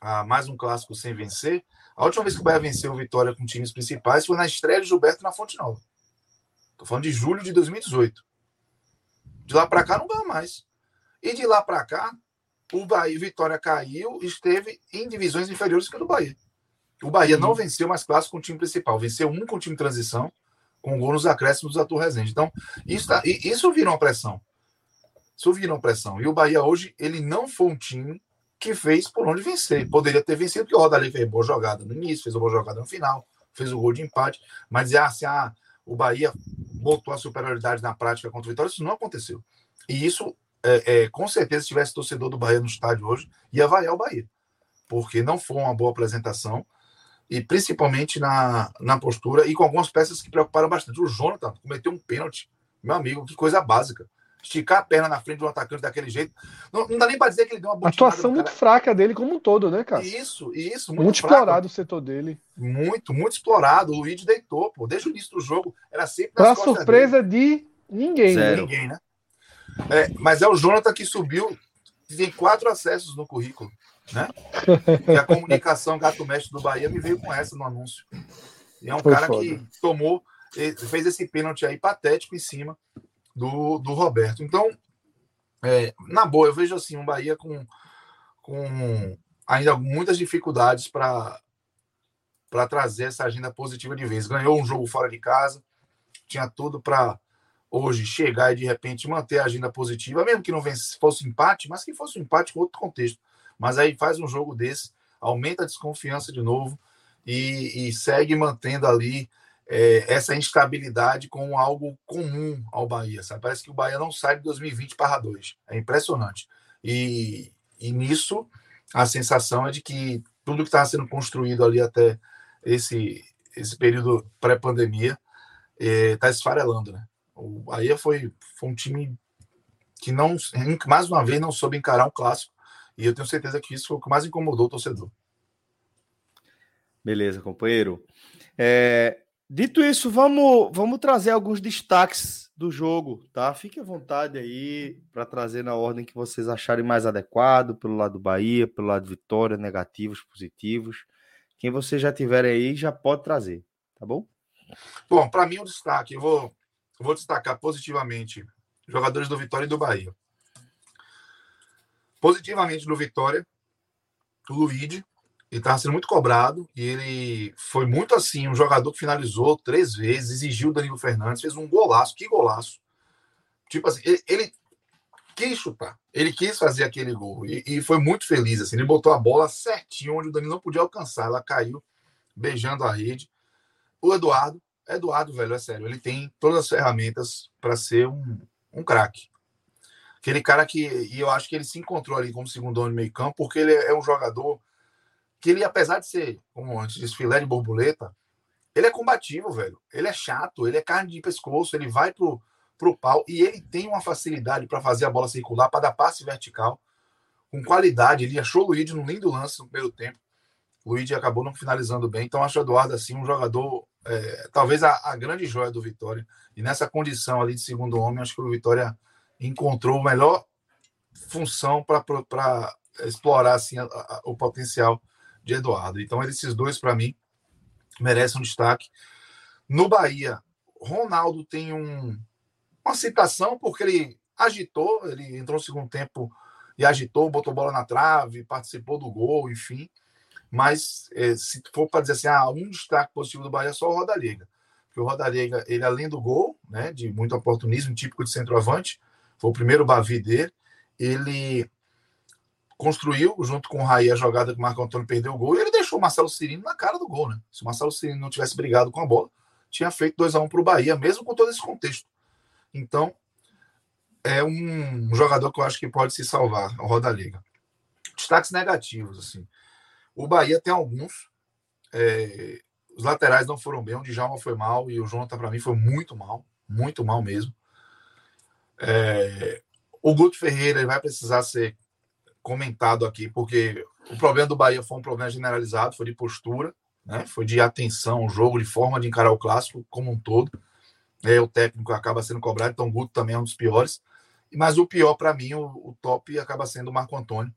a mais um clássico sem vencer. A última vez que o Bahia venceu o Vitória com times principais foi na estreia de Gilberto na Fonte Nova. Tô falando de julho de 2018. De lá para cá não ganha mais. E de lá para cá, o Bahia Vitória caiu e esteve em divisões inferiores que a do Bahia. O Bahia não venceu mais clássico com o time principal, venceu um com o time de transição, com gol nos acréscimos do Arthur Rezende. Então, isso, tá, isso virou uma pressão. Isso virou uma pressão. E o Bahia hoje, ele não foi um time que fez por onde vencer. Poderia ter vencido, porque o Rodalí fez boa jogada no início, fez uma boa jogada no final, fez o gol de empate, mas ah, assim, ah, o Bahia botou a superioridade na prática contra o Vitória, isso não aconteceu. E isso, é, é, com certeza, se tivesse torcedor do Bahia no estádio hoje, ia vaiar o Bahia, porque não foi uma boa apresentação, e principalmente na, na postura, e com algumas peças que preocuparam bastante. O Jonathan cometeu um pênalti, meu amigo, que coisa básica esticar a perna na frente de um atacante daquele jeito. Não, não dá nem para dizer que ele deu uma atuação muito fraca dele como um todo, né, cara? Isso, isso. Muito, muito explorado o setor dele. Muito, muito explorado. O Luiz deitou, pô. Desde o início do jogo, era sempre Pra surpresa dele. de ninguém, né? Zero. né? Ninguém, né? É, mas é o Jonathan que subiu, tem quatro acessos no currículo, né? e a comunicação gato mestre do Bahia me veio com essa no anúncio. E é um Foi cara foda. que tomou, fez esse pênalti aí patético em cima do, do Roberto. Então, é, na boa, eu vejo assim um Bahia com, com ainda muitas dificuldades para para trazer essa agenda positiva de vez. Ganhou um jogo fora de casa, tinha tudo para hoje chegar e de repente manter a agenda positiva, mesmo que não fosse empate, mas que fosse um empate com outro contexto. Mas aí faz um jogo desse, aumenta a desconfiança de novo e, e segue mantendo ali é, essa instabilidade como algo comum ao Bahia. Sabe? Parece que o Bahia não sai de 2020 para 2. É impressionante. E, e nisso, a sensação é de que tudo que estava sendo construído ali até esse, esse período pré-pandemia está é, esfarelando. Né? O Bahia foi, foi um time que não, mais uma vez, não soube encarar um clássico. E eu tenho certeza que isso foi o que mais incomodou o torcedor. Beleza, companheiro. É, Dito isso, vamos, vamos trazer alguns destaques do jogo, tá? Fique à vontade aí para trazer na ordem que vocês acharem mais adequado, pelo lado do Bahia, pelo lado do Vitória, negativos, positivos. Quem você já tiver aí já pode trazer, tá bom? Bom, para mim o destaque, eu vou, eu vou destacar positivamente jogadores do Vitória e do Bahia. Positivamente do Vitória, o Luíde, ele estava sendo muito cobrado e ele foi muito assim, um jogador que finalizou três vezes, exigiu o Danilo Fernandes, fez um golaço, que golaço. Tipo assim, ele, ele quis chutar, ele quis fazer aquele gol e, e, foi muito feliz, assim, ele botou a bola certinho onde o Danilo não podia alcançar, ela caiu beijando a rede. O Eduardo, Eduardo, velho, é sério, ele tem todas as ferramentas para ser um, um craque. Aquele cara que, e eu acho que ele se encontrou ali como segundo homem meio campo, porque ele é um jogador que ele, apesar de ser, como antes disse, filé de borboleta, ele é combativo, velho. Ele é chato, ele é carne de pescoço, ele vai pro, pro pau e ele tem uma facilidade para fazer a bola circular, para dar passe vertical, com qualidade. Ele achou o Luigi no lindo lance no primeiro tempo. O Luigi acabou não finalizando bem, então acho o Eduardo assim um jogador, é, talvez a, a, grande joia do Vitória. E nessa condição ali de segundo homem, acho que o Vitória encontrou a melhor função para explorar assim, a, a, o potencial de Eduardo. Então, esses dois, para mim, merecem um destaque. No Bahia, Ronaldo tem um, uma citação, porque ele agitou, ele entrou no segundo tempo e agitou, botou bola na trave, participou do gol, enfim. Mas é, se for para dizer assim, ah, um destaque positivo do Bahia é só o Rodallega. Porque o Rodallega, ele além do gol, né, de muito oportunismo, típico de centroavante, foi o primeiro Bavi dele, ele construiu, junto com o Raí, a jogada que o Marco Antônio perdeu o gol, e ele deixou o Marcelo Cirino na cara do gol, né? Se o Marcelo Cirino não tivesse brigado com a bola, tinha feito 2 a 1 um para o Bahia, mesmo com todo esse contexto. Então, é um jogador que eu acho que pode se salvar, o Roda Liga. Destaques negativos, assim. O Bahia tem alguns. É... os laterais não foram bem, o Djalma foi mal e o Jonathan, para mim, foi muito mal. Muito mal mesmo. É... o Guto Ferreira vai precisar ser comentado aqui, porque o problema do Bahia foi um problema generalizado, foi de postura, né? foi de atenção jogo, de forma de encarar o clássico como um todo. É, o técnico acaba sendo cobrado, então o Guto também é um dos piores. Mas o pior para mim, o, o, top acaba sendo o Marco Antônio.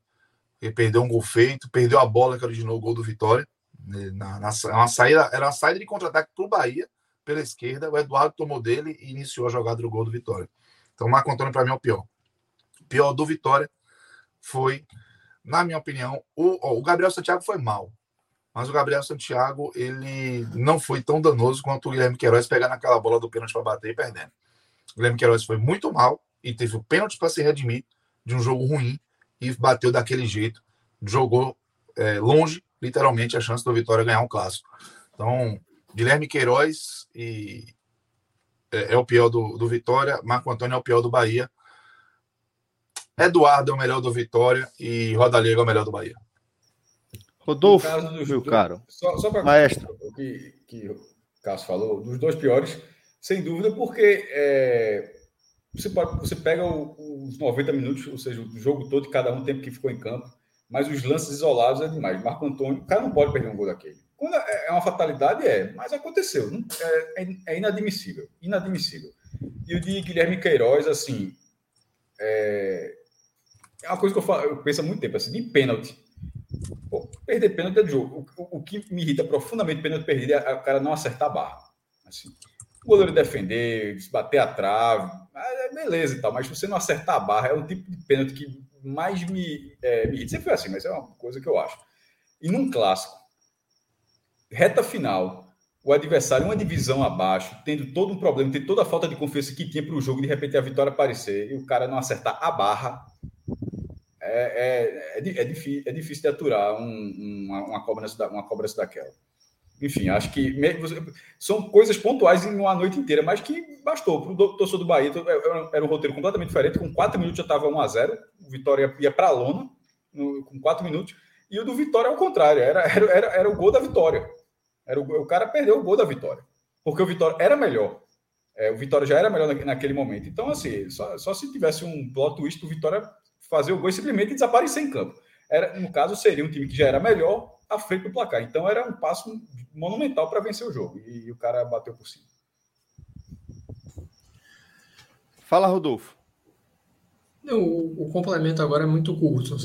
Ele perdeu um gol feito, perdeu a bola que originou o gol do Vitória. Né? Na, na, uma saída, era uma saída de contra-ataque para o Bahia, pela esquerda, o Eduardo tomou dele e iniciou a jogada do gol do Vitória. Então, Marco Antônio, para mim, é o pior. O pior do Vitória foi, na minha opinião, o, ó, o Gabriel Santiago foi mal. Mas o Gabriel Santiago, ele não foi tão danoso quanto o Guilherme Queiroz pegar naquela bola do pênalti para bater e perdendo. O Guilherme Queiroz foi muito mal e teve o pênalti para se redimir de um jogo ruim e bateu daquele jeito. Jogou é, longe, literalmente, a chance do Vitória ganhar um clássico. Então, Guilherme Queiroz e, é, é o pior do, do Vitória, Marco Antônio é o pior do Bahia. Eduardo é o melhor do Vitória e Rodallega é o melhor do Bahia. Rodolfo, meu caro. Só, só para Maestro. o que, que o Cássio falou, dos dois piores, sem dúvida, porque é, você, pode, você pega o, os 90 minutos, ou seja, o jogo todo, cada um tempo que ficou em campo, mas os lances isolados é demais. Marco Antônio, o cara não pode perder um gol daquele. Quando é, é uma fatalidade, é, mas aconteceu. É, é, é inadmissível. Inadmissível. E o de Guilherme Queiroz, assim, é, é uma coisa que eu, falo, eu penso há muito tempo, assim, de pênalti. Pô, perder pênalti é de jogo. O, o, que me irrita profundamente pênalti perdido é o cara não acertar a barra. Assim, o goleiro defender, bater a trave, é beleza e tal, mas se você não acertar a barra, é um tipo de pênalti que mais me, é, me irrita. Sempre foi assim, mas é uma coisa que eu acho. E num clássico, reta final, o adversário uma divisão abaixo, tendo todo um problema, tendo toda a falta de confiança que tinha para o jogo, de repente a vitória aparecer e o cara não acertar a barra, é, é, é, é difícil, é difícil de aturar um, uma, uma, cobrança, uma cobrança daquela. Enfim, acho que são coisas pontuais em uma noite inteira, mas que bastou. Para o torcedor do Bahia, era um roteiro completamente diferente. Com quatro minutos já estava 1 a 0 O Vitória ia para a lona, com quatro minutos. E o do Vitória, ao contrário, era, era, era, era o gol da vitória. Era o, o cara perdeu o gol da vitória. Porque o Vitória era melhor. É, o Vitória já era melhor naquele momento. Então, assim, só, só se tivesse um plot twist, o Vitória fazer o gol e simplesmente desaparecer em campo. Era, no caso, seria um time que já era melhor à frente do placar. Então era um passo monumental para vencer o jogo. E, e, o cara bateu por cima. Fala, Rodolfo. O, o complemento agora é muito curto.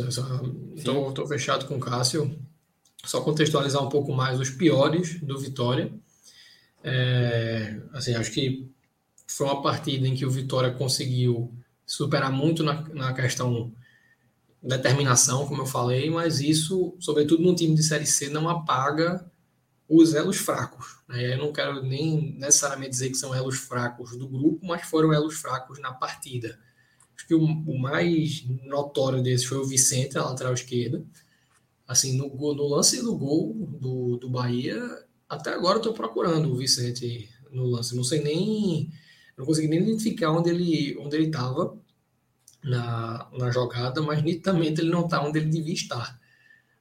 Então, estou fechado com o Cássio. Só contextualizar um pouco mais os piores do Vitória. É, assim, acho que foi uma partida em que o Vitória conseguiu superar muito na, na questão determinação, como eu falei, mas isso, sobretudo no time de Série C, não apaga os elos fracos. Né? Eu não quero nem necessariamente dizer que são elos fracos do grupo, mas foram elos fracos na partida. Acho que o, o mais notório desses foi o Vicente, na lateral esquerda. Assim, no, no lance do gol do, do Bahia, até agora estou procurando o Vicente no lance. Não sei nem não consegui nem identificar onde ele onde ele estava na, na jogada, mas nitidamente ele não está onde ele devia estar.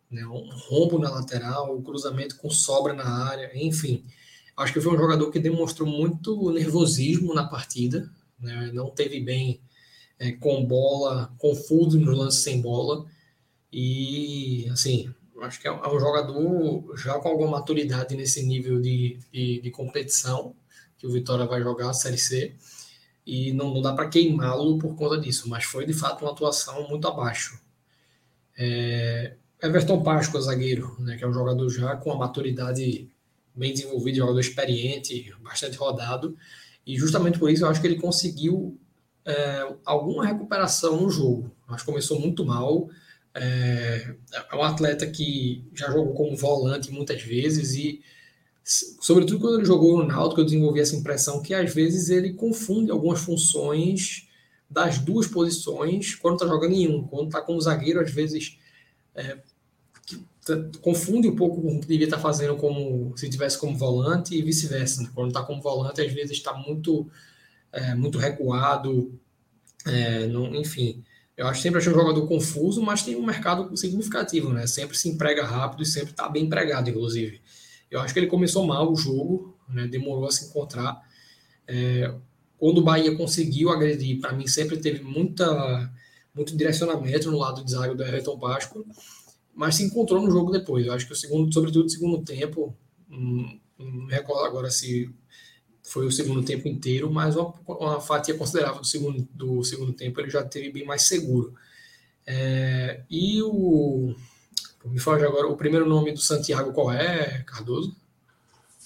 Né? Um rombo na lateral, um cruzamento com sobra na área, enfim. Acho que foi um jogador que demonstrou muito nervosismo na partida, né? não teve bem é, com bola, confuso nos lances sem bola. E, assim, acho que é um jogador já com alguma maturidade nesse nível de, de, de competição que o Vitória vai jogar a Série C e não, não dá para queimá-lo por conta disso, mas foi de fato uma atuação muito abaixo. É, Everton Páscoa, zagueiro, né, que é um jogador já com a maturidade bem desenvolvida, jogador experiente, bastante rodado, e justamente por isso eu acho que ele conseguiu é, alguma recuperação no jogo. Que começou muito mal. É, é um atleta que já jogou como volante muitas vezes e sobretudo quando ele jogou no Náutico, eu desenvolvi essa impressão que às vezes ele confunde algumas funções das duas posições quando está jogando em um. Quando está como zagueiro, às vezes é, confunde um pouco com o que devia estar tá fazendo como se tivesse como volante e vice-versa. Quando está como volante, às vezes está muito, é, muito recuado, é, não, enfim. Eu acho sempre achei um jogador confuso, mas tem um mercado significativo, né? Sempre se emprega rápido e sempre está bem empregado, inclusive. Eu acho que ele começou mal o jogo, né, demorou a se encontrar. É, quando o Bahia conseguiu agredir, para mim sempre teve muita, muito direcionamento no lado de zaga do Everton Páscoa, mas se encontrou no jogo depois. Eu acho que o segundo, sobretudo o segundo tempo, hum, não me recordo agora se foi o segundo tempo inteiro, mas uma, uma fatia considerável do segundo, do segundo tempo ele já teve bem mais seguro. É, e o me foge agora o primeiro nome do Santiago qual é, Cardoso?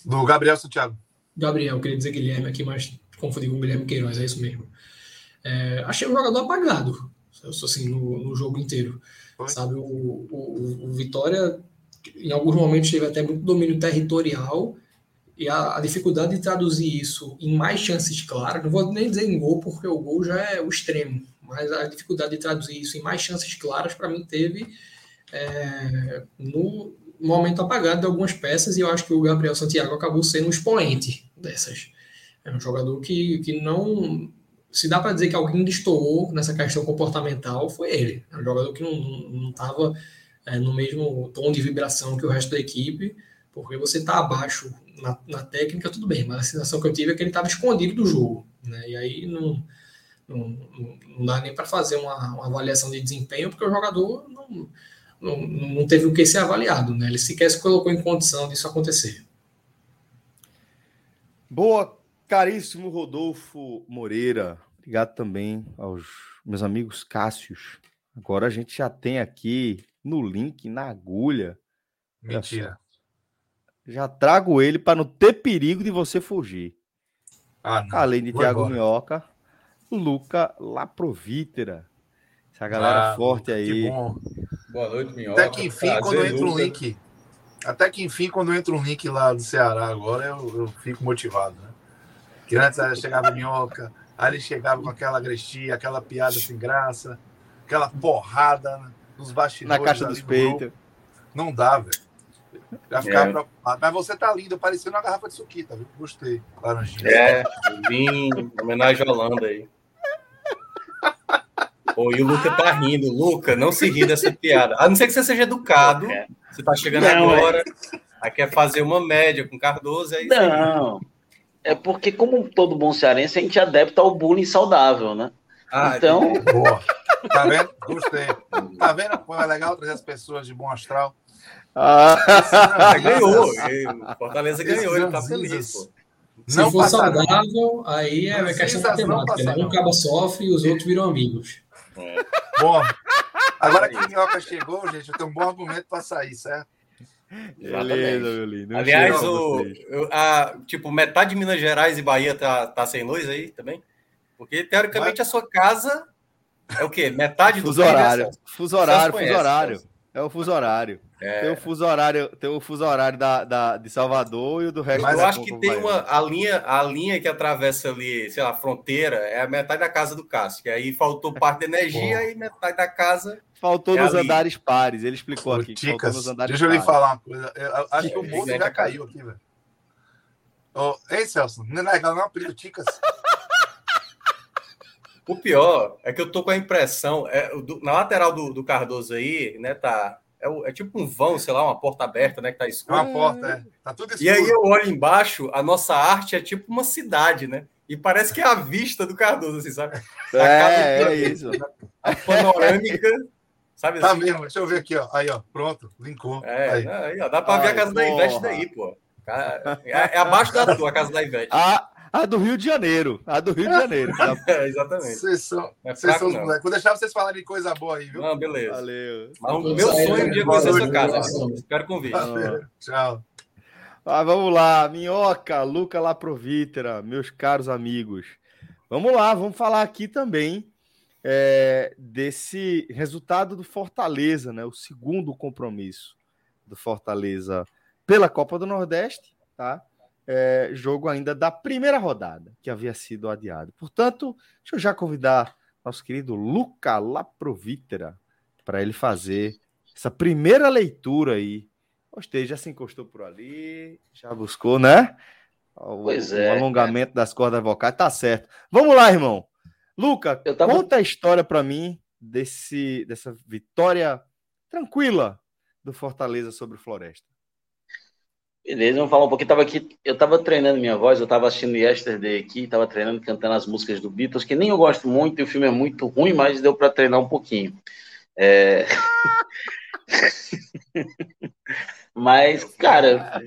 Do Gabriel Santiago. Gabriel, queria dizer Guilherme aqui, mas confundi com o Guilherme Queiroz, é isso mesmo. É, achei o jogador apagado, assim, no, no jogo inteiro. Foi. Sabe, o, o, o, Vitória, em alguns momentos, teve até muito domínio territorial e a, a, dificuldade de traduzir isso em mais chances claras, não vou nem dizer em gol, porque o gol já é o extremo, mas a dificuldade de traduzir isso em mais chances claras, para mim, teve é, no momento apagado de algumas peças, e eu acho que o Gabriel Santiago acabou sendo um expoente dessas. É um jogador que, que não. Se dá para dizer que alguém destoou nessa questão comportamental, foi ele. É um jogador que não estava é, no mesmo tom de vibração que o resto da equipe, porque você está abaixo na, na, técnica, tudo bem, mas a sensação que eu tive é que ele estava escondido do jogo. Né? E aí não, não, não dá nem para fazer uma, uma, avaliação de desempenho, porque o jogador não, não, não teve o que ser avaliado. Né? Ele sequer se colocou em condição disso acontecer. Boa, caríssimo Rodolfo Moreira. Obrigado também aos meus amigos Cássios. Agora a gente já tem aqui no link, na agulha. Mentira. Já trago ele para não ter perigo de você fugir. Ah, Além de Tiago Minhoca, Luca Laprovítera. Essa galera ah, forte aí. Boa noite, Minhoca. Até que enfim, quando entra um link. Até que enfim, quando entra um link lá do Ceará agora, eu, eu fico motivado, né? Que antes chegava Minhoca, aí ele chegava com aquela grestia, aquela piada sem graça, aquela porrada nos bastidores. Na caixa dos peitos. Não dá, velho. Já ficava é. preocupado. Mas você tá lindo, parecendo uma garrafa de suquita, viu? Gostei. Laranjinha. É, vim homenagem à Holanda aí. Pô, e o Luca tá rindo. Luca, não se ri dessa piada. A não ser que você seja educado. É. Você tá chegando não, agora. É... Aí quer fazer uma média com Cardoso. Aí não. É porque, como todo bom cearense, a gente adepta ao bullying saudável, né? Ah, então. Boa. Tá vendo? Gostei. Tá vendo como é legal trazer as pessoas de bom astral? Ah, [laughs] ganhou. Fortaleza ganhou, ele tá feliz, pô. Se não for saudável, aí é questão matemática, né? Um acaba sofre e os outros viram amigos. É. Bom, agora que o Minhoca chegou, gente, eu tenho um bom argumento para sair, certo? Beleza, meu lindo. Aliás, o, a, tipo, metade de Minas Gerais e Bahia tá, tá sem luz aí também? Porque, teoricamente, Mas... a sua casa é o quê? Metade do fuso horário. Fuso horário, fuso horário. É o fuso horário. É. Tem o fuso horário, tem o fuso horário da, da, de Salvador e o do resto. Mas eu acho que tem uma a linha, a linha que atravessa ali, sei lá, a fronteira, é a metade da casa do Cássio. Que aí faltou parte da energia e metade da casa. Faltou é nos ali. andares pares. Ele explicou aqui. Ticas, deixa eu lhe falar uma coisa. Eu acho que o mundo já caiu aqui, velho. Oh, ei, Celso, não é legal não, apelido Ticas. O pior é que eu tô com a impressão, é, do, na lateral do, do Cardoso aí, né, tá é, é, tipo um vão, sei lá, uma porta aberta, né? Que tá escuro. Uma porta, é. Tá tudo escuro. E aí eu olho embaixo, a nossa arte é tipo uma cidade, né? E parece que é a vista do Cardoso, assim, sabe? [laughs] A é, é isso. A panorâmica. Sabe tá assim? mesmo, deixa eu ver aqui, ó. Aí, ó, pronto, linkou. É, aí. aí ó, dá pra Ai, ver a casa porra. da Ivete daí, pô. É, é, abaixo da tua, a casa da Ivete. Ah, a do Rio de Janeiro. A do Rio de Janeiro. Tá? [laughs] é, exatamente. Vocês são, é vocês são os moleques. Vou deixar vocês falarem de coisa boa aí, viu? Não, beleza. Valeu. Mas o meu sonho é um dia conhecer sua casa. Espero convite. Tchau. Ah, vamos lá, Minhoca, Luca Laprovítera, meus caros amigos. Vamos lá, vamos falar aqui também é, desse resultado do Fortaleza, né? O segundo compromisso do Fortaleza pela Copa do Nordeste, tá? É, jogo ainda da primeira rodada, que havia sido adiado. Portanto, deixa eu já convidar nosso querido Luca Laprovítera para ele fazer essa primeira leitura aí. Gostei, já se encostou por ali, já buscou, né? O, pois é. O alongamento das cordas vocais, tá certo. Vamos lá, irmão. Luca, tava... conta a história para mim desse, dessa vitória tranquila do Fortaleza sobre o Floresta. Beleza, vamos falar um pouquinho. Eu tava aqui, eu tava treinando minha voz, eu tava assistindo Yesterday aqui, tava treinando, cantando as músicas do Beatles, que nem eu gosto muito, e o filme é muito ruim, mas deu para treinar um pouquinho. É... [laughs] mas, cara,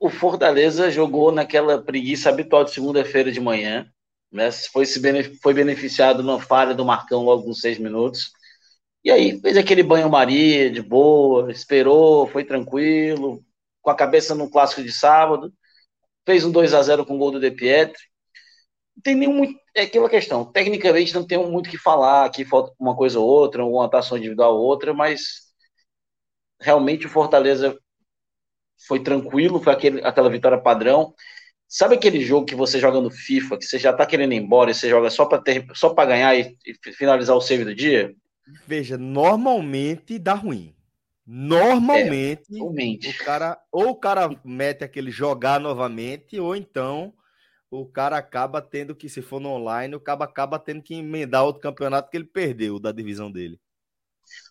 o Fortaleza jogou naquela preguiça habitual de segunda-feira de manhã, né? Foi, se foi beneficiado numa falha do Marcão logo com seis minutos. E aí fez aquele banho-maria de boa, esperou, foi tranquilo, com a cabeça no clássico de sábado. fez um 2 a 0 com o gol do De Pietri. Não tem nenhum. É aquela questão. Tecnicamente não tem muito o que falar. Aqui falta uma coisa ou outra, uma atuação individual ou outra, mas realmente o Fortaleza foi tranquilo, foi aquele, aquela vitória padrão. Sabe aquele jogo que você joga no FIFA, que você já tá querendo ir embora e você joga só para ter, só para ganhar e, e, finalizar o save do dia? Veja, normalmente dá ruim. Normalmente, é, o cara ou o cara mete aquele jogar novamente ou então o cara acaba tendo que se for no online, o cara acaba tendo que emendar outro campeonato que ele perdeu da divisão dele.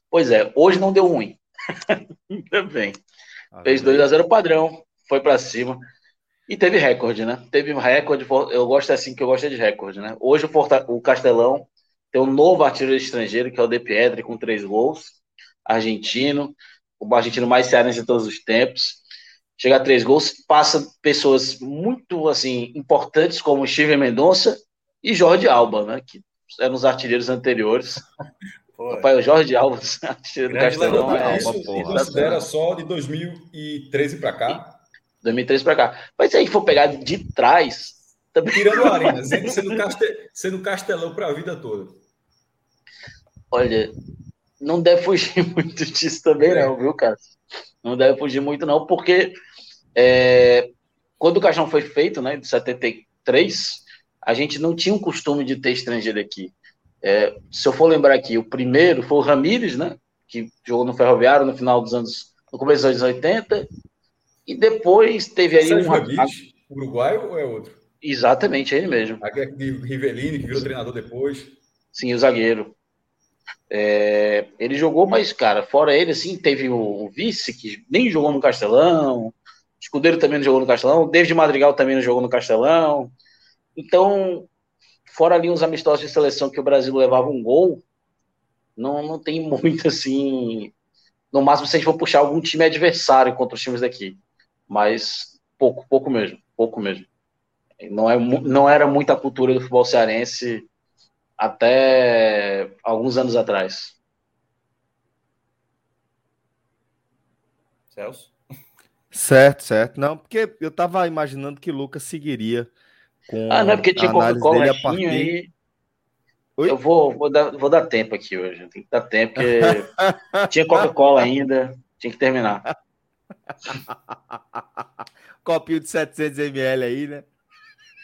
Pois é, hoje não deu ruim. [laughs] Também. Ah, Fez 2 a 0 padrão, foi para cima. E teve recorde, né? Teve um recorde, eu gosto assim que eu gosto de recorde, né? Hoje o, Forta, o Castelão tem um novo artilheiro estrangeiro, que é o De Pietri, com três gols, argentino, o argentino mais cearense de todos os tempos. Chega a três gols, passa pessoas muito assim importantes como Steven Mendonça e Jorge Alba, né? Que eram os artilheiros anteriores. [laughs] Rapaz, o Jorge Alba, [laughs] artilheiro do Castelão. É, isso, Alba, considera só de 2013 para cá? 2003 para cá. Mas se aí for pegar de trás. Também... Tirando a arena, [laughs] sendo castelão para a vida toda. Olha, não deve fugir [laughs] muito disso também, é. não, viu, cara? Não deve fugir muito, não, porque é, quando o caixão foi feito, né, de 73, a gente não tinha o costume de ter estrangeiro aqui. É, se eu for lembrar aqui, o primeiro foi o Ramires, né, que jogou no Ferroviário no final dos anos, no começo dos anos 80, e depois teve aí Sérgio um. Ramires, Uruguai ou é outro? Exatamente, é ele mesmo. Aquele de Rivelini, que virou treinador depois. Sim, o zagueiro. É, ele jogou, mas, cara, fora ele, assim, teve o, o, vice, que nem jogou no Castelão. O Escudeiro também não jogou no Castelão. O David Madrigal também não jogou no Castelão. Então, fora ali uns amistosos de seleção que o Brasil levava um gol, não, não tem muito assim. No máximo, se a gente for puxar algum time adversário contra os times daqui mas pouco, pouco mesmo, pouco mesmo. Não, é, não era muita cultura do futebol cearense até alguns anos atrás. Celso? Certo, certo. Não, porque eu tava imaginando que o Lucas seguiria com. Ah, não é porque tinha Coca-Cola partir... aí. Oi? Eu vou, vou, dar, vou dar tempo aqui hoje. Tem que dar tempo, porque [laughs] tinha Coca-Cola ainda, tinha que terminar. [laughs] Copinho de 700 ml aí, né?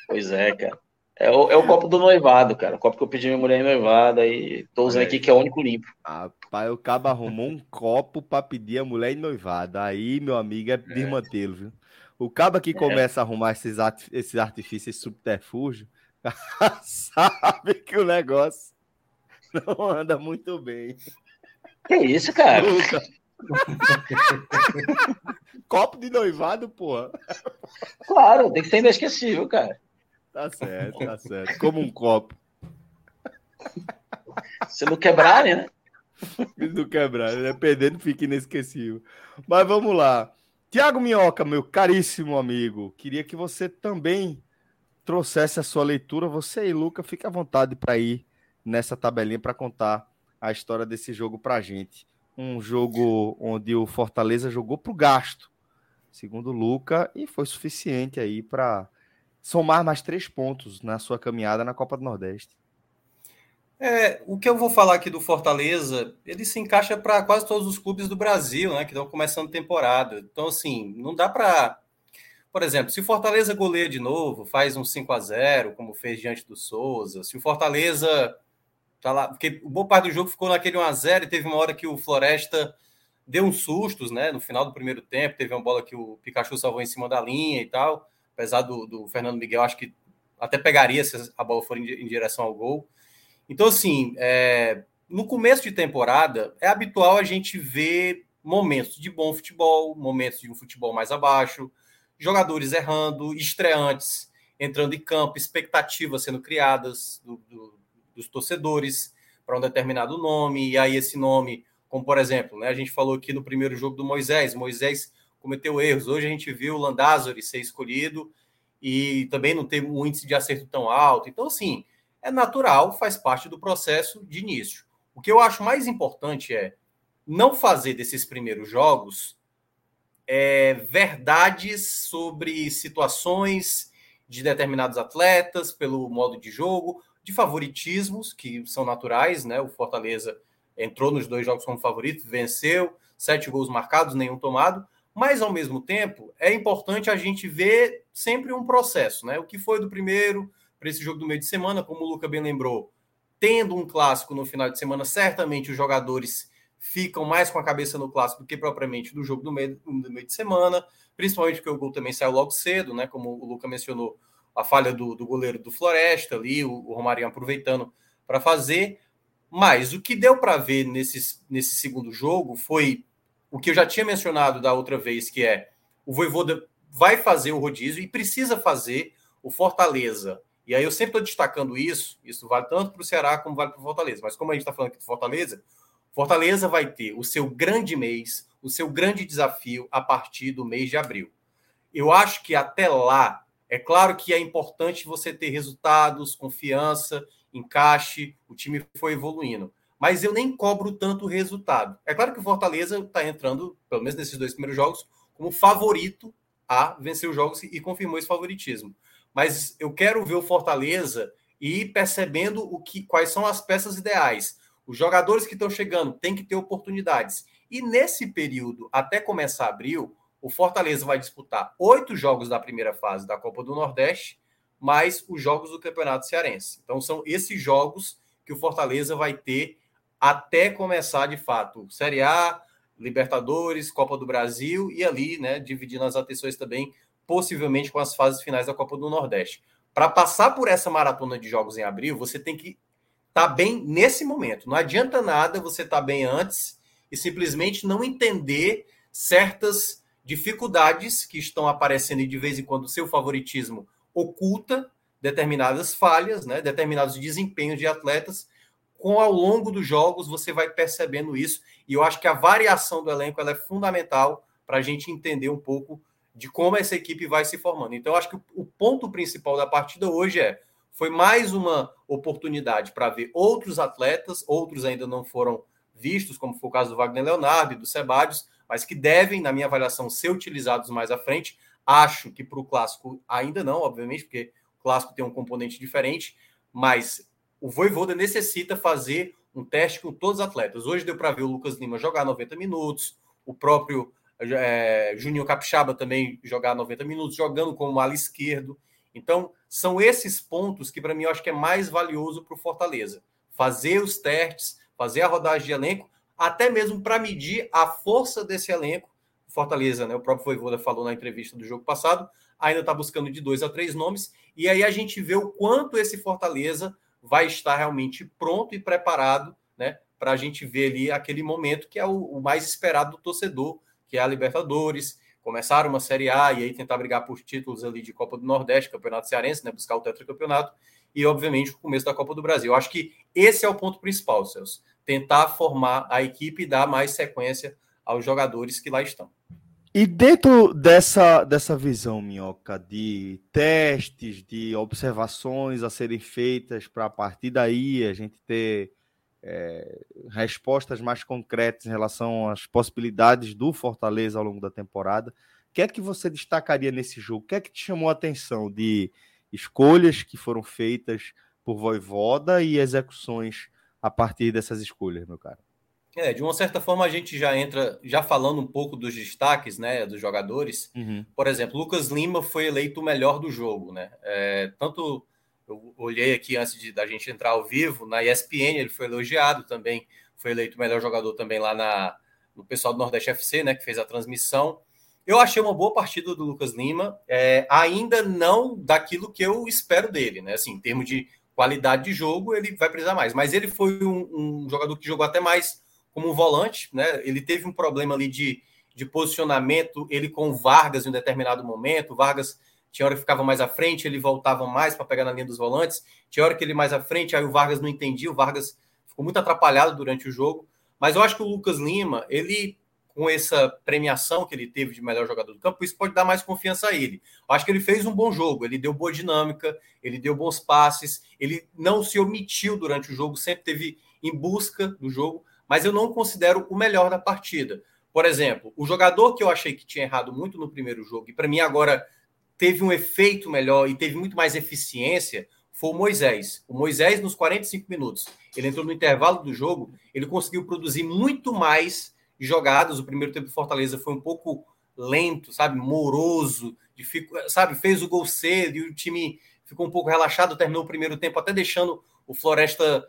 Pois é, cara. É o, é o copo do noivado, cara. O copo que eu pedi minha mulher em noivado, aí tô usando aqui que é o único limpo. Rapaz, o cabo arrumou um copo pra pedir a mulher em noivado. Aí, meu amigo, é desmantê-lo, viu? O cabo que é. começa a arrumar esses, art esses artifícios, esse subterfúgio, [laughs] sabe que o negócio não anda muito bem. Que isso, cara? [laughs] Copo de noivado, porra. Claro, tem que ser inesquecível, cara. Tá certo, tá certo. Como um copo. Se não quebrar, né? Se não quebrar, né? Perdendo fica inesquecível. Mas vamos lá. Tiago Minhoca, meu caríssimo amigo, queria que você também trouxesse a sua leitura. Você e Luca, fique à vontade para ir nessa tabelinha para contar a história desse jogo para gente um jogo onde o Fortaleza jogou para o gasto, segundo o Luca, e foi suficiente aí para somar mais três pontos na sua caminhada na Copa do Nordeste. É, o que eu vou falar aqui do Fortaleza, ele se encaixa para quase todos os clubes do Brasil, né, que estão começando temporada. Então, assim, não dá para. Por exemplo, se o Fortaleza goleia de novo, faz um 5 a 0 como fez diante do Souza, se o Fortaleza Tá lá, porque o boa parte do jogo ficou naquele 1x0 e teve uma hora que o Floresta deu uns sustos, né? No final do primeiro tempo, teve uma bola que o Pikachu salvou em cima da linha e tal. Apesar do, do Fernando Miguel, acho que até pegaria se a bola for em, em direção ao gol. Então, assim, é, no começo de temporada, é habitual a gente ver momentos de bom futebol, momentos de um futebol mais abaixo, jogadores errando, estreantes entrando em campo, expectativas sendo criadas do, do, dos torcedores para um determinado nome, e aí esse nome, como por exemplo, né, a gente falou aqui no primeiro jogo do Moisés, Moisés cometeu erros, hoje a gente viu o Landázuri ser escolhido e também não teve um índice de acerto tão alto, então assim, é natural, faz parte do processo de início. O que eu acho mais importante é não fazer desses primeiros jogos é, verdades sobre situações de determinados atletas, pelo modo de jogo, de favoritismos que são naturais, né? O Fortaleza entrou nos dois jogos como favorito, venceu, sete gols marcados, nenhum tomado, mas ao mesmo tempo é importante a gente ver sempre um processo, né? O que foi do primeiro para esse jogo do meio de semana, como o Luca bem lembrou, tendo um clássico no final de semana, certamente os jogadores ficam mais com a cabeça no clássico do que propriamente do jogo do meio, do meio de semana, principalmente porque o gol também saiu logo cedo, né? Como o Luca mencionou, a falha do, do goleiro do Floresta ali, o, o Romarinho aproveitando para fazer. Mas o que deu para ver nesse, nesse segundo jogo foi o que eu já tinha mencionado da outra vez, que é o Voivoda vai fazer o rodízio e precisa fazer o Fortaleza. E aí eu sempre estou destacando isso, isso vale tanto para o Ceará como vale para o Fortaleza. Mas como a gente está falando aqui do Fortaleza, Fortaleza vai ter o seu grande mês, o seu grande desafio a partir do mês de abril. Eu acho que até lá, é claro que é importante você ter resultados, confiança, encaixe, o time foi evoluindo mas eu nem cobro tanto resultado. É claro que o Fortaleza está entrando, pelo menos nesses dois primeiros jogos, como favorito a vencer os jogos e confirmou esse favoritismo. Mas eu quero ver o Fortaleza e ir percebendo o que, quais são as peças ideais. Os jogadores que estão chegando têm que ter oportunidades. E nesse período, até começar abril, o Fortaleza vai disputar oito jogos da primeira fase da Copa do Nordeste, mais os jogos do Campeonato Cearense. Então, são esses jogos que o Fortaleza vai ter até começar de fato Série A, Libertadores, Copa do Brasil e ali, né, dividindo as atenções também, possivelmente com as fases finais da Copa do Nordeste. Para passar por essa maratona de jogos em abril, você tem que estar tá bem nesse momento. Não adianta nada você estar tá bem antes e simplesmente não entender certas dificuldades que estão aparecendo e de vez em quando o seu favoritismo oculta determinadas falhas, né, determinados desempenhos de atletas com ao longo dos jogos você vai percebendo isso. E eu acho que a variação do elenco é fundamental para a gente entender um pouco de como essa equipe vai se formando. Então, eu acho que o ponto principal da partida hoje é foi mais uma oportunidade para ver outros atletas, outros ainda não foram vistos, como foi o caso do Wagner Leonardo e do Sebadios, mas que devem, na minha avaliação, ser utilizados mais à frente. Acho que para o clássico ainda não, obviamente, porque o clássico tem um componente diferente, mas o Voivoda necessita fazer um teste com todos os atletas. Hoje deu para ver o Lucas Lima jogar 90 minutos, o próprio é, Juninho Capixaba também jogar 90 minutos, jogando como ala esquerdo. Então, são esses pontos que, para mim, eu acho que é mais valioso para o Fortaleza. Fazer os testes, fazer a rodagem de elenco, até mesmo para medir a força desse elenco. Fortaleza, né? O próprio Voivoda falou na entrevista do jogo passado, ainda está buscando de dois a três nomes, e aí a gente vê o quanto esse Fortaleza vai estar realmente pronto e preparado, né, para a gente ver ali aquele momento que é o, o, mais esperado do torcedor, que é a Libertadores, começar uma Série A e aí tentar brigar por títulos ali de Copa do Nordeste, Campeonato Cearense, né, buscar o tetracampeonato e obviamente o começo da Copa do Brasil. Eu acho que esse é o ponto principal, Celso, tentar formar a equipe e dar mais sequência aos jogadores que lá estão. E dentro dessa, dessa visão, Minhoca, de testes, de observações a serem feitas para a partir daí a gente ter é, respostas mais concretas em relação às possibilidades do Fortaleza ao longo da temporada, o que é que você destacaria nesse jogo? O que é que te chamou a atenção de escolhas que foram feitas por Voivoda e execuções a partir dessas escolhas, meu cara? É, de uma certa forma a gente já entra, já falando um pouco dos destaques, né, dos jogadores. Uhum. Por exemplo, Lucas Lima foi eleito o melhor do jogo, né? É, tanto eu olhei aqui antes de, da gente entrar ao vivo, na ESPN ele foi elogiado também, foi eleito o melhor jogador também lá na, no pessoal do Nordeste FC, né, que fez a transmissão. Eu achei uma boa partida do Lucas Lima, é, ainda não daquilo que eu espero dele, né? Assim, em termos de qualidade de jogo, ele vai precisar mais. Mas ele foi um, um jogador que jogou até mais como um volante, né? Ele teve um problema ali de, de posicionamento, ele com Vargas em um determinado momento, Vargas tinha hora que ficava mais à frente, ele voltava mais para pegar na linha dos volantes, tinha hora que ele mais à frente, aí o Vargas não entendia, o Vargas ficou muito atrapalhado durante o jogo, mas eu acho que o Lucas Lima, ele com essa premiação que ele teve de melhor jogador do campo, isso pode dar mais confiança a ele. Eu acho que ele fez um bom jogo, ele deu boa dinâmica, ele deu bons passes, ele não se omitiu durante o jogo, sempre teve em busca do jogo mas eu não considero o melhor da partida, Por exemplo, o jogador que eu achei que tinha errado muito no primeiro jogo, e para mim agora teve um efeito melhor e teve muito mais eficiência, foi o Moisés. O Moisés, nos 45 minutos, ele entrou no intervalo do jogo, ele conseguiu produzir muito mais jogadas. O primeiro tempo do Fortaleza foi um pouco lento, sabe, moroso, sabe, fez o gol cedo e o time ficou um pouco relaxado, terminou o primeiro tempo até deixando o Floresta,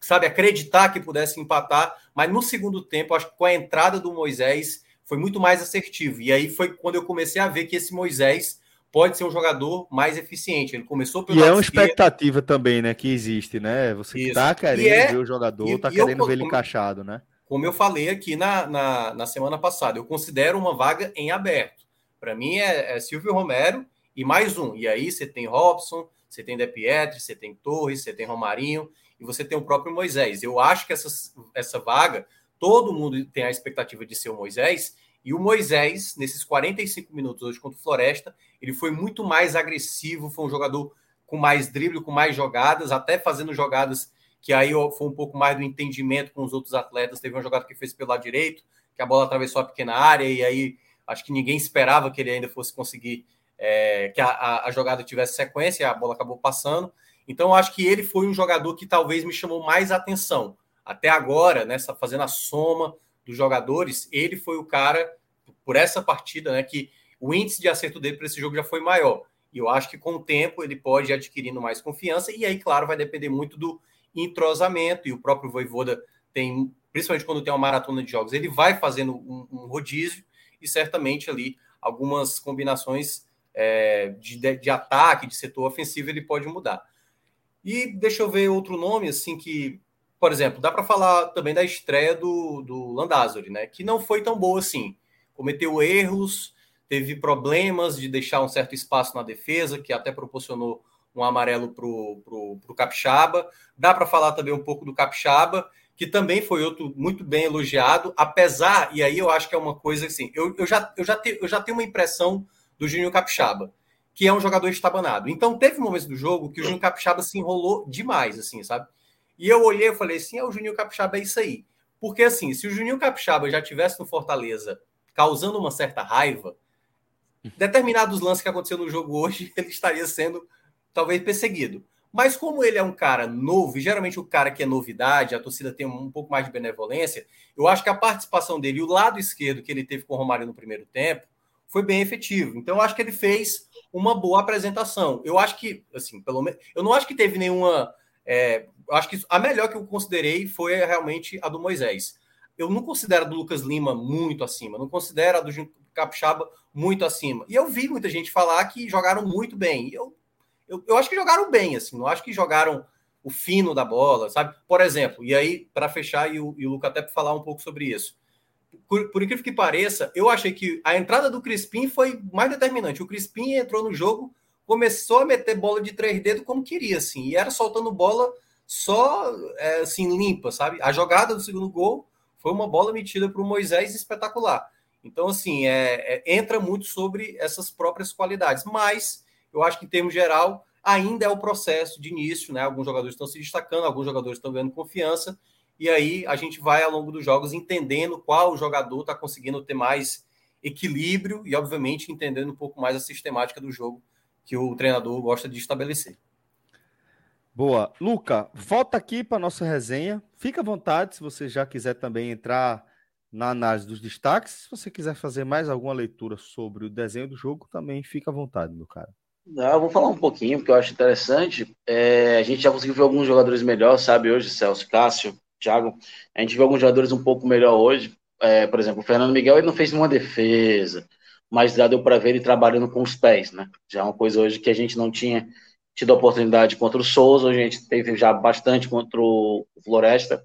sabe, acreditar que pudesse empatar, mas no segundo tempo, acho que com a entrada do Moisés foi muito mais assertivo. E aí foi quando eu comecei a ver que esse Moisés pode ser um jogador mais eficiente. Ele começou pelo. E é uma expectativa também, né? Que existe, né? Você Isso. tá querendo é... ver o jogador, e, tá querendo eu, ver ele como, encaixado, né? Como eu falei aqui na, na, na, semana passada, eu considero uma vaga em aberto. Para mim é, é Silvio Romero e mais um. E aí você tem Robson, você tem De Pietri, você tem Torres, você tem Romarinho e você tem o próprio Moisés. Eu acho que essa, essa vaga, todo mundo tem a expectativa de ser o Moisés, e o Moisés, nesses 45 minutos hoje contra o Floresta, ele foi muito mais agressivo, foi um jogador com mais drible, com mais jogadas, até fazendo jogadas que aí foi um pouco mais do entendimento com os outros atletas. Teve uma jogada que fez pelo lado direito, que a bola atravessou a pequena área, e aí acho que ninguém esperava que ele ainda fosse conseguir é, que a, a, a, jogada tivesse sequência, a bola acabou passando. Então, acho que ele foi um jogador que talvez me chamou mais atenção. Até agora, nessa fazendo a soma dos jogadores, ele foi o cara, por essa partida, né, que o índice de acerto dele para esse jogo já foi maior. E eu acho que com o tempo ele pode ir adquirindo mais confiança, e aí, claro, vai depender muito do entrosamento, e o próprio Voivoda tem, principalmente quando tem uma maratona de jogos, ele vai fazendo um, um rodízio, e certamente ali algumas combinações é, de, de, ataque, de setor ofensivo, ele pode mudar. E deixa eu ver outro nome, assim, que por exemplo, dá para falar também da estreia do, do Landázuri, né? Que não foi tão boa assim. Cometeu erros, teve problemas de deixar um certo espaço na defesa, que até proporcionou um amarelo para o Capixaba. Dá para falar também um pouco do Capixaba, que também foi outro muito bem elogiado, apesar, e aí eu acho que é uma coisa assim, eu, eu, já, eu, já, te, eu já tenho uma impressão do Júnior Capixaba, que é um jogador estabanado. Então teve momentos do jogo que o Júnior Capixaba se enrolou demais, assim, sabe? E eu olhei e falei assim: é o Juninho Capixaba, é isso aí. Porque assim, se o Juninho Capixaba já tivesse no Fortaleza causando uma certa raiva, determinados lances que aconteceu no jogo hoje, [laughs] ele estaria sendo talvez perseguido. Mas como ele é um cara novo, e geralmente o cara que é novidade, a torcida tem um pouco mais de benevolência, eu acho que a participação dele, o lado esquerdo que ele teve com o Romário no primeiro tempo, foi bem efetivo. Então eu acho que ele fez uma boa apresentação. Eu acho que, assim, pelo menos, eu não acho que teve nenhuma é, acho que a melhor que eu considerei foi realmente a do Moisés. Eu não considero a do Lucas Lima muito acima, não considero a do Capixaba muito acima. E eu vi muita gente falar que jogaram muito bem. Eu, eu, eu acho que jogaram bem, assim, não acho que jogaram o fino da bola, sabe? Por exemplo, e aí, para fechar, e o, e o Luca até falar um pouco sobre isso. Por, por, incrível que pareça, eu achei que a entrada do Crispim foi mais determinante. O Crispim entrou no jogo, começou a meter bola de três dedos como queria, assim, e era soltando bola só é, assim limpa, sabe? A jogada do segundo gol foi uma bola metida para o Moisés espetacular. Então, assim, é, é, entra muito sobre essas próprias qualidades. Mas eu acho que, em termos geral, ainda é o processo de início, né? Alguns jogadores estão se destacando, alguns jogadores estão ganhando confiança, e aí a gente vai, ao longo dos jogos, entendendo qual jogador está conseguindo ter mais equilíbrio e, obviamente, entendendo um pouco mais a sistemática do jogo que o treinador gosta de estabelecer. Boa. Luca, volta aqui para nossa resenha. Fica à vontade se você já quiser também entrar na análise dos destaques. Se você quiser fazer mais alguma leitura sobre o desenho do jogo, também fica à vontade, meu cara. Não, eu vou falar um pouquinho, porque eu acho interessante. É, a gente já conseguiu ver alguns jogadores melhor, sabe, hoje, Celso, Cássio, Thiago. A gente viu alguns jogadores um pouco melhor hoje. É, por exemplo, o Fernando Miguel ele não fez nenhuma defesa, mas já deu para ver ele trabalhando com os pés, né? Já é uma coisa hoje que a gente não tinha tido oportunidade contra o Souza, a gente teve já bastante contra o Floresta.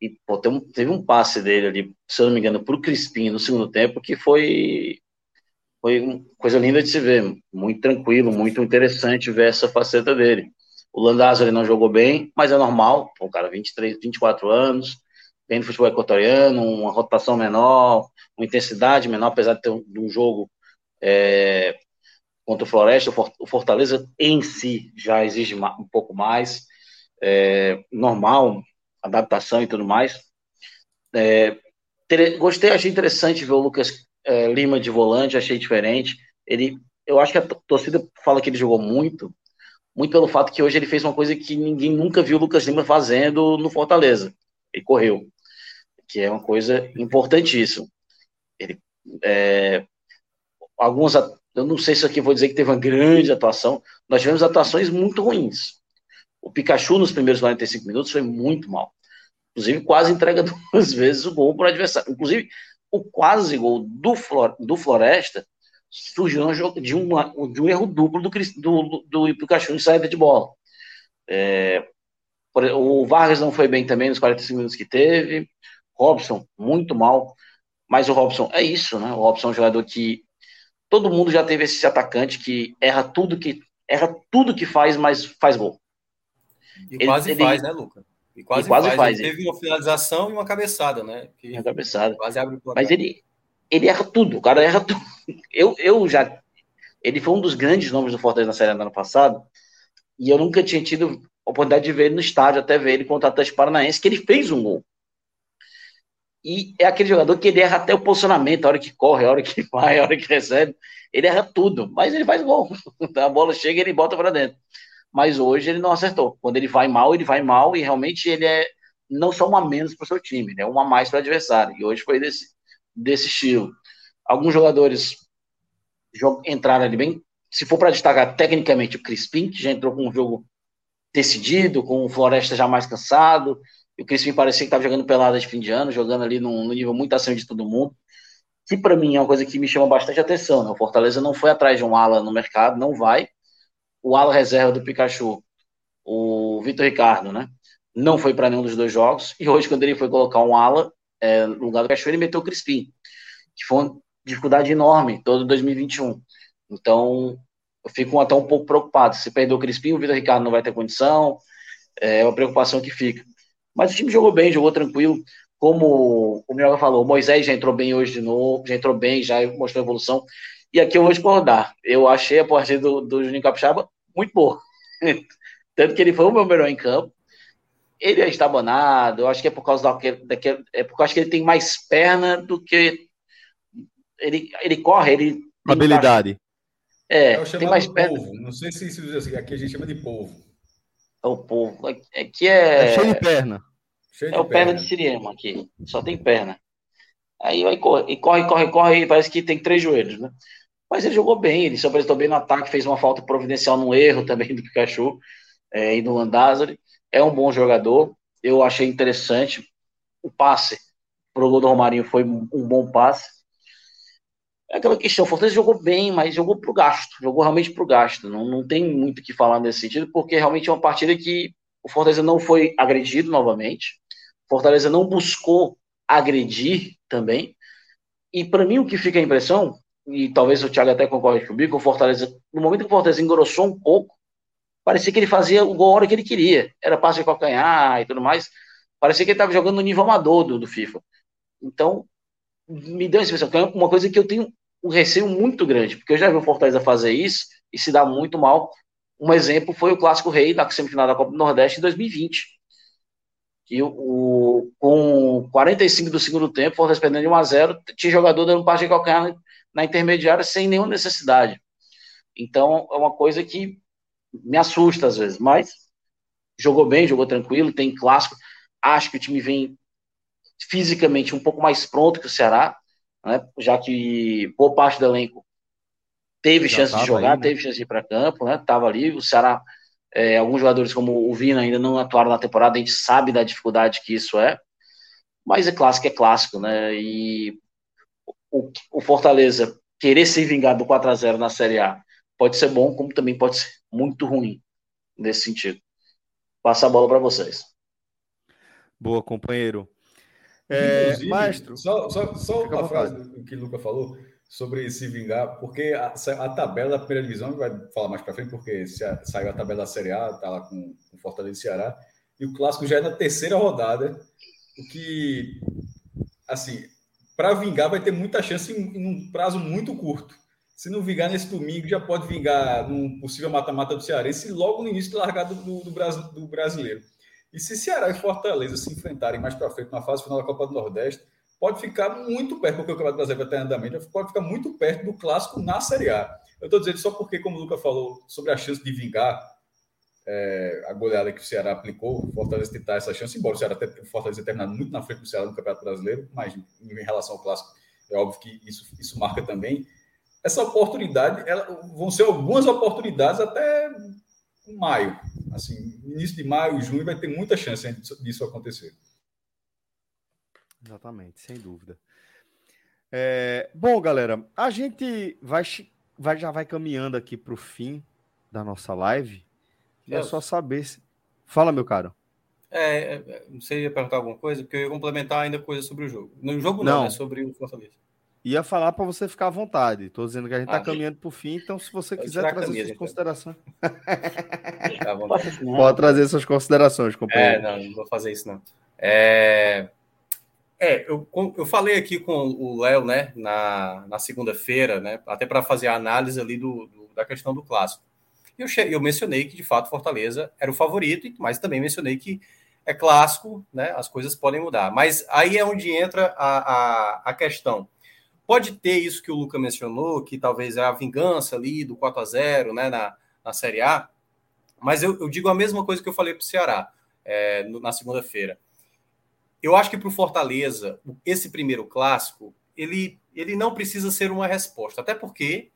E pô, teve, um, teve um passe dele ali, se eu não me engano, para o Crispim no segundo tempo, que foi, foi uma coisa linda de se ver. Muito tranquilo, muito interessante ver essa faceta dele. O ele não jogou bem, mas é normal. O cara, 23, 24 anos, vem do futebol equatoriano, uma rotação menor, uma intensidade menor, apesar de ter um, um jogo é, contra o Floresta, o Fortaleza em si já exige um pouco mais, é, normal, adaptação e tudo mais. É, Gostei, achei interessante ver o Lucas é, Lima de volante, achei diferente. Ele, eu acho que a torcida fala que ele jogou muito, muito pelo fato que hoje ele fez uma coisa que ninguém nunca viu o Lucas Lima fazendo no Fortaleza. Ele correu, que é uma coisa importantíssima. Ele, é, algumas, eu não sei se aqui vou dizer que teve uma grande atuação, nós tivemos atuações muito ruins. O Pikachu nos primeiros 45 minutos foi muito mal. Inclusive, quase entrega [laughs] duas vezes o gol para o adversário. Inclusive, o quase gol do, Flor, do Floresta surgiu de, uma, de um erro duplo do, do, do Pikachu em saída de bola. É, o Vargas não foi bem também nos 45 minutos que teve. Robson, muito mal. Mas o Robson é isso, né? O Robson é um jogador que todo mundo já teve esse atacante que erra tudo que erra tudo que faz, mas faz gol. E ele, quase ele, faz, né, Luca? E quase, e quase faz. faz. Ele teve uma finalização e uma cabeçada, né? Que uma cabeçada. Quase abre o Mas ele, ele erra tudo, o cara erra tudo. [laughs] Eu, eu já. Ele foi um dos grandes nomes do Fortaleza na Série do ano passado, e eu nunca tinha tido oportunidade de ver ele no estádio, até ver ele contra o Atlético Paranaense, que ele fez um gol. E é aquele jogador que ele erra até o posicionamento, a hora que corre, a hora que [laughs] vai, a hora que recebe. Ele erra tudo, mas ele faz gol. [laughs] A bola chega e ele bota para dentro mas hoje ele não acertou. Quando ele vai mal, ele vai mal e realmente ele é não só uma menos para o seu time, né? uma mais para o adversário. E hoje foi desse, desse estilo. Alguns jogadores entraram ali bem. Se for para destacar tecnicamente o Crispim, que já entrou com um jogo decidido, com o Floresta já mais cansado. E o Crispim parecia que estava jogando pelada de fim de ano, jogando ali num, nível muito acima de todo mundo. Que para mim é uma coisa que me chama bastante atenção. Né? O Fortaleza não foi atrás de um ala no mercado, não vai o ala reserva do Pikachu, o Vitor Ricardo, né? Não foi para nenhum dos dois jogos. E hoje, quando ele foi colocar um ala é, no lugar do Pikachu, ele meteu o Crispim, que foi uma dificuldade enorme todo 2021. Então, eu fico até um pouco preocupado. Se perder o Crispim, o Vitor Ricardo não vai ter condição. É uma preocupação que fica. Mas o time jogou bem, jogou tranquilo. Como o Mioga falou, o Moisés já entrou bem hoje de novo, já entrou bem, já mostrou evolução. E aqui eu vou discordar. Eu achei a partida do, do Juninho Capixaba muito boa. [laughs] Tanto que ele foi o meu melhor em campo. Ele é estabonado, eu acho que é por causa daquele, daquele, é porque eu acho que ele tem mais perna do que ele, ele corre, ele habilidade. É, é tem mais perna. Povo. Não sei se isso assim, aqui a gente chama de povo. É o povo. É que é. É cheio de perna. Cheio é o perna, perna de Siriema aqui. Só tem perna. Aí vai corre, e corre, corre, corre, e parece que tem três joelhos, né? Mas ele jogou bem, ele se apresentou bem no ataque, fez uma falta providencial num erro também do Pikachu é, e do Landázuri. É um bom jogador, eu achei interessante. O passe pro gol do Romarinho foi um bom passe. É aquela questão, o Fortaleza jogou bem, mas jogou pro gasto, jogou realmente pro gasto. Não, não tem muito o que falar nesse sentido, porque realmente é uma partida que o Fortaleza não foi agredido novamente. O Fortaleza não buscou agredir também. E para mim o que fica a impressão e talvez o Thiago até concorde comigo, o Fortaleza, no momento que o Fortaleza engrossou um pouco, parecia que ele fazia o gol a hora que ele queria. Era passe de calcanhar e tudo mais. Parecia que ele estava jogando no nível amador do, do FIFA. Então, me deu a impressão é uma coisa que eu tenho um receio muito grande, porque eu já vi o Fortaleza fazer isso e se dá muito mal. Um exemplo foi o Clássico Rei da semifinal da Copa do Nordeste em 2020 que o, com 45 do segundo tempo, Fortaleza perdendo de 1 a 0 tinha jogador dando passe de calcanhar na intermediária sem nenhuma necessidade. Então, é uma coisa que me assusta às vezes, mas jogou bem, jogou tranquilo, tem clássico. Acho que o time vem fisicamente um pouco mais pronto que o Ceará, né? já que boa parte do elenco teve já chance de jogar, aí, né? teve chance de ir para campo, né? Tava ali, o Ceará é, alguns jogadores como o Vina ainda não atuaram na temporada, a gente sabe da dificuldade que isso é, mas é clássico, é clássico, né? E o, o Fortaleza querer se vingar do 4 a 0 na Série A pode ser bom, como também pode ser muito ruim nesse sentido. Passa a bola para vocês. Boa, companheiro. É, Maestro. Só, só, só a frase que o Luca falou sobre se vingar, porque a, a, tabela da primeira divisão, vai falar mais para frente, porque se a, saiu a tabela da Série A, tá lá com, com Fortaleza e Ceará, e o clássico já é na terceira rodada, o que, assim, para vingar vai ter muita chance em, em, um prazo muito curto. Se não vingar nesse domingo, já pode vingar num possível mata-mata do Cearense logo no início da largada do, do, do brasileiro. E se Ceará e Fortaleza se enfrentarem mais para frente na fase final da Copa do Nordeste, pode ficar muito perto, porque o Campeonato Brasileiro vai ter andamento, pode ficar muito perto do clássico na Série A. Eu estou dizendo só porque, como o Luca falou, sobre a chance de vingar é, a goleada que o Ceará aplicou, o Fortaleza tentar essa chance, embora o Ceará tenha, o Fortaleza tenha terminado muito na frente do Ceará no Campeonato Brasileiro, mas em relação ao clássico, é óbvio que isso, isso marca também. Essa oportunidade, ela, vão ser algumas oportunidades até maio. Assim, início de maio, junho, vai ter muita chance disso acontecer. Exatamente, sem dúvida. É, bom, galera, a gente vai, vai já vai caminhando aqui para o fim da nossa live. É só saber se. Fala, meu caro. É, é, você ia perguntar alguma coisa? Porque eu ia complementar ainda coisa sobre o jogo. No jogo não, não né? Sobre o Fortaleza. Ia falar para você ficar à vontade. Estou dizendo que a gente está ah, caminhando para o fim, então se você quiser trazer camisa, suas então. considerações. [laughs] Pode trazer suas considerações, companheiro. É, não, não vou fazer isso, não. É, é eu, eu falei aqui com o Léo, né, na, na segunda-feira, né, até para fazer a análise ali do, do, da questão do clássico. Eu, eu mencionei que, de fato, Fortaleza era o favorito, mas também mencionei que é clássico, né, as coisas podem mudar. Mas aí é onde entra a, a, a questão Pode ter isso que o Luca mencionou, que talvez é a vingança ali do 4 a 0 né, na, na Série A, mas eu, eu digo a mesma coisa que eu falei para o Ceará é, no, na segunda-feira. Eu acho que para o Fortaleza, esse primeiro clássico, ele, ele não precisa ser uma resposta, até porque,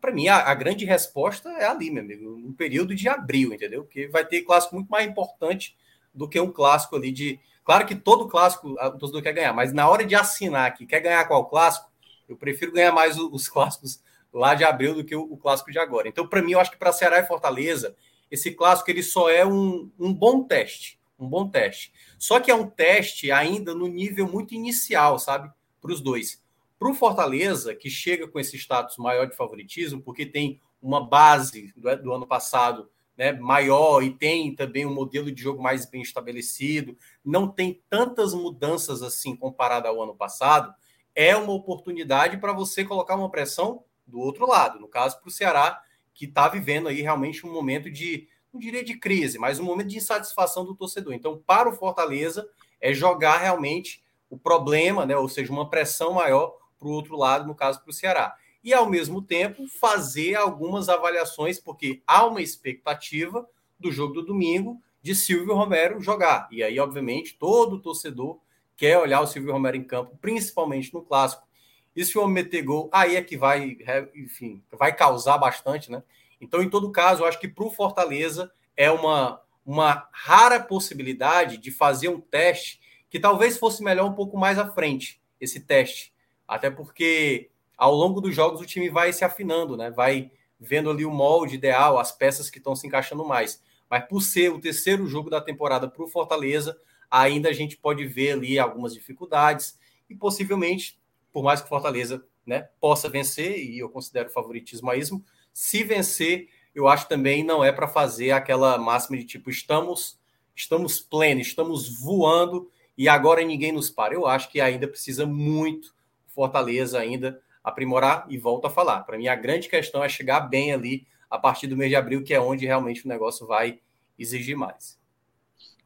para mim, a, a, grande resposta é ali, meu amigo, no período de abril, entendeu? Porque vai ter clássico muito mais importante do que um clássico ali de Claro que todo clássico o torcedor quer ganhar, mas na hora de assinar aqui, quer ganhar qual clássico? Eu prefiro ganhar mais os clássicos lá de abril do que o, clássico de agora. Então, para mim, eu acho que para Ceará e Fortaleza, esse clássico ele só é um, um bom teste. Um bom teste. Só que é um teste ainda no nível muito inicial, sabe? Para os dois. Para o Fortaleza, que chega com esse status maior de favoritismo, porque tem uma base do, do ano passado né, maior e tem também um modelo de jogo mais bem estabelecido, não tem tantas mudanças assim comparado ao ano passado, é uma oportunidade para você colocar uma pressão do outro lado, no caso para o Ceará, que está vivendo aí realmente um momento de, não diria de crise, mas um momento de insatisfação do torcedor. Então, para o Fortaleza, é jogar realmente o problema, né, ou seja, uma pressão maior para o outro lado, no caso para o Ceará e, ao mesmo tempo, fazer algumas avaliações, porque há uma expectativa do jogo do domingo de Silvio Romero jogar. E aí, obviamente, todo torcedor quer olhar o Silvio Romero em campo, principalmente no clássico. E se o homem meter gol, aí é que vai, enfim, vai causar bastante, né? Então, em todo caso, eu acho que para o Fortaleza é uma, uma rara possibilidade de fazer um teste que talvez fosse melhor um pouco mais à frente, esse teste. Até porque ao longo dos jogos o time vai se afinando, né? Vai vendo ali o molde ideal, as peças que estão se encaixando mais. Mas por ser o terceiro jogo da temporada para o Fortaleza, ainda a gente pode ver ali algumas dificuldades e possivelmente, por mais que o Fortaleza né, possa vencer, e eu considero favoritismo a isso, se vencer, eu acho também não é para fazer aquela máxima de tipo estamos estamos plenos, estamos voando e agora ninguém nos para. Eu acho que ainda precisa muito Fortaleza ainda aprimorar e volto a falar. Para mim, a grande questão é chegar bem ali a partir do mês de abril, que é onde realmente o negócio vai exigir mais.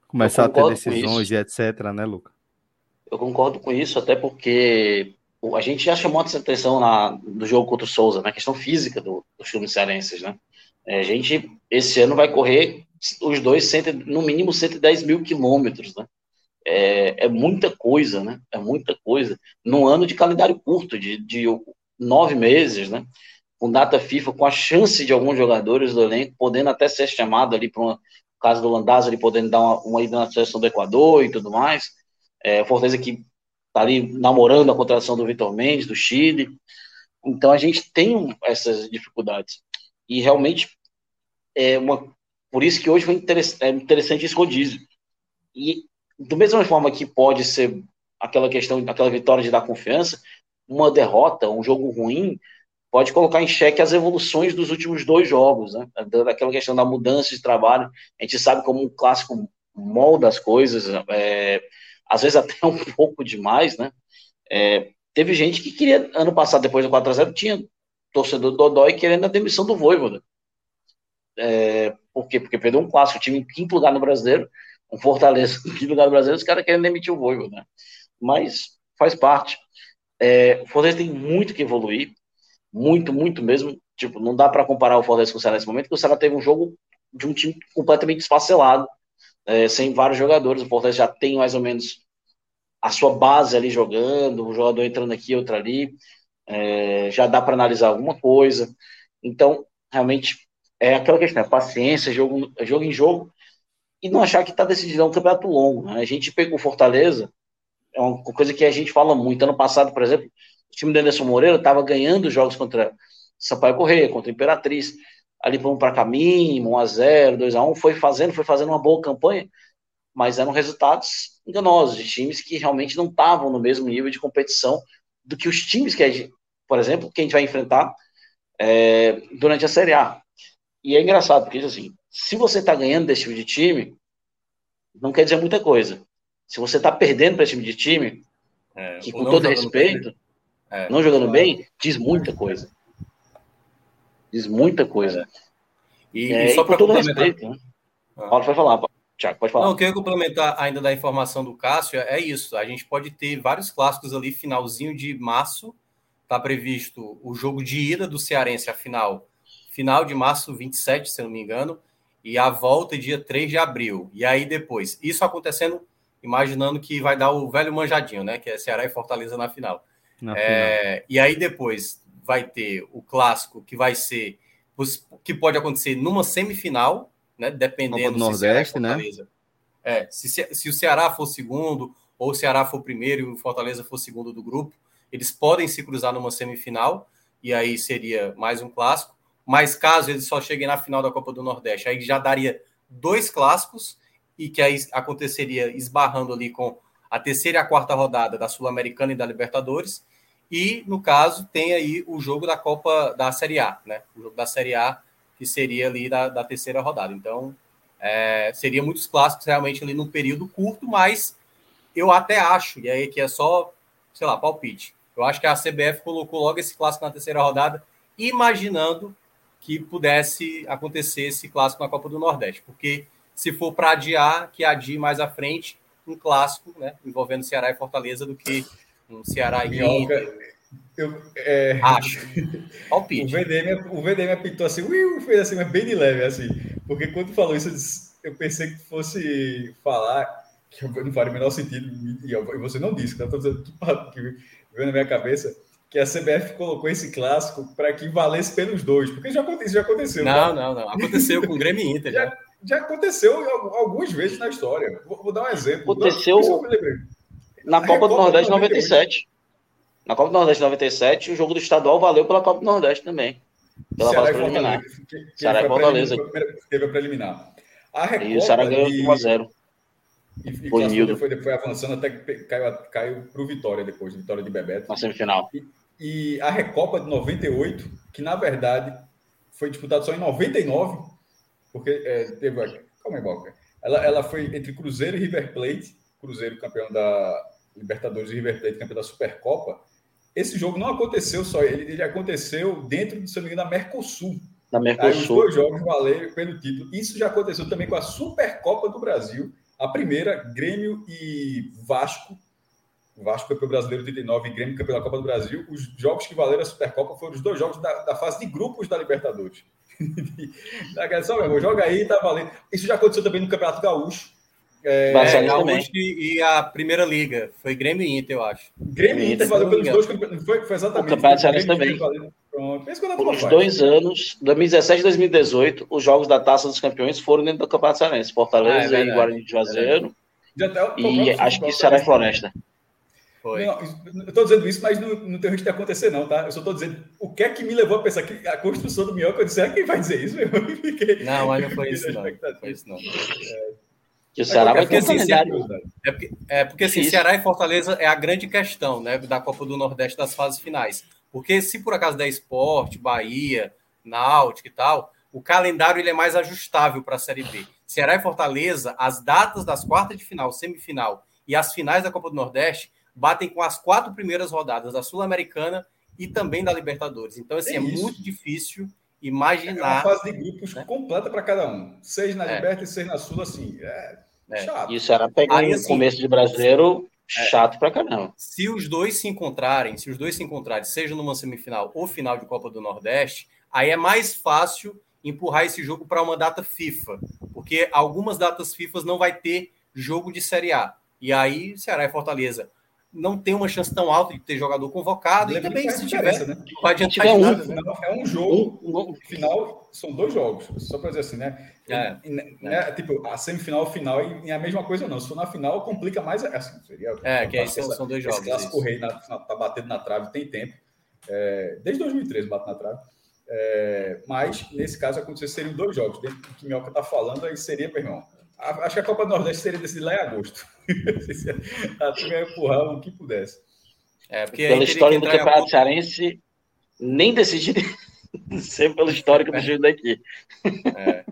Começar a ter decisões e etc, né, Luca? Eu concordo com isso, até porque a gente já chamou essa atenção na, do jogo contra o Souza, na questão física do, dos times cearenses, né? É, a gente, esse ano, vai correr os dois, cento, no mínimo 110 mil quilômetros, né? É, é, muita coisa, né? É muita coisa. Num ano de calendário curto, de, de nove meses, né? Com data FIFA, com a chance de alguns jogadores do elenco podendo até ser chamado ali para o caso do Landazzo, ele podendo dar uma, uma ida na seleção do Equador e tudo mais. É, Fortaleza que está ali namorando a contratação do Vitor Mendes, do Chile. Então a gente tem essas dificuldades. E realmente é uma. Por isso que hoje foi interessante, é interessante esse rodízio. E do mesma forma que pode ser aquela questão, aquela vitória de dar confiança, uma derrota, um jogo ruim, pode colocar em xeque as evoluções dos últimos dois jogos, né? Daquela questão da mudança de trabalho. A gente sabe como um clássico molda as coisas, é, às vezes até [laughs] um pouco demais, né? É, teve gente que queria, ano passado, depois do 4x0, tinha torcedor do Dodói querendo a demissão do Voivoda. É, por quê? Porque perdeu um clássico, o time em quinto lugar no brasileiro, um Fortaleza [laughs] em lugar do Brasil, os caras querem demitir o Voivo, né? Mas faz parte. É, o Fortaleza tem muito que evoluir, muito, muito mesmo. Tipo, não dá para comparar o Fortaleza com o Ceará nesse momento, porque o Ceará teve um jogo de um time completamente esfacelado, é, sem vários jogadores. O Fortaleza já tem mais ou menos a sua base ali jogando, um jogador entrando aqui, outro ali. É, já dá para analisar alguma coisa. Então, realmente, é aquela questão: é paciência, jogo, jogo em jogo, e não achar que está decidido é um campeonato longo. Né? A gente pegou Fortaleza, é uma coisa que a gente fala muito. Ano passado, por exemplo, o time do Anderson Moreira estava ganhando jogos contra Sampaio Correia, contra Imperatriz, ali vamos para caminho, 1x0, 2x1, foi fazendo, foi fazendo uma boa campanha, mas eram resultados enganosos, de times que realmente não estavam no mesmo nível de competição do que os times que, a gente, por exemplo, que a gente vai enfrentar é, durante a Série A. E é engraçado, porque assim, se você está ganhando desse tipo de time, não quer dizer muita coisa. Se você está perdendo para esse tipo de time, é, que com todo respeito, é, não jogando bem, diz muita coisa. Diz muita coisa. E, é, e só para complementar. Respeito, né? ah. Paulo vai falar, Tiago, pode falar. Não, eu queria complementar ainda da informação do Cássio, é isso. A gente pode ter vários clássicos ali, finalzinho de março. Está previsto o jogo de ida do Cearense, a final. Final de março 27, se eu não me engano. E a volta dia 3 de abril. E aí depois. Isso acontecendo, imaginando que vai dar o velho manjadinho, né? Que é Ceará e Fortaleza na final. Na é, final. E aí depois vai ter o clássico que vai ser que pode acontecer numa semifinal, né? Dependendo do Nordeste, né? É, se, se o Ceará for segundo ou o Ceará for primeiro e o Fortaleza for segundo do grupo, eles podem se cruzar numa semifinal e aí seria mais um clássico. Mas caso eles só cheguem na final da Copa do Nordeste, aí já daria dois clássicos e que aí aconteceria esbarrando ali com a terceira e a quarta rodada da Sul-Americana e da Libertadores. E, no caso, tem aí o jogo da Copa da Série A, né? O jogo da Série A, que seria ali da, da terceira rodada. Então, é, seria muitos clássicos realmente ali num período curto, mas eu até acho, e aí que é só, sei lá, palpite. Eu acho que a CBF colocou logo esse clássico na terceira rodada, imaginando que pudesse acontecer esse clássico na Copa do Nordeste, porque se for para adiar, que adie mais à frente um clássico, né, envolvendo Ceará e Fortaleza do que um Ceará e Inter. Eu, é... Acho. [laughs] Palpite. O VDM, o VDM apitou assim, ui, fez assim, mas bem de leve, assim. Porque quando falou isso, eu pensei que fosse falar, que não faria o menor sentido, e você não disse, tá? Estou dizendo [laughs] que veio na minha cabeça, que a CBF colocou esse clássico para que valesse pelos dois, porque já aconteceu. Já aconteceu não, tá? não, não. Aconteceu com o Grêmio e Inter. já, já aconteceu algumas vezes na história. Vou, vou dar um exemplo. Aconteceu na Copa do Nordeste 97. Na Copa do Nordeste 97, o jogo do estadual valeu pela Copa do Nordeste também. Pela fase preliminar. Ceará e Fortaleza. Teve a preliminar. A Recopa e o Ceará ganhou 1x0. E, e foi, foi, foi avançando até que caiu, caiu para o Vitória depois, Vitória de Bebeto. Na semifinal. E, e a Recopa de 98, que na verdade foi disputada só em 99, porque é, teve. Calma aí, Boca. Ela, ela foi entre Cruzeiro e River Plate, Cruzeiro campeão da Libertadores e River Plate campeão da Supercopa. Esse jogo não aconteceu só, ele, ele aconteceu dentro, se não me engano, da Mercosul. Da Mercosul. Aí os dois jogos valeram pelo título. Isso já aconteceu também com a Supercopa do Brasil, a primeira, Grêmio e Vasco. O Vasco campeão brasileiro 89 e Grêmio campeão da Copa do Brasil. Os jogos que valeram a Supercopa foram os dois jogos da, da fase de grupos da Libertadores. [laughs] Só mesmo, joga aí, tá valendo. Isso já aconteceu também no Campeonato Gaúcho. É, é Gaúcho e a Primeira Liga. Foi Grêmio e Inter, eu acho. Grêmio e Inter valeu pelos dois. Foi, foi exatamente. O Campeonato Cearense também. Pronto. Por dois anos, 2017 e 2018, os jogos da Taça dos Campeões foram dentro do Campeonato Cearense. Fortaleza ah, é e Guarani de Juazeiro. É e acho que Ceará e Floresta. Foi. Não, eu estou dizendo isso, mas não, não tem risco de acontecer, não, tá? Eu só estou dizendo o que é que me levou a pensar que a construção do Minhoca, eu disse, ah, quem vai dizer isso? [laughs] Fiquei... Não, mas não foi isso, não. Foi isso, não. É. Que o Ceará vai ter um calendário. É porque, é porque assim, Ceará e Fortaleza é a grande questão né, da Copa do Nordeste das fases finais. Porque se por acaso der esporte, Bahia, Náutico e tal, o calendário ele é mais ajustável para a Série B. Ceará e Fortaleza, as datas das quartas de final, semifinal e as finais da Copa do Nordeste batem com as quatro primeiras rodadas da Sul-Americana e também da Libertadores. Então, assim, é, é muito difícil imaginar. É uma fase de grupos né? completa para cada um. Seis na é. Liberta e seis na Sul, assim. É, é. chato. Isso era pegar Aí, assim, começo de brasileiro chato pra caramba. Se os dois se encontrarem, se os dois se encontrarem, seja numa semifinal ou final de Copa do Nordeste, aí é mais fácil empurrar esse jogo para uma data FIFA, porque algumas datas FIFA não vai ter jogo de Série A. E aí, Ceará e Fortaleza não tem uma chance tão alta de ter jogador convocado. E também, se tiver, né? vai adiantar um, nada, né? É um jogo, um, final, são dois jogos, só para dizer assim, né? É, é, é, tipo, a semifinal, final e a mesma coisa não. Se for na final, complica mais. Assim, seria, é, que aí são, são dois jogos. Esse clássico rei na, tá batendo na trave tem tempo. É, desde 2013 bate na trave. É, mas, nesse caso, aconteceu seriam dois jogos. Dentro do que Minhoca está falando, aí seria, meu irmão. Acho que a Copa do Nordeste seria decidida lá em agosto. [laughs] a turma ia empurrar o que pudesse. É, porque Pela história do Campeonato Cearense, nem decidiria [laughs] ser pelo histórico do jogo daqui. É.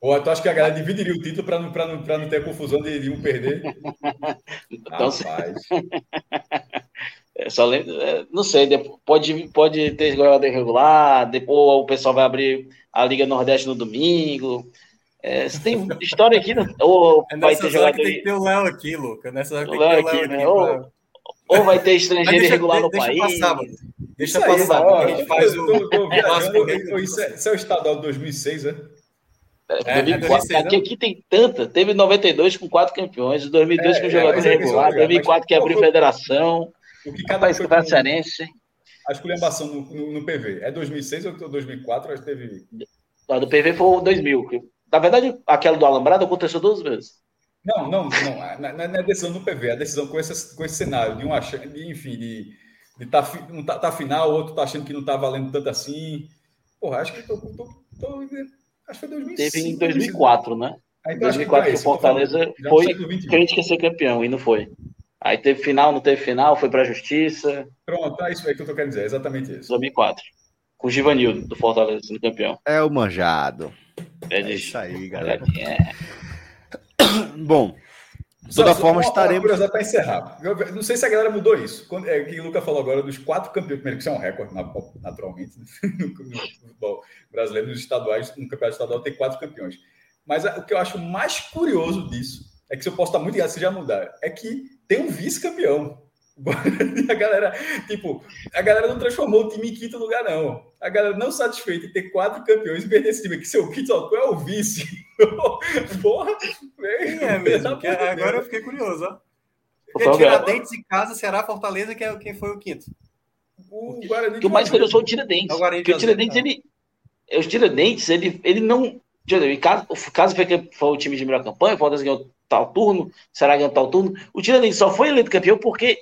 Ou tu acha que a galera dividiria o título para não, não, não ter a confusão de, de um perder? [laughs] Então, Rapaz. É, só lembro, é, não sei, pode, pode ter jogador irregular, depois o pessoal vai abrir a Liga Nordeste no domingo. É, você tem história aqui, né? ou é vai ter jogador. Tem que ter o Léo aqui, Luca. Nessa hora tem que ter o Léo aqui. Né? Ou, pra... ou vai ter estrangeiro deixa, irregular no deixa país. Passar, deixa isso passar, aí, a gente faz o. Tô, tô isso, é, isso é o estadual de 2006, né? É, 2004. É, aqui, aqui tem tanta. Teve 92 com quatro campeões, 2002 é, com jogador regular, 2004 que abriu federação. O que cada país cearense. A esculhambação no, no, no, PV é 2006 ou 2004? Acho que teve. A do PV foi 2000. Na verdade, aquela do Alambrado aconteceu duas vezes. Não, não, não. É, não é decisão do PV, é a decisão com esse, com esse cenário de um achando, de, enfim, de, de tá, um tá, tá final, o outro tá achando que não tá valendo tanto assim. Porra, acho que tô, tô, tô, acho que foi 2005. Teve em 2004, né? Em 2004 que o Fortaleza foi crítica ser campeão e não foi. Aí teve final, não teve final, foi para a justiça. Pronto, é isso aí que eu tô querendo dizer, é exatamente isso. 2004. Com o Givanildo, do Fortaleza, sendo campeão. É o manjado. É, é isso aí, galera. É. [coughs] Bom, de toda só, forma, só estaremos. Uma para encerrar. Eu não sei se a galera mudou isso. Quando, é, que o Luca falou agora dos quatro campeões, primeiro, que isso é um recorde, naturalmente, [laughs] no, futebol brasileiro, nos estaduais, no campeonato estadual tem quatro campeões. Mas o que eu acho mais curioso disso é que se eu posso estar muito errado, se já mudar, é que tem um vice-campeão. A galera, tipo, a galera não transformou o time em quinto lugar, não. A galera não satisfeita em ter quatro campeões e perder esse time, que seu quinto, ó, é o vice. [laughs] Porra, velho. É mesmo, agora eu fiquei curioso, ó. Porque Tiradentes em casa, Ceará, Fortaleza, que é quem foi o quinto. O Guarani. Que o mais curioso foi o Tiradentes. É o porque o Tiradentes, ele. É, os Tiradentes, ele, ele não. Caso, caso foi, foi o time de melhor campanha, o Fortaleza ganhou tal turno, será ganhou tal turno. O Tiradentes só foi eleito campeão porque,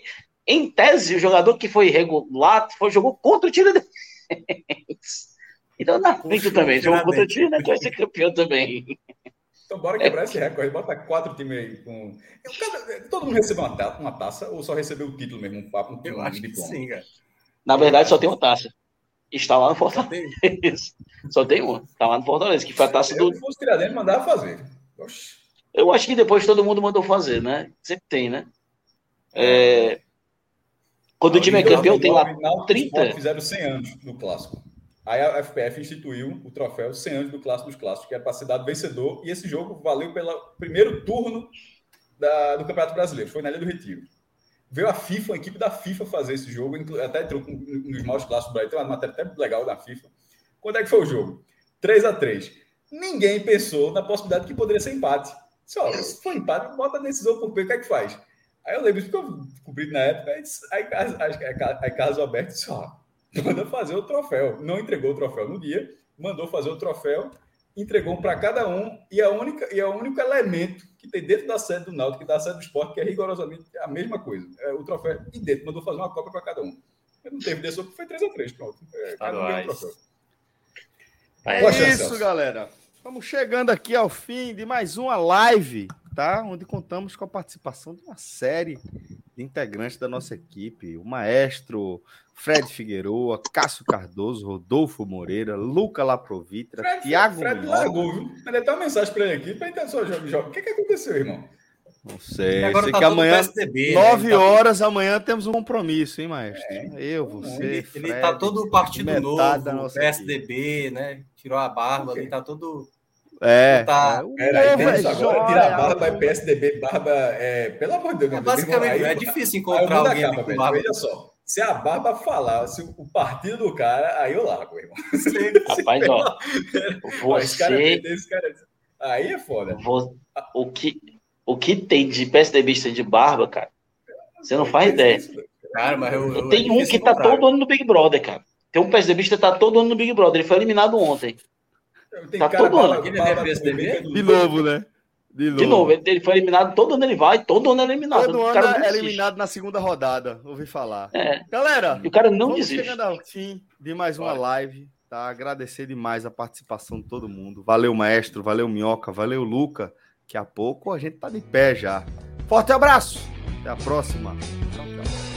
em tese, o jogador que foi regular foi, jogou contra o Tiradentes. [laughs] Então, na frente também, jogou contra o Tiradentes, vai ser campeão também. Então, bora quebrar é. esse recorde. Bota quatro times aí com. Todo mundo recebeu uma, ta... uma taça ou só recebeu o título mesmo? Um papo, um, Eu acho que sim, cara. Na verdade, só tem uma taça. Está lá no Fortaleza. [laughs] Só tem uma. Está lá no Fortaleza, que foi a taça do. Se fosse Tiradentes, mandava fazer. Oxi. Eu acho que depois todo mundo mandou fazer, né? Sempre tem, né? É... Quando o time é campeão, tem lá 30. Fizeram 100 anos no clássico. Aí a FPF instituiu o troféu 100 anos do clássico dos clássicos, que era para ser dado vencedor, e esse jogo valeu pelo primeiro turno da, do Campeonato Brasileiro, foi na Ilha do Retiro. Veio a FIFA, a equipe da FIFA fazer esse jogo, até entrou nos maus clássicos do Brasil, tem uma matéria até legal da FIFA. Quando é que foi o jogo? 3 a 3 Ninguém pensou na possibilidade que poderia ser empate. Só, se for empate, bota a decisão por o que é que faz? Aí eu lembro que eu cobri na época, aí, aí, aí, aí Carlos Alberto disse, ó, manda fazer o troféu. Não entregou o troféu no dia, mandou fazer o troféu, entregou um para cada um, e a única e é o único elemento que tem dentro da sede do Náutico, que da sede do esporte, que é rigorosamente a mesma coisa. É o troféu e dentro, mandou fazer uma cópia para cada um. Eu não teve decisão, foi 3x3, pronto. É, cada um troféu. É isso, galera. Estamos chegando aqui ao fim de mais uma live, tá? Onde contamos com a participação de uma série de integrantes da nossa equipe: o maestro Fred Figueroa, Cássio Cardoso, Rodolfo Moreira, Luca Laprovitra, Fred, Thiago Fred largou, viu? Mandei até uma mensagem para ele aqui para entender só jogo. O que, que aconteceu, irmão? Não sei. Agora sei tá que amanhã, PSDB, né? nove né? horas, amanhã temos um compromisso, hein, maestro? É. Eu, você. Ele, Fred, ele tá todo partido novo, PSDB, equipe. né? Tirou a barba, ele tá todo É. Tá. é, Era, povo aí, é agora, joia, tirar barba rapaz. é PSDB, barba é. Pelo amor de Deus, meu É, basicamente, aí- é difícil encontrar alguém acaba, com barba. Veja só. Se a barba falar, se o partido do cara, aí eu largo, irmão. [laughs] Rapaz, ó, cara, você, esse cara, [laughs] aí é foda. o, que, o que tem de PSDBista de barba, cara, você não faz ideia. Cara, mas eu, eu- Tem um que tá todo ano no Big Brother, cara. Tem um PSDBista que tá todo ano no Big Brother. Ele foi eliminado ontem. Tem Tá cara todo ano. É do- De novo, né? De novo. De novo, ele, foi eliminado, todo ano ele vai, todo ano é eliminado. Todo o ano é eliminado na segunda rodada, ouvi falar. É, Galera, e o cara não vamos desiste. chegando ao fim de mais uma Bora. live, tá? Agradecer demais a participação de todo mundo. Valeu, maestro, valeu, Minhoca, valeu, Luca. Daqui a pouco a gente tá de pé já. Forte abraço, até a próxima. Tchau, tchau.